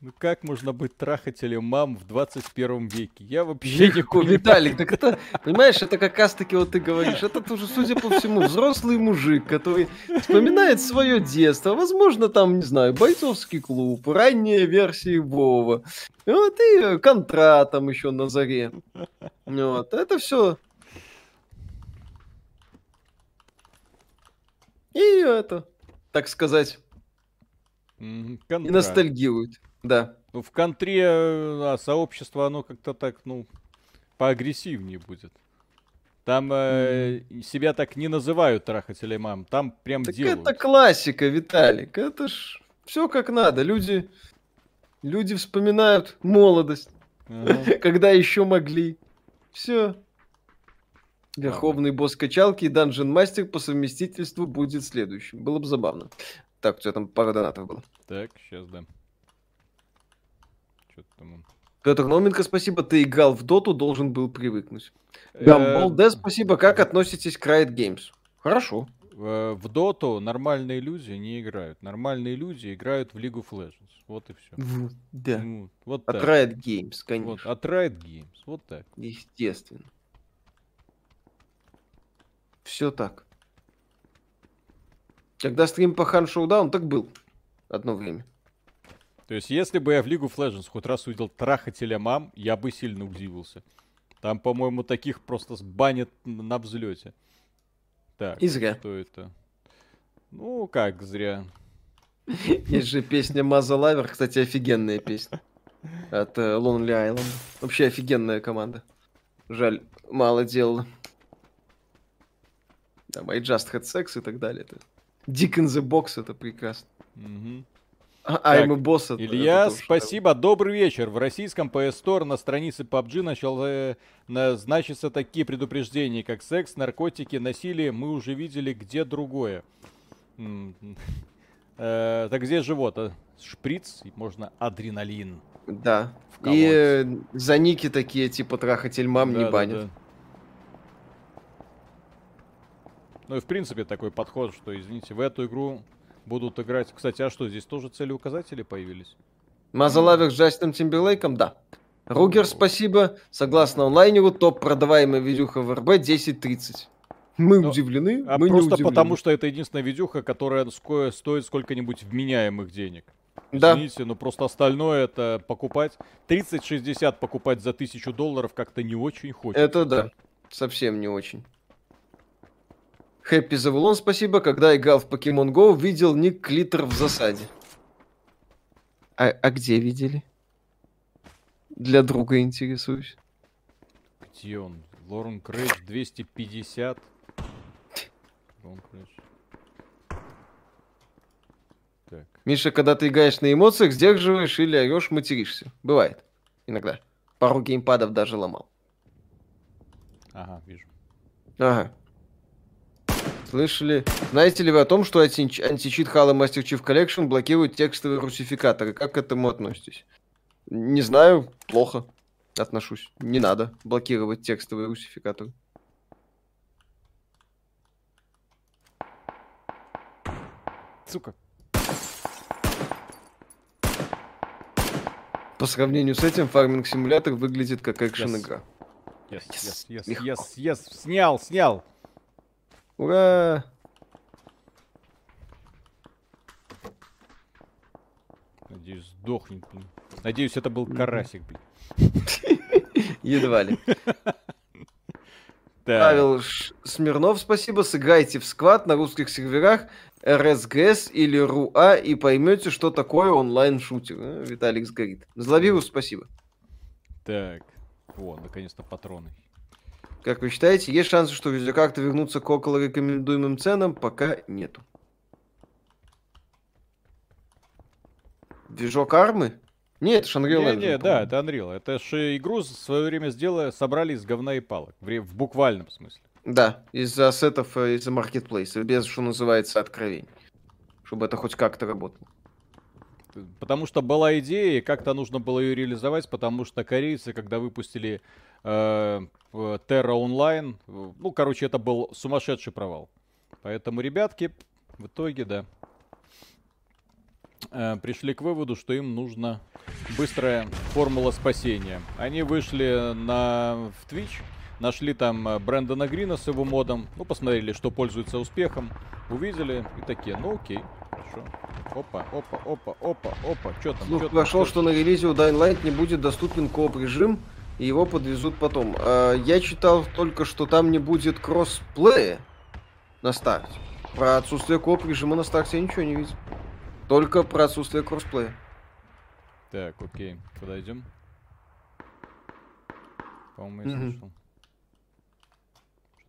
Ну как можно быть трахателем мам в 21 веке? Я вообще Легко, не Виталик, так это, понимаешь, это как раз таки вот ты говоришь, это тоже, судя по всему, взрослый мужик, который вспоминает свое детство, возможно, там, не знаю, бойцовский клуб, ранние версии Вова, вот и контра там еще на заре. Вот, это все. И это, так сказать, Контра. и ностальгируют. Да. Ну, в контре а, сообщество, оно как-то так, ну, поагрессивнее будет. Там э, себя так не называют трахателей мам, там прям так делают. это классика, Виталик, это ж все как надо. Люди, люди вспоминают молодость, ага. (laughs) когда еще могли. Все. Верховный босс качалки и данжен мастер по совместительству будет следующим. Было бы забавно. Так, у тебя там пара донатов было. Так, сейчас да. Что-то там он... Петр Науменко, спасибо, ты играл в доту, должен был привыкнуть. Гамболде, спасибо, как относитесь к Riot Games? Хорошо. В доту нормальные люди не играют. Нормальные люди играют в League of Legends. Вот и все. да. Ну, вот от так. Riot Games, конечно. Вот, от Riot Games, вот так. Естественно. Все так. Когда стрим по Hunt Showdown, так был. Одно время. То есть, если бы я в League of Legends хоть раз увидел трахателя мам, я бы сильно удивился. Там, по-моему, таких просто сбанят на взлете. Так, И зря. Что это? Ну, как зря. Есть же песня Mother Lover, кстати, офигенная песня. От uh, Lonely Island. Вообще офигенная команда. Жаль, мало делала. Там I Just Had Sex и так далее. Это Dick in the Box, это прекрасно. Угу. А, I'm a boss. это- Илья, это тоже, спасибо, добрый вечер. В российском PS Store на странице PUBG начал э, на- такие предупреждения, как секс, наркотики, насилие. Мы уже видели где другое. (laughs) Э, Так где же вот? а? Шприц, и можно адреналин. Да. И э, за ники такие, типа, трахатель мам не Да, да, банят. да. Ну и в принципе такой подход, что, извините, в эту игру будут играть... Кстати, а что, здесь тоже целеуказатели появились? Мазалавер с Джастином Тимберлейком, да. Ругер, спасибо. Согласно онлайнеру, топ продаваемая видюха в РБ 10.30. Мы Ну, удивлены, А мы не просто удивлены. потому, что это единственная видюха, которая стоит сколько-нибудь вменяемых денег. Да, Извините, но просто остальное это покупать. 30-60 покупать за тысячу долларов как-то не очень хочется. это да. Совсем не очень. Хэппи Завулон, спасибо. Когда играл в Pokemon Go, видел ник Клитер в засаде. А, а где видели? Для друга интересуюсь. Где он? Лорен Крейдж 250. Лорен Крейдж. Так. Миша, когда ты играешь на эмоциях, сдерживаешь или орешь, материшься. Бывает. Иногда. Пару геймпадов даже ломал. Ага, вижу. Ага. Слышали? Знаете ли вы о том, что анти- античит Halo Master Chief Collection блокирует текстовые русификаторы? Как к этому относитесь? Не знаю, плохо отношусь. Не надо блокировать текстовые русификаторы. Сука. По сравнению с этим, фарминг симулятор выглядит как экшен игра. Yes, yes, Yes, yes, легко. yes, yes. Снял, снял. Ура! Надеюсь, сдохнет. блин. Надеюсь, это был карасик, блин. (laughs) Едва ли. Павел Смирнов, спасибо. Сыграйте в сквад на русских серверах RSGS или РУА и поймете, что такое онлайн-шутер. Э, Виталик сгорит. Зловирус, спасибо. Так. О, наконец-то патроны. Как вы считаете, есть шансы, что видеокарты вернутся к около рекомендуемым ценам? Пока нету. Движок армы? Нет, это ж Unreal Не, Engine, не, да, по-моему. это Unreal. Это ж игру в свое время сделали, собрали из говна и палок. В, в буквальном смысле. Да, из-за сетов, э, из-за маркетплейса, без, что называется, откровений. Чтобы это хоть как-то работало. Потому что была идея, и как-то нужно было ее реализовать, потому что корейцы, когда выпустили Terra Online, э, ну, короче, это был сумасшедший провал. Поэтому ребятки в итоге, да, э, пришли к выводу, что им нужна быстрая формула спасения. Они вышли на в Twitch, нашли там э, Брэндона Грина с его модом, ну, посмотрели, что пользуется успехом, увидели и такие, ну, окей, хорошо. Опа, опа, опа, опа, опа, что там? Там, прошел, чё что на релизе у Dying Light не будет доступен кооп режим, и его подвезут потом. А, я читал только, что там не будет кроссплея на старте. Про отсутствие кооп режима на старте я ничего не видел. Только про отсутствие кроссплея. Так, окей, куда идем? По-моему, я Мгм. слышал.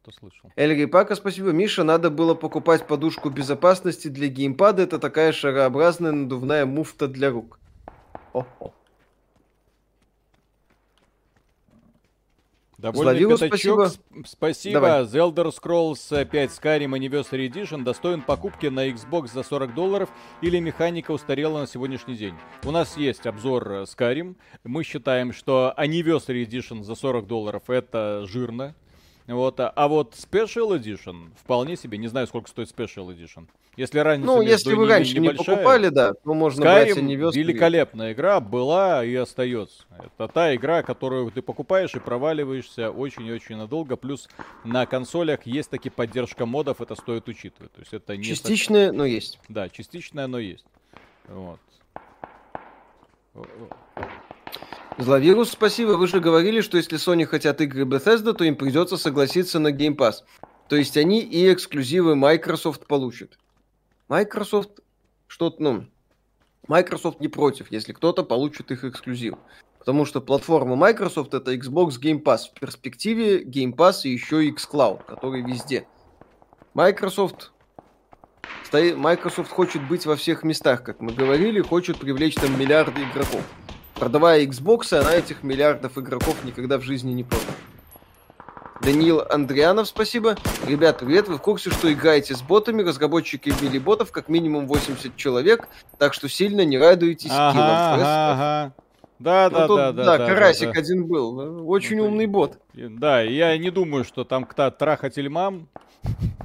Что-то слышал. Эльри Пака, спасибо. Миша, надо было покупать подушку безопасности для геймпада. Это такая шарообразная надувная муфта для рук. О-о. Довольно Зловилу пятачок, спасибо. сп- спасибо. Давай. The Elder Scrolls 5 Skyrim Anniversary Edition достоин покупки на Xbox за 40 долларов или механика устарела на сегодняшний день. У нас есть обзор э, Skyrim. Мы считаем, что Anniversary Edition за 40 долларов это жирно. Вот, а, а вот Special Edition вполне себе, не знаю, сколько стоит Special Edition. Если разница Ну, если вы раньше не покупали, да, то можно брать Skyrim Anniversary. великолепная игра была и остается. Это та игра, которую ты покупаешь и проваливаешься очень и очень надолго. Плюс на консолях есть таки поддержка модов, это стоит учитывать. То есть это не так- Частичная, но есть. Да, частично оно есть. Вот. Зловирус, спасибо. Вы же говорили, что если Sony хотят игры Bethesda, то им придется согласиться на Game Pass. То есть они и эксклюзивы Microsoft получат. Microsoft что-то, ну, Microsoft не против, если кто-то получит их эксклюзив. Потому что платформа Microsoft это Xbox Game Pass. В перспективе Game Pass и еще и xCloud, который везде. Microsoft Microsoft хочет быть во всех местах, как мы говорили, хочет привлечь там миллиарды игроков. Продавая Xbox, она этих миллиардов игроков никогда в жизни не продает. Даниил Андрианов, спасибо. Ребят, привет. Вы в курсе, что играете с ботами? Разработчики ввели ботов как минимум 80 человек, так что сильно не радуетесь ага, киллом. Ага, ага. Да, да, да, да, да. Карасик да, один был. Очень ну, умный бот. Да, я не думаю, что там кто трахатель мам.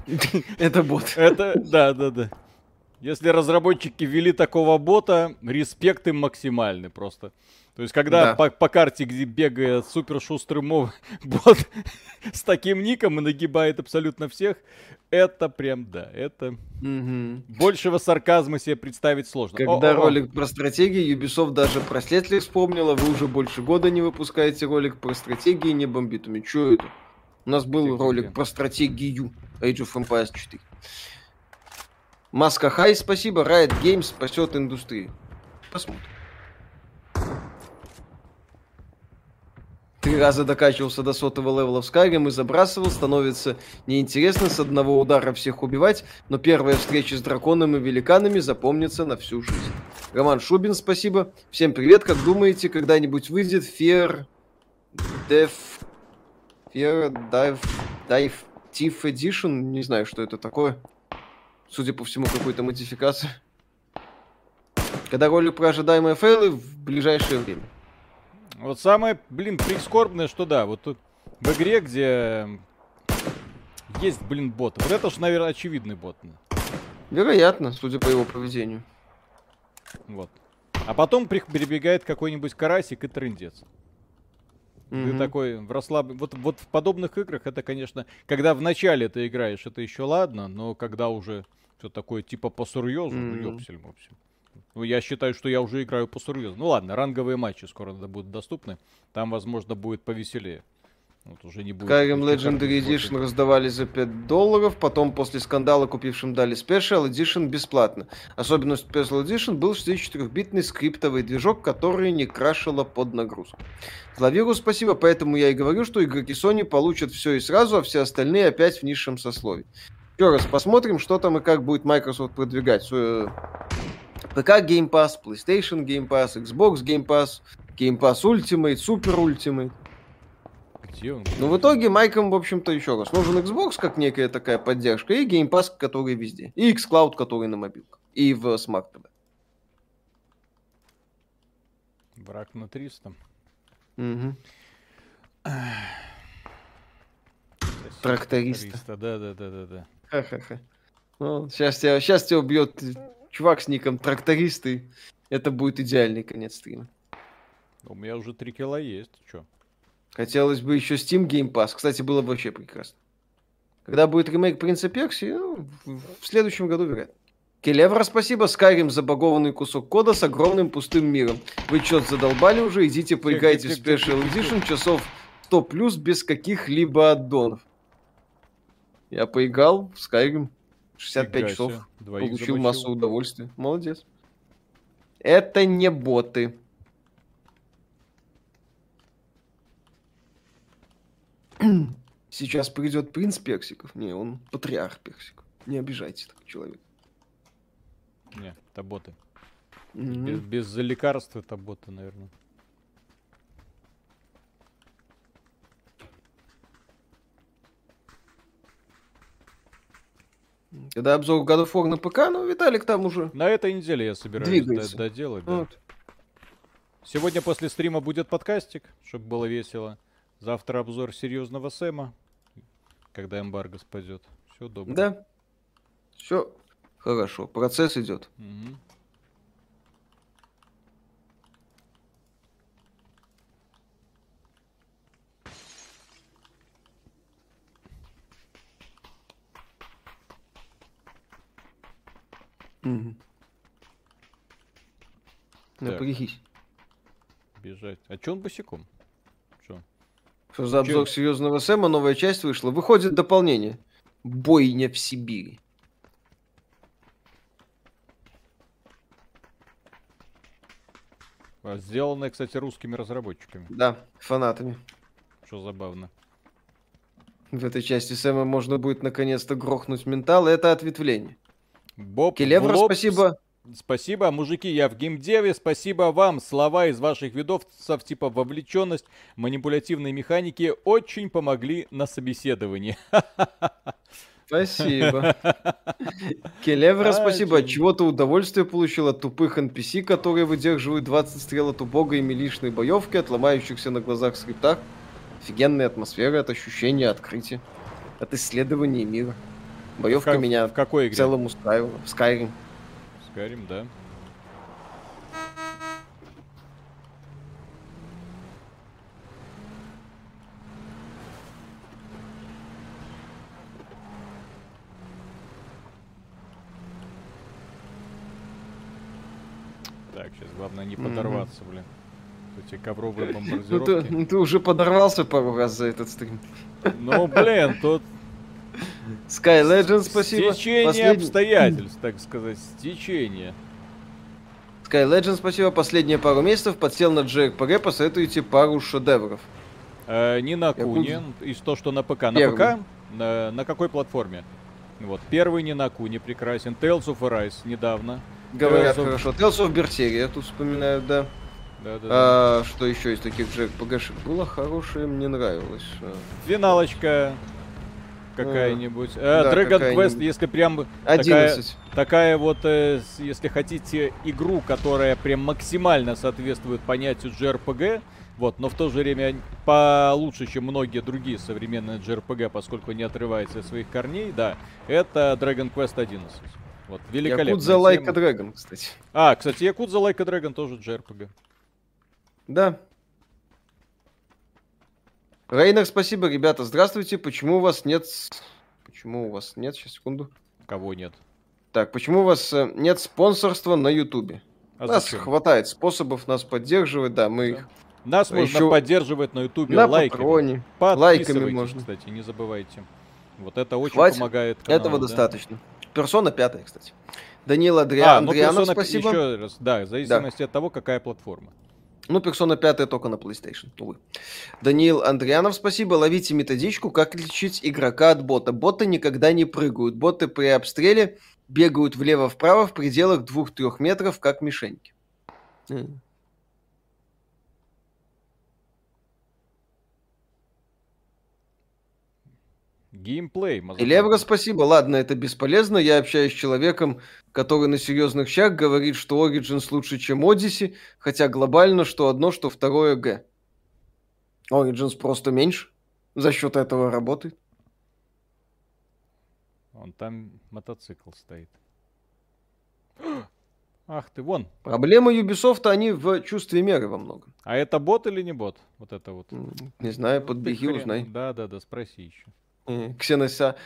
(laughs) Это бот. Это, да, да, да. Если разработчики ввели такого бота, респект им максимальный просто. То есть, когда да. по, по карте, где бегает супер шустрый мов, (laughs) бот с таким ником и нагибает абсолютно всех, это прям, да, это... Угу. Большего сарказма себе представить сложно. Когда О-о-о. ролик про стратегии, Ubisoft даже про Следли вспомнила, вы уже больше года не выпускаете ролик про стратегии, не бомбитуми. Чё это? У нас был Стратегия. ролик про стратегию Age of Empires 4. Маска Хай, спасибо. Riot Games спасет индустрию. Посмотрим. Три раза докачивался до сотого левела в Skyrim и забрасывал, становится неинтересно с одного удара всех убивать, но первая встреча с драконом и великанами запомнится на всю жизнь. Роман Шубин, спасибо. Всем привет, как думаете, когда-нибудь выйдет Fear Death Fear Dive Dive Tiff Edition? Не знаю, что это такое. Судя по всему, какой-то модификация. Когда ролик про ожидаемые фейлы в ближайшее время. Вот самое, блин, прискорбное, что да, вот тут в игре, где есть, блин, бот. Вот это ж, наверное, очевидный бот. Вероятно, судя по его поведению. Вот. А потом перебегает какой-нибудь карасик и трындец. Mm-hmm. Ты такой в расслаб... вот, вот в подобных играх это, конечно, когда в начале ты играешь, это еще ладно, но когда уже все такое типа по серьезу, mm-hmm. ну ёпсель мопсель. Ну, я считаю, что я уже играю по серьезу. Ну ладно, ранговые матчи скоро будут доступны. Там, возможно, будет повеселее. Вот уже не будет. Skyrim Legendary Edition раздавали за 5 долларов, потом после скандала купившим дали Special Edition бесплатно. Особенность Special Edition был 64-битный скриптовый движок, который не крашило под нагрузку. Зловиру спасибо, поэтому я и говорю, что игроки Sony получат все и сразу, а все остальные опять в низшем сословии. Еще раз посмотрим, что там и как будет Microsoft продвигать ПК Game Pass, PlayStation Game Pass, Xbox Game Pass, Game Pass Ultimate, Super Ultimate. Где он? Ну, в итоге Майком, в общем-то, еще раз, нужен Xbox как некая такая поддержка, и Game Pass, который везде. И xCloud, который на мобилках. И в Smart TV. Враг на 300. Угу. Тракториста. Да, да, да, да, да. Ха-ха-ха. Ну, сейчас тебя, сейчас тебя убьет чувак с ником трактористы. Это будет идеальный конец стрима. У меня уже 3 кило есть, чё? Хотелось бы еще Steam Game Pass. Кстати, было бы вообще прекрасно. Когда будет ремейк Принца Персии, ну, в следующем году, вероятно. Келевра, спасибо. Скайрим забагованный кусок кода с огромным пустым миром. Вы чё задолбали уже? Идите поиграйте в Special Edition часов 100 плюс без каких-либо аддонов. Я поиграл в Skyrim. 65 часов. Двоих получил замочил. массу удовольствия. Молодец. Это не боты. (clears throat) Сейчас придет принц персиков. Не, он патриарх персиков. Не обижайтесь такой человек. Не, это боты. Без, без лекарств это боты, наверное. Когда обзор God of War на ПК, ну, Виталик там уже На этой неделе я собираюсь д- доделать. Да. Вот. Сегодня после стрима будет подкастик, чтобы было весело. Завтра обзор серьезного Сэма, когда эмбарго спадет. Все добро. Да. Все хорошо. Процесс идет. Угу. Угу. Напрягись. Бежать. А че он босиком? Че? Что за обзор Че? серьезного Сэма? Новая часть вышла. Выходит дополнение. Бойня в Сибири. А, сделанное, кстати, русскими разработчиками. Да, фанатами. Что забавно. В этой части Сэма можно будет наконец-то грохнуть ментал, это ответвление. Боб Келевра, Влопс, спасибо. Спасибо, мужики, я в геймдеве. Спасибо вам. Слова из ваших видосов типа вовлеченность, манипулятивной механики очень помогли на собеседовании. (laughs) Спасибо. Келевра, спасибо. От Джим. чего ты удовольствие получил от тупых NPC, которые выдерживают 20 стрел от убогой и милишной боевки, от ломающихся на глазах скриптах. Офигенная атмосфера, от ощущения открытия, от исследования мира. Боевка Как- меня в какой в игре? целом устраивала. В Skyrim. Скарим, да. Так, сейчас главное не подорваться, блин. Эти ковровые (laughs) Ну ты, бомбардировки. ну ты уже подорвался пару раз за этот стрим. Ну, блин, тут Sky Legends, спасибо. стечение Последний- обстоятельств, так сказать, стечение. Sky Legends, спасибо. Последние пару месяцев подсел на JRPG, посоветуйте пару шедевров. Э, не на. Куне, из то, что на ПК. На Первый. ПК? На, на какой платформе? Вот, первый не на Куне прекрасен. Tales of Arise недавно. Говорят Tales of- хорошо. Tales of Berseria тут вспоминают, да. Да-да-да. А, что еще из таких JRPG-шек было хорошее, мне нравилось. А, Финалочка какая-нибудь. Э, да, Dragon какая-нибудь. Quest, если прям такая, 11. такая вот, э, если хотите, игру, которая прям максимально соответствует понятию JRPG, вот, но в то же время получше, чем многие другие современные JRPG, поскольку не отрывается от своих корней, да, это Dragon Quest 11. Вот, великолепно. Якудза Like a Dragon, кстати. А, кстати, Якудза Like a Dragon тоже JRPG. Да. Рейнер, спасибо, ребята. Здравствуйте. Почему у вас нет... Почему у вас нет? Сейчас, секунду. Кого нет? Так, почему у вас э, нет спонсорства на Ютубе? А нас зачем? хватает способов нас поддерживать, да, мы Да. их Нас А можно ещё поддерживать на Ютубе на лайками. патроне. Лайками можно. кстати, не забывайте. Вот это очень Хватит. помогает каналу, Этого да. достаточно. Персона пятая, кстати. Данил Адриан, А, ну Андрианов, Persona спасибо. еще раз, да, в зависимости от того, какая платформа. Ну, персона пятая только на PlayStation, увы. Даниил Андрианов, спасибо. Ловите методичку, как отличить игрока от бота. Боты никогда не прыгают. Боты при обстреле бегают влево-вправо в пределах 2-3 метров, как мишеньки. М. Геймплей. Элевра, спасибо. Ладно, это бесполезно. Я общаюсь с человеком, который на серьезных щах говорит, что Origins лучше, чем Odyssey, хотя глобально что одно, что второе Г. Origins просто меньше. За счет этого работает. Вон там мотоцикл стоит. (gasps) Ах ты, вон. Проблемы Ubisoft, они в чувстве меры во многом. А это бот или не бот? Вот это вот. Не знаю, Вот подбеги, узнай. Да, да, да, спроси еще. Э, Ксенося...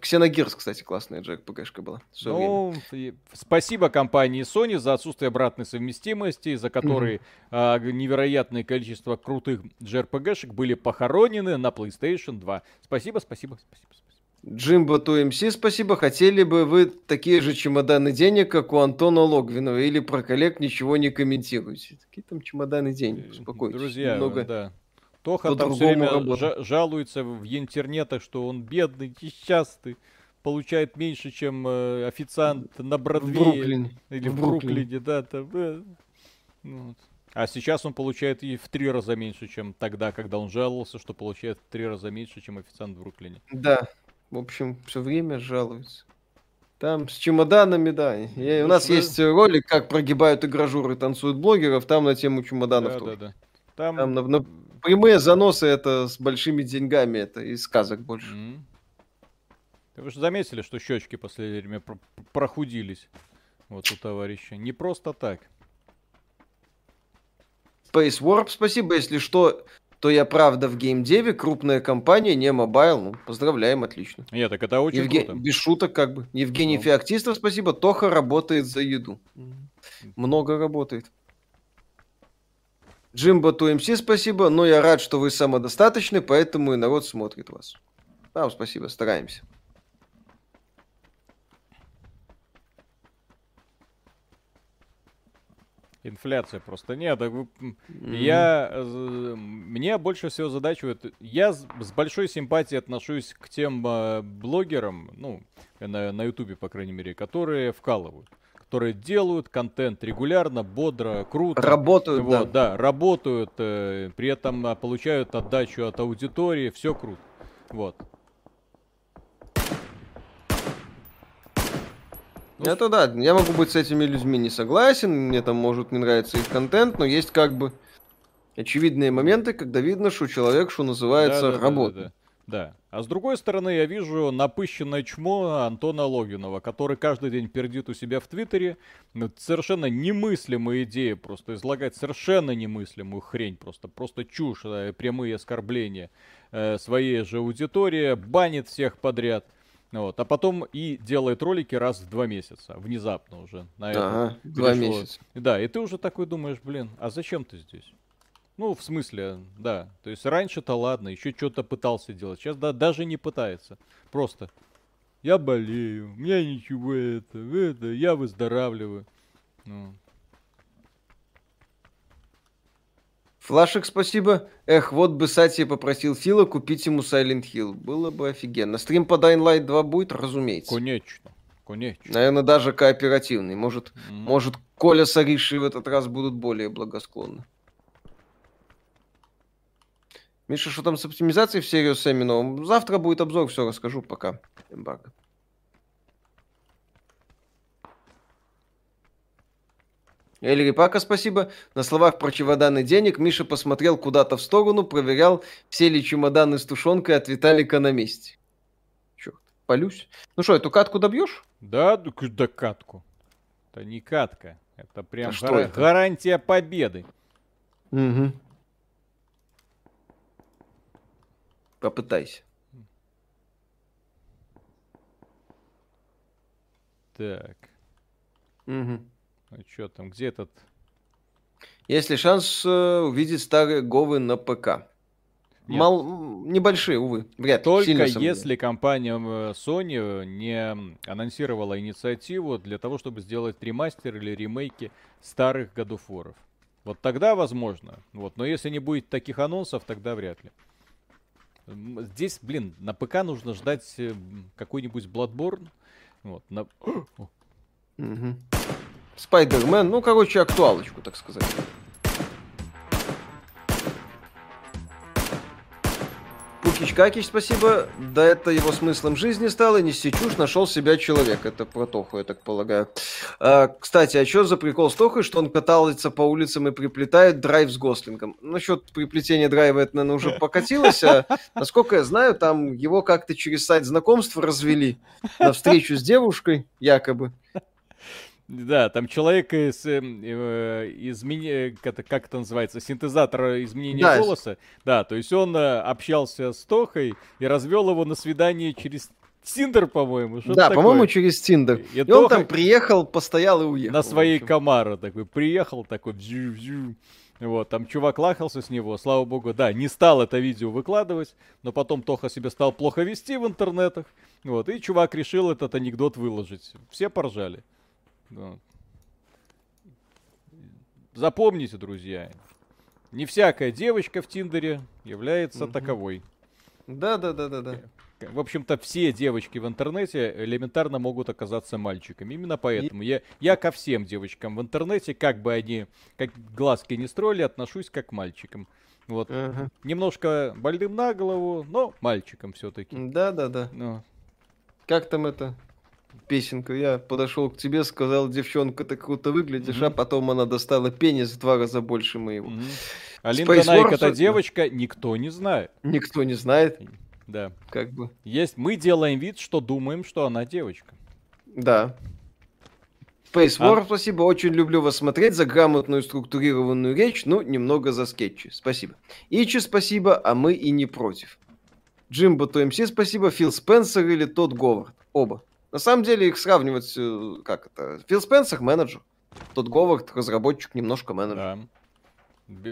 Ксеногирс, кстати, классная была. в своё время. Ну, спасибо компании Sony за отсутствие обратной совместимости, за которой а, г- невероятное количество крутых JRPG-шек были похоронены на PlayStation 2. Спасибо, спасибо, спасибо. спасибо. Джимбо ТУМС, спасибо. Хотели бы вы такие же чемоданы денег, как у Антона Логвинова, или про коллег ничего не комментируете? Какие там чемоданы денег? Успокойтесь. Друзья, Немного... да. Тоха там все время работает. жа- жалуется в интернетах, что он бедный, несчастный, получает меньше, чем э, официант на В Бродвее. Бруклине. Или в В Бруклине, Бруклине. да. Там, э, вот. А сейчас он получает и в три раза меньше, чем тогда, когда он жаловался, что получает в три раза меньше, чем официант в Бруклине. Да. В общем, все время жалуются. Там с чемоданами, да. Я- у нас Ну, есть ролик, как прогибают игражуры, танцуют блогеров, там на тему чемоданов Да, тоже. да, да. Там, Там на- на- прямые заносы это с большими деньгами, это из сказок больше. М. Вы же заметили, что щечки в последнее время про- прохудились вот у товарища. Не просто так. Space Warp, спасибо. Если что, то я правда в геймдеве, крупная компания, не mobile. Ну, поздравляем, отлично. Нет, так это очень Евге- круто. Без шуток, как бы. Евгений Ну. Феоктистов, спасибо. Тоха работает за еду. Много работает. Джимбо ТУМС, спасибо. Но я рад, что вы самодостаточны, поэтому и народ смотрит вас. Вам спасибо, стараемся. Инфляция просто. Нет, mm я... Мне больше всего задачивает... Я с, с большой симпатией отношусь к тем э, блогерам, ну, на, на Ютубе, по крайней мере, которые вкалывают которые делают контент регулярно, бодро, круто. Работают, вот, да. да. работают, э, при этом а, получают отдачу от аудитории, все круто. Вот. Ну, Это да, я могу быть с этими людьми не согласен, мне там может не нравиться их контент, но есть как бы очевидные моменты, когда видно, что человек, что называется, да, да, работает. Да, да, да. Да. А с другой стороны, я вижу напыщенное чмо Антона Логинова, который каждый день пердит у себя в Твиттере. Ну, совершенно немыслимые идеи, просто излагать совершенно немыслимую хрень, просто, просто чушь, да, прямые оскорбления э, своей же аудитории, банит всех подряд. Вот, а потом и делает ролики раз в два месяца, внезапно уже. На ага, это два месяца. Да, и ты уже такой думаешь, блин, а зачем ты здесь? Ну, в смысле, да. То есть раньше-то ладно, еще что-то пытался делать. Сейчас да, даже не пытается. Просто я болею, у меня ничего это, это, я выздоравливаю. Ну. Флашек, спасибо. Эх, вот бы Сати попросил Фила купить ему Silent Hill. Было бы офигенно. Стрим по Dying Light 2 будет, разумеется. Конечно. Конечно. Наверное, даже кооперативный. Может, mm. может Коля с Аришей в этот раз будут более благосклонны. Миша, что там с оптимизацией в серию с Эминовым? Завтра будет обзор, все расскажу, пока. Эмбарго. Эльри Пака, спасибо. На словах про чемоданы денег Миша посмотрел куда-то в сторону, проверял, все ли чемоданы с тушенкой от Виталика на месте. Черт, полюсь. Ну что, эту катку добьешь? Да, да катку. Это не катка. Это прям а гар- это? гарантия победы. Угу. Попытайся. Так. Угу. Ну что там, где этот? Есть ли шанс э, увидеть старые Говы на ПК? Нет. Мал... Небольшие, увы. Вряд Только если компания э, Sony не анонсировала инициативу для того, чтобы сделать ремастер или ремейки старых годофоров. Вот тогда возможно. Вот. Но если не будет таких анонсов, тогда вряд ли. Здесь, блин, на ПК нужно ждать э, какой-нибудь Bloodborne. Вот, на... Спайдермен, ну, короче, актуалочку, так сказать. Пукич Какич, спасибо. Да это его смыслом жизни стало, нести чушь, нашел себя человек. Это про Тоху, я так полагаю. А, кстати, а что за прикол с Тохой, что он катается по улицам и приплетает драйв с Гослингом? Насчет приплетения драйва это, наверное, уже покатилось, а насколько я знаю, там его как-то через сайт знакомств развели на встречу с девушкой, якобы. Да, там человек из, э, э измени... как, как это называется, синтезатор изменения да. голоса. Да, то есть он э, общался с Тохой и развел его на свидание через Тиндер, по-моему. Да, по-моему, через Тиндер. И, и Тоха... он там приехал, постоял и уехал. На своей Камаро такой приехал, такой бзю -бзю. Вот, там чувак лахался с него, слава богу, да, не стал это видео выкладывать, но потом Тоха себя стал плохо вести в интернетах, вот, и чувак решил этот анекдот выложить. Все поржали. Запомните, друзья, не всякая девочка в Тиндере является угу. таковой. Да, да, да, да, да. В общем-то, все девочки в интернете элементарно могут оказаться мальчиками. Именно поэтому И... я, я ко всем девочкам в интернете, как бы они, как глазки не строили, отношусь как к мальчикам. Вот. Ага. Немножко больным на голову, но мальчиком все-таки. Да, да, да. Ну. Как там это? Песенку. Я подошел к тебе, сказал, девчонка, ты круто выглядишь, mm-hmm. а потом она достала пенис в два раза больше моего. Mm-hmm. А Линда Найк это девочка, никто не знает. Никто не знает. Да. Как бы. Есть, мы делаем вид, что думаем, что она девочка. Да. Space War, а? спасибо, очень люблю вас смотреть за грамотную структурированную речь, ну, немного за скетчи. Спасибо. Ичи, спасибо, а мы и не против. Джимбо ТМС, спасибо, Фил Спенсер или тот Говард. Оба. На самом деле их сравнивать, э, как это, Фил Спенсер менеджер, тот Говард разработчик, немножко менеджер. Да.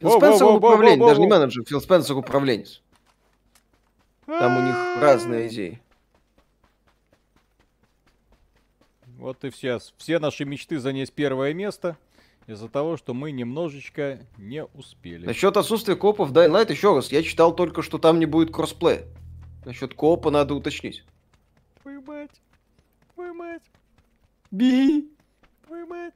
Фил Спенсер управление, даже не менеджер, Фил Спенсер управленец. Там у них разные идеи. Вот и все, все наши мечты занять первое место из-за того, что мы немножечко не успели. Насчет отсутствия копов в Dying Light, еще раз, я читал только, что там не будет кроссплея. Насчет копа надо уточнить. Твою мать. Твою мать. Би. Твою мать.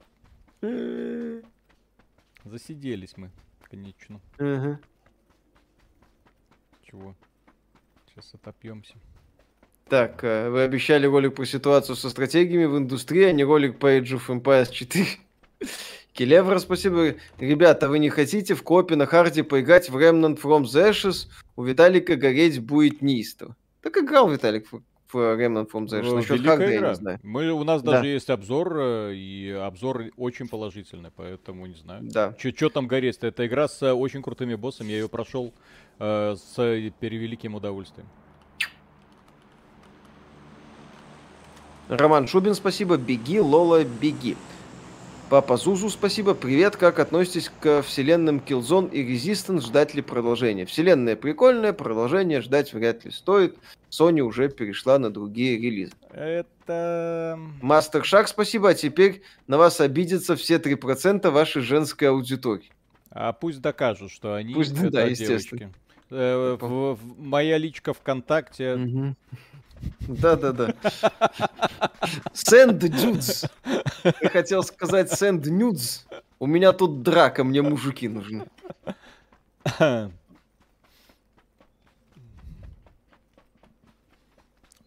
Засиделись мы, конечно. Ага. Чего? Сейчас отопьемся. Так, э, вы обещали ролик про ситуацию со стратегиями в индустрии, а не ролик по Age of Empires 4. Келевра, спасибо. Ребята, вы не хотите в копе на харде поиграть в Remnant from the Ashes? У Виталика гореть будет неистово. Так играл Виталик Remnant from the Ashes. Ну, Насчет великая игра. я не знаю. Мы, у нас Да. даже есть обзор, э, и обзор очень положительный, поэтому не знаю. Да. Что там гореть-то? Это игра с э, очень крутыми боссами, я ее прошел э, с э, перевеликим удовольствием. Роман Шубин, спасибо. Беги, Лола, беги. Папа Зузу, спасибо. Привет, как относитесь к вселенным Killzone и Resistance? Ждать ли продолжения? Вселенная прикольная, продолжение ждать вряд ли стоит. Sony уже перешла на другие релизы. Это... Мастер Шаг, спасибо. А теперь на вас обидятся все 3% вашей женской аудитории. А пусть докажут, что они Пусть, это да, естественно. девочки. Э, в- в- моя личка ВКонтакте. Да-да-да. Send dudes. Я хотел сказать send nudes. У меня тут драка, мне мужики нужны.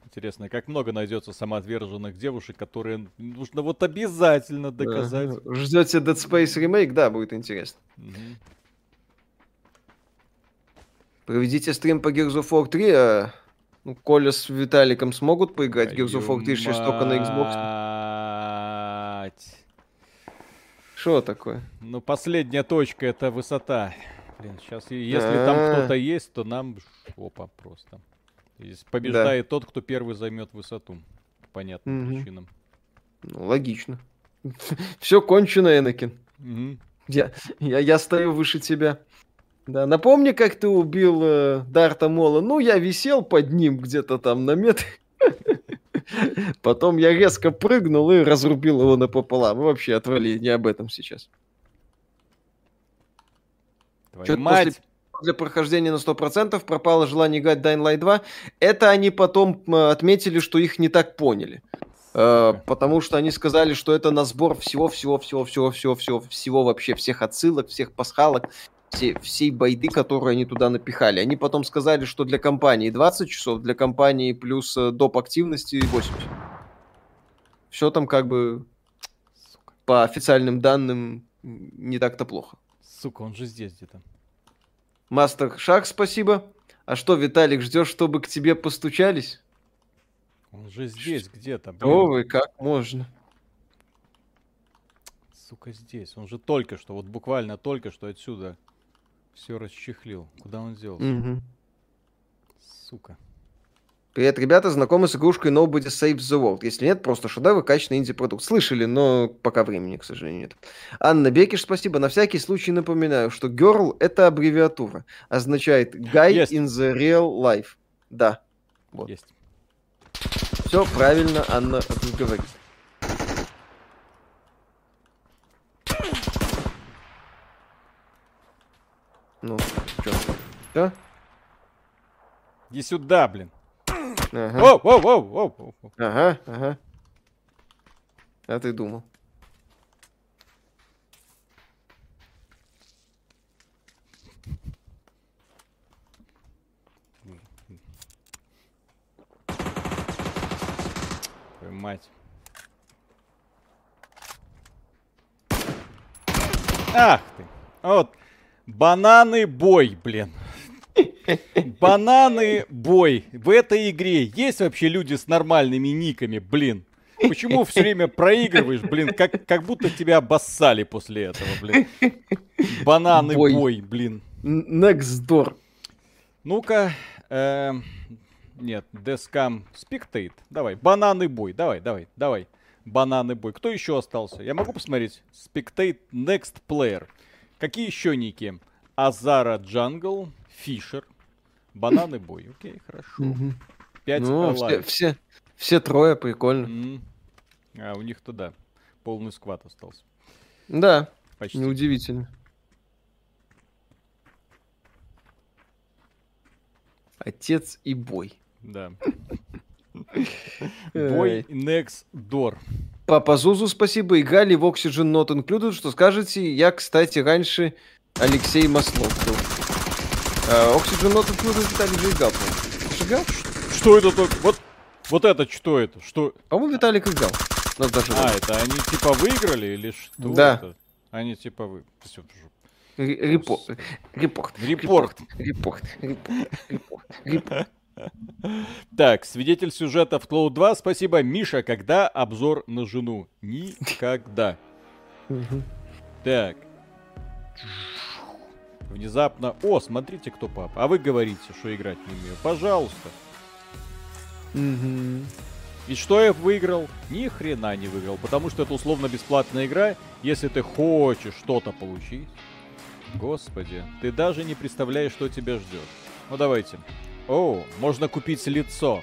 Интересно, как много найдется самоотверженных девушек, которые нужно вот обязательно доказать. Да. Ждете Dead Space ремейк? Да, будет интересно. Мгм. Проведите стрим по Gears of War 3, а ну, Коля с Виталиком смогут поиграть Gears of War 3 сейчас только на Xbox? Что такое? Ну, последняя точка это высота. Блин, сейчас, если там кто-то есть, то нам опа просто. Здесь побеждает тот, кто первый займет высоту. По понятным причинам. Ну, логично. (laughs) Все кончено, Энакин. Я, я, я стою выше тебя. Да, напомни, как ты убил э, Дарта Мола. Ну, я висел под ним где-то там на метре. (laughs) Потом я резко прыгнул и разрубил его напополам. Вообще отвали, не об этом сейчас. Твою мать! после- Для прохождения на 100% пропало желание играть Dying Light 2. Это они потом м, отметили, что их не так поняли. Э, потому что они сказали, что это на сбор всего-всего-всего-всего-всего, всего вообще, всех отсылок, всех пасхалок, все, всей байды, которую они туда напихали. Они потом сказали, что для компании 20 часов, для компании плюс э, доп. активности 80. Все там как бы Сука. по официальным данным не так-то плохо. Сука, он же здесь где-то. Мастер Шаг, спасибо. А что, Виталик, ждешь, чтобы к тебе постучались? Он же здесь где-то. О, вы, как можно? Сука, здесь. Он же только что, вот буквально только что отсюда все расчехлил. Куда он делся? Мгм. Сука. Привет, ребята, знакомы с игрушкой Nobody Saves the World? Если нет, просто шедевр, качественный инди-продукт. Слышали, но пока времени, к сожалению, нет. Анна Бекиш, спасибо. На всякий случай напоминаю, что GIRL — это аббревиатура. Означает Guy Есть. in the Real Life. Да, Вот. Есть. все правильно Анна говорит. Ну, что? Что? Иди сюда, блин. Ага. Воу, воу, воу, воу. Ага, ага. А ты думал? Твою мать. Ах ты. Вот. Бананы бой, блин. Бананы бой. В этой игре есть вообще люди с нормальными никами, блин. Почему все время проигрываешь, блин, как, как будто тебя обоссали после этого, блин. Бананы Бой. бой, блин. Next door. Ну-ка, эм, нет, Death cam spectate. Давай, бананы бой, давай, давай, давай. Бананы бой. Кто еще остался? Я могу посмотреть? Spectate Next Player. Какие еще ники? Азара Джангл, Фишер, Бананы бой. Окей, хорошо. Пять Ну, все, все, все трое, прикольно. М. А у них-то да, полный сквад остался. Да, Почти. неудивительно. Отец и бой. Да. (laughs) Бой next door. Папа Зузу, спасибо. Играли в Oxygen Not Included. Что скажете? Я, кстати, раньше Алексей Маслов был. Uh, Oxygen Not Included Виталий же играл, играл? Что это такое? Вот, вот это что это? Что? По-моему, Виталик играл. Нас даже а, это они типа выиграли или что? Да. Это? Они типа вы... Все, Репорт. Репорт. Репорт. Репорт. Репорт. Репорт. Так, свидетель сюжета в Cloud 2. Спасибо. Миша, когда обзор на жену? Никогда. Так. Внезапно. О, смотрите, кто папа. А вы говорите, что играть не умею. Пожалуйста. И что я выиграл? Ни хрена не выиграл, потому что это условно бесплатная игра. Если ты хочешь что-то получить, господи, ты даже не представляешь, что тебя ждет. Ну давайте. О, можно купить лицо.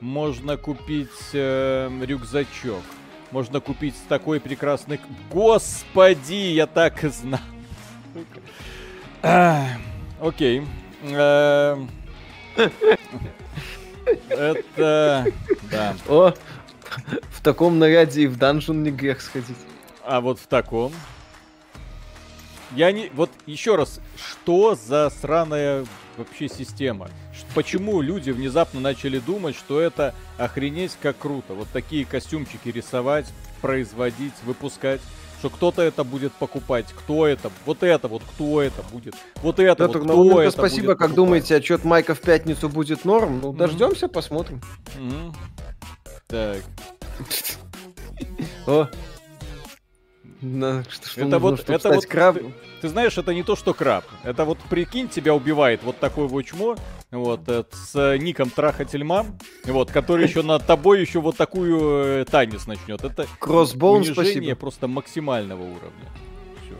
Можно купить э, рюкзачок. Можно купить такой прекрасный... Господи, я так и знал. Окей. Эм. Это... Да. О, в таком наряде и в данжен не грех сходить. А вот в таком... Я не... Вот еще раз, что за сраная вообще система? Почему люди внезапно начали думать, что это охренеть как круто? Вот такие костюмчики рисовать, производить, выпускать что кто-то это будет покупать. Кто это? Вот это вот, кто это будет? Вот это да, вот, кто это спасибо, будет как покупать? думаете, отчет Майка в пятницу будет норм? Ну, mm-hmm. дождемся, посмотрим. Mm-hmm. Так. О, на, что, что это вот, это вот краб. Ты, ты знаешь, это не то, что краб. Это вот прикинь, тебя убивает вот такой вот чмо, вот, э, с ником Трахательмам, вот, который еще над тобой еще вот такую э, танец начнет. Это Кроссбоун, унижение спасибо. просто максимального уровня. Все.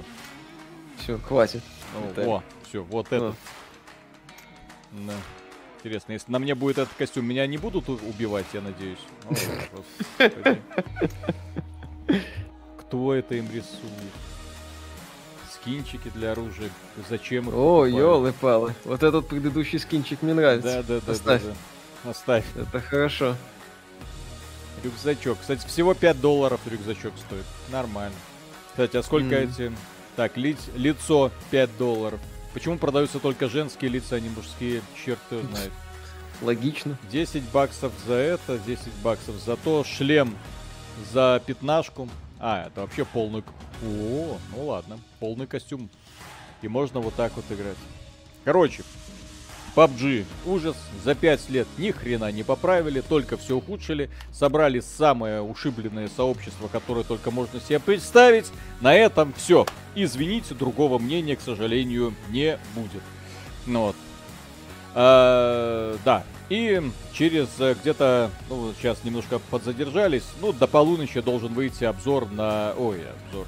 Все, хватит. О, это... о все, вот это. Да. Интересно, если на мне будет этот костюм, меня не будут убивать, я надеюсь. (laughs) Кто это им рисует? Скинчики для оружия. Зачем их О, елы-палы. Вот этот предыдущий скинчик мне нравится. Да, да, да. Оставь. Да, да. Оставь. Это хорошо. Рюкзачок. Кстати, всего 5 долларов рюкзачок стоит. Нормально. Кстати, а сколько mm. эти... Так, ли... лицо 5 долларов. Почему продаются только женские лица, а не мужские? Черт его знает. (laughs) Логично. 10 баксов за это, 10 баксов за то. Шлем за пятнашку. А, это вообще полный... О, ну ладно, полный костюм. И можно вот так вот играть. Короче, PUBG ужас, за 5 лет ни хрена не поправили, только все ухудшили, собрали самое ушибленное сообщество, которое только можно себе представить. На этом все. Извините, другого мнения, к сожалению, не будет. Ну вот. А, да, и через э, где-то, ну, сейчас немножко подзадержались, ну, до полуночи должен выйти обзор на... Ой, обзор.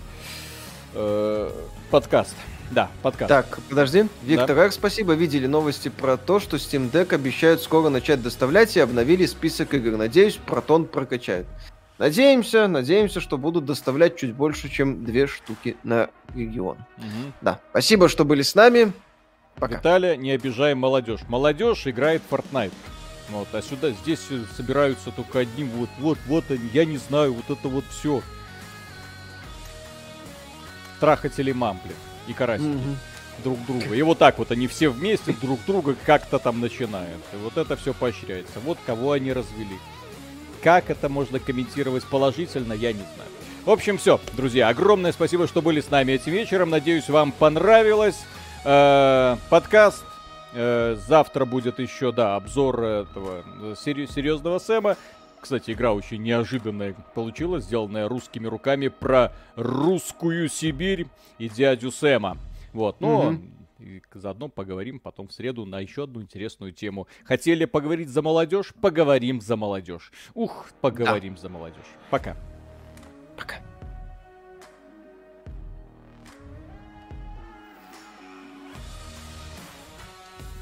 Э, подкаст. Да, подкаст. Так, подожди. Виктор да. Р, спасибо. Видели новости про то, что Steam Deck обещают скоро начать доставлять и обновили список игр. Надеюсь, Протон прокачают. Надеемся, надеемся, что будут доставлять чуть больше, чем две штуки на регион. Угу. Да, спасибо, что были с нами. Пока. Виталия, не обижаем молодежь. Молодежь играет в Fortnite. Вот, а сюда, здесь собираются только одни, вот, вот, вот они, я не знаю, вот это вот все. Трахатели мам, блин, и карасики. Угу. Друг друга. И вот так вот они все вместе друг друга как-то там начинают. И вот это все поощряется. Вот кого они развели. Как это можно комментировать положительно, я не знаю. В общем, все, друзья. Огромное спасибо, что были с нами этим вечером. Надеюсь, вам понравилось. Э, подкаст. Э, завтра будет еще, да, обзор этого э, серьезного Сэма. Кстати, игра очень неожиданная получилась, сделанная русскими руками про русскую Сибирь и дядю Сэма. Вот, но и заодно поговорим потом в среду на еще одну интересную тему. Хотели поговорить за молодежь? Поговорим за молодежь. Ух, поговорим да. за молодежь. Пока.